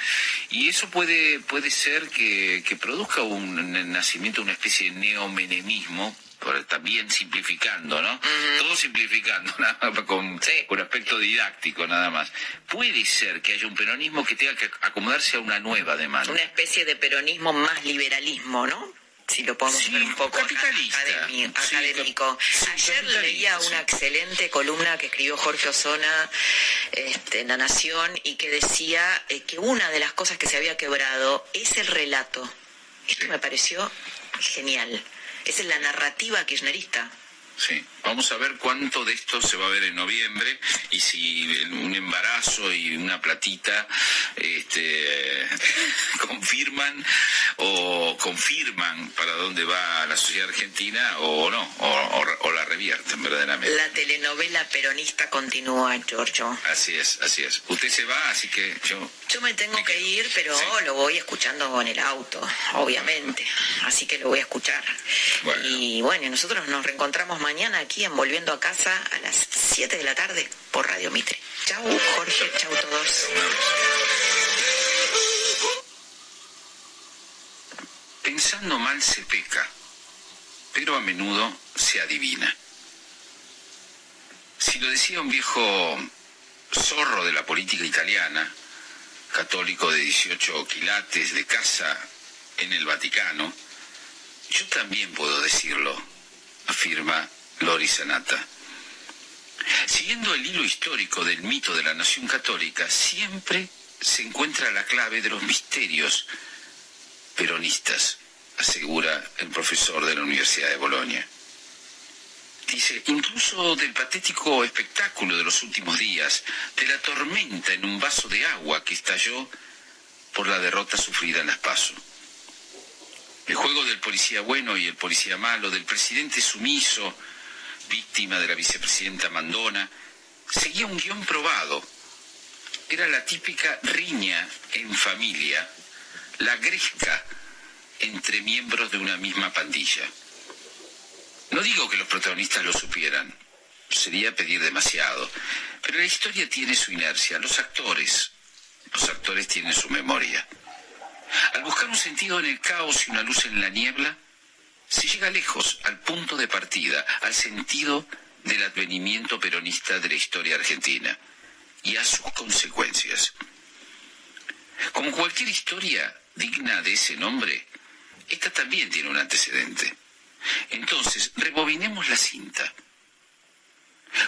Y eso puede, puede ser que, produzca un nacimiento, una especie de neomenemismo, también simplificando, ¿no? Todo simplificando, *laughs* con, con aspecto didáctico nada más. Puede ser que haya un peronismo que tenga que acomodarse a una nueva demanda.
Una especie de peronismo más liberalismo, ¿no? Si lo podemos ver un poco académico. Ayer leía una excelente columna que escribió Jorge Osona este, en La Nación y que decía eh, que una de las cosas que se había quebrado es el relato. Esto me pareció genial. Esa es la narrativa kirchnerista.
Sí, vamos a ver cuánto de esto se va a ver en noviembre y si un embarazo y una platita este, *laughs* confirman o confirman para dónde va la sociedad argentina o no, o, la revierten verdaderamente.
La telenovela peronista continúa, Giorgio.
Así es, así es. Usted se va, así que yo...
Yo me tengo que ir, pero lo voy escuchando en el auto, obviamente. Así que lo voy a escuchar. Y bueno, nosotros nos reencontramos mañana aquí en a Casa a las 7 de la tarde por Radio Mitre. Chau, Jorge, chau todos.
Pensando mal se peca, pero a menudo se adivina. Si lo decía un viejo zorro de la política italiana, católico de 18 quilates de casa en el Vaticano, yo también puedo decirlo, afirma Lori Sanata. Siguiendo el hilo histórico del mito de la nación católica, siempre se encuentra la clave de los misterios peronistas, asegura el profesor de la Universidad de Bolonia. Dice, incluso del patético espectáculo de los últimos días, de la tormenta en un vaso de agua que estalló por la derrota sufrida en las pasos. El juego del policía bueno y el policía malo, del presidente sumiso, víctima de la vicepresidenta Mandona, seguía un guion probado. Era la típica riña en familia, la gresca entre miembros de una misma pandilla. No digo que los protagonistas lo supieran, sería pedir demasiado, pero la historia tiene su inercia, los actores, los actores tienen su memoria. Al buscar un sentido en el caos y una luz en la niebla, se llega lejos, al punto de partida, al sentido del advenimiento peronista de la historia argentina y a sus consecuencias. Como cualquier historia digna de ese nombre, esta también tiene un antecedente. Entonces, rebobinemos la cinta.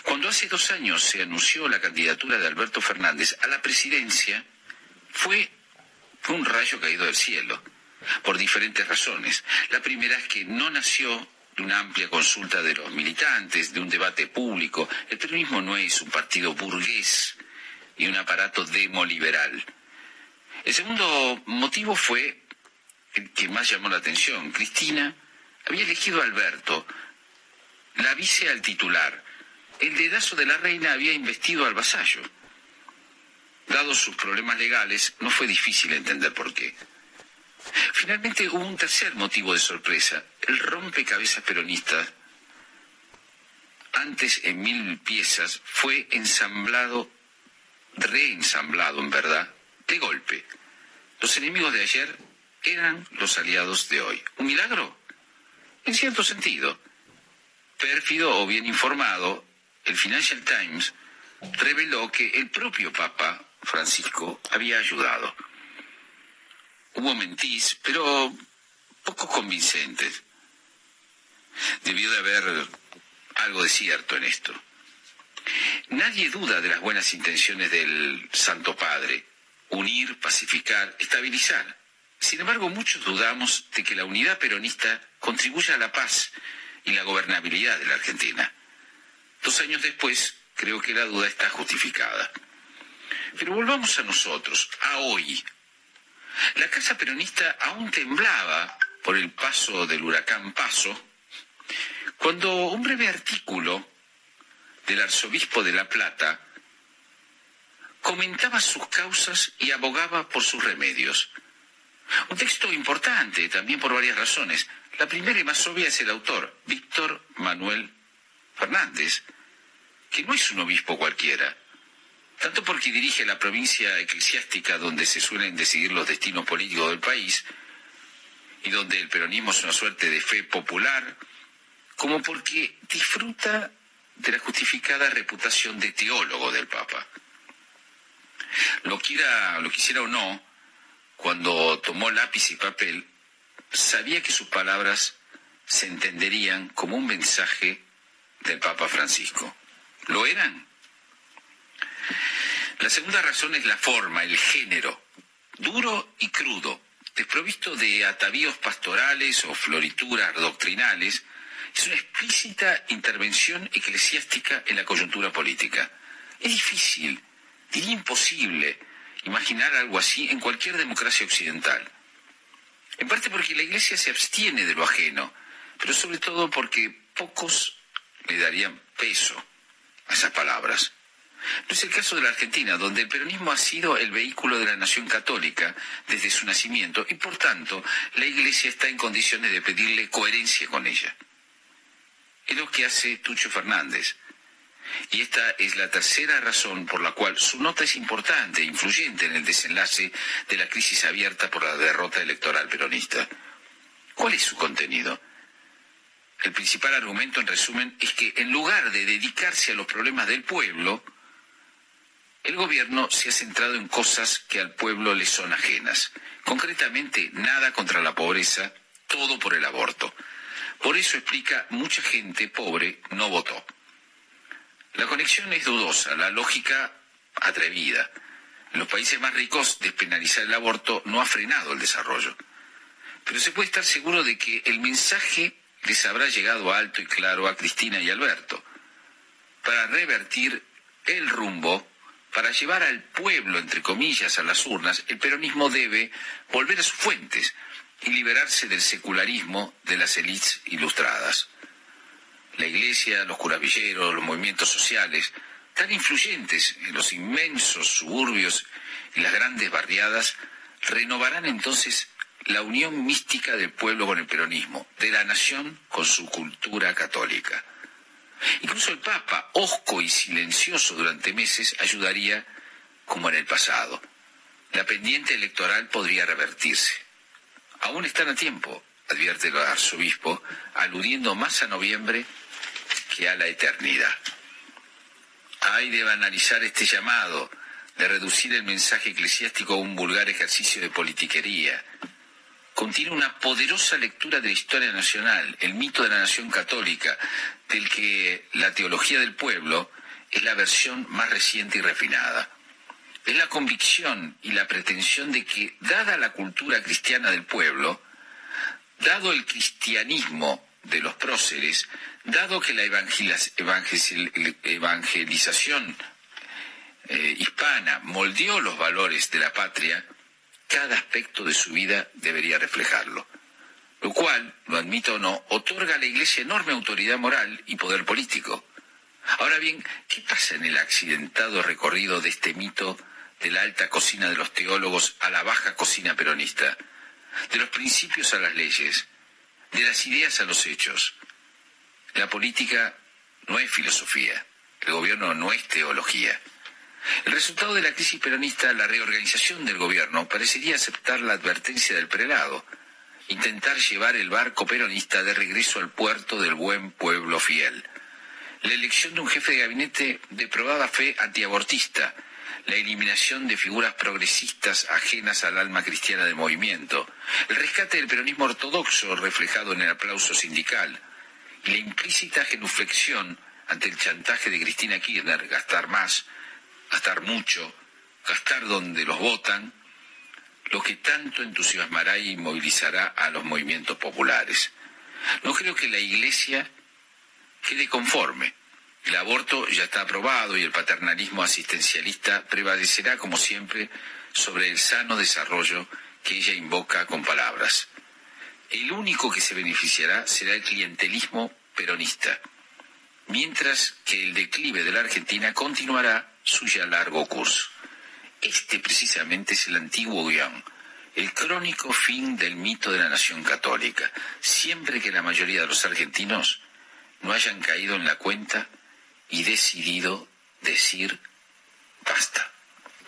Cuando hace dos años se anunció la candidatura de Alberto Fernández a la presidencia, fue fue un rayo caído del cielo, por diferentes razones. La primera es que no nació de una amplia consulta de los militantes, de un debate público. El peronismo no es un partido burgués y un aparato demoliberal. El segundo motivo fue el que más llamó la atención. Cristina había elegido a Alberto, la vice al titular. El dedazo de la reina había investido al vasallo. Dados sus problemas legales, no fue difícil entender por qué. Finalmente hubo un tercer motivo de sorpresa, el rompecabezas peronista. Antes en mil piezas fue ensamblado, reensamblado en verdad, de golpe. Los enemigos de ayer eran los aliados de hoy. ¿Un milagro? En cierto sentido. Pérfido o bien informado, el Financial Times reveló que el propio Papa Francisco había ayudado. Hubo mentís, pero poco convincentes. Debió de haber algo de cierto en esto. Nadie duda de las buenas intenciones del Santo Padre, unir, pacificar, estabilizar. Sin embargo, muchos dudamos de que la unidad peronista contribuya a la paz y la gobernabilidad de la Argentina. Dos años después, creo que la duda está justificada. Pero volvamos a nosotros, a hoy. La casa peronista aún temblaba por el paso del huracán Paso, cuando un breve artículo del arzobispo de La Plata comentaba sus causas y abogaba por sus remedios. Un texto importante también por varias razones. La primera y más obvia es el autor, Víctor Manuel Fernández, que no es un obispo cualquiera, tanto porque dirige la provincia eclesiástica donde se suelen decidir los destinos políticos del país y donde el peronismo es una suerte de fe popular, como porque disfruta de la justificada reputación de teólogo del Papa. Lo quiera, lo quisiera o no, cuando tomó lápiz y papel, sabía que sus palabras se entenderían como un mensaje del Papa Francisco. ¿Lo eran? La segunda razón es la forma, el género, duro y crudo, desprovisto de atavíos pastorales o florituras doctrinales, es una explícita intervención eclesiástica en la coyuntura política. Es difícil, diría imposible, imaginar algo así en cualquier democracia occidental. En parte porque la Iglesia se abstiene de lo ajeno, pero sobre todo porque pocos le darían peso a esas palabras. No es el caso de la Argentina, donde el peronismo ha sido el vehículo de la nación católica desde su nacimiento y por tanto la Iglesia está en condiciones de pedirle coherencia con ella. Es lo que hace Tucho Fernández. Y esta es la tercera razón por la cual su nota es importante e influyente en el desenlace de la crisis abierta por la derrota electoral peronista. ¿Cuál es su contenido? El principal argumento, en resumen, es que en lugar de dedicarse a los problemas del pueblo, el gobierno se ha centrado en cosas que al pueblo le son ajenas. Concretamente, nada contra la pobreza, todo por el aborto. Por eso explica, mucha gente pobre no votó. La conexión es dudosa, la lógica atrevida. En los países más ricos, despenalizar el aborto no ha frenado el desarrollo. Pero se puede estar seguro de que el mensaje les habrá llegado alto y claro a Cristina y Alberto para revertir el rumbo, para llevar al pueblo, entre comillas, a las urnas, el peronismo debe volver a sus fuentes y liberarse del secularismo de las élites ilustradas. La iglesia, los curavilleros, los movimientos sociales, tan influyentes en los inmensos suburbios y las grandes barriadas, renovarán entonces la unión mística del pueblo con el peronismo, de la nación con su cultura católica. Incluso el Papa, hosco y silencioso durante meses, ayudaría como en el pasado. La pendiente electoral podría revertirse. Aún están a tiempo, advierte el arzobispo, aludiendo más a noviembre que a la eternidad. Hay de banalizar este llamado, de reducir el mensaje eclesiástico a un vulgar ejercicio de politiquería. Contiene una poderosa lectura de la historia nacional, el mito de la nación católica, del que la teología del pueblo es la versión más reciente y refinada. Es la convicción y la pretensión de que, dada la cultura cristiana del pueblo, dado el cristianismo de los próceres, dado que la evangelización eh, hispana moldeó los valores de la patria, cada aspecto de su vida debería reflejarlo. Lo cual, lo admito o no, otorga a la Iglesia enorme autoridad moral y poder político. Ahora bien, ¿qué pasa en el accidentado recorrido de este mito de la alta cocina de los teólogos a la baja cocina peronista? De los principios a las leyes, de las ideas a los hechos. La política no es filosofía, el gobierno no es teología. El resultado de la crisis peronista, la reorganización del gobierno, parecería aceptar la advertencia del prelado, intentar llevar el barco peronista de regreso al puerto del buen pueblo fiel. La elección de un jefe de gabinete de probada fe antiabortista, la eliminación de figuras progresistas ajenas al alma cristiana del movimiento, el rescate del peronismo ortodoxo reflejado en el aplauso sindical y la implícita genuflexión ante el chantaje de Cristina Kirchner, gastar más, gastar mucho, gastar donde los votan, lo que tanto entusiasmará y movilizará a los movimientos populares. No creo que la Iglesia quede conforme. El aborto ya está aprobado y el paternalismo asistencialista prevalecerá, como siempre, sobre el sano desarrollo que ella invoca con palabras. El único que se beneficiará será el clientelismo peronista, mientras que el declive de la Argentina continuará su ya largo curso. Este precisamente es el antiguo guion, el crónico fin del mito de la nación católica, siempre que la mayoría de los argentinos no hayan caído en la cuenta y decidido decir basta.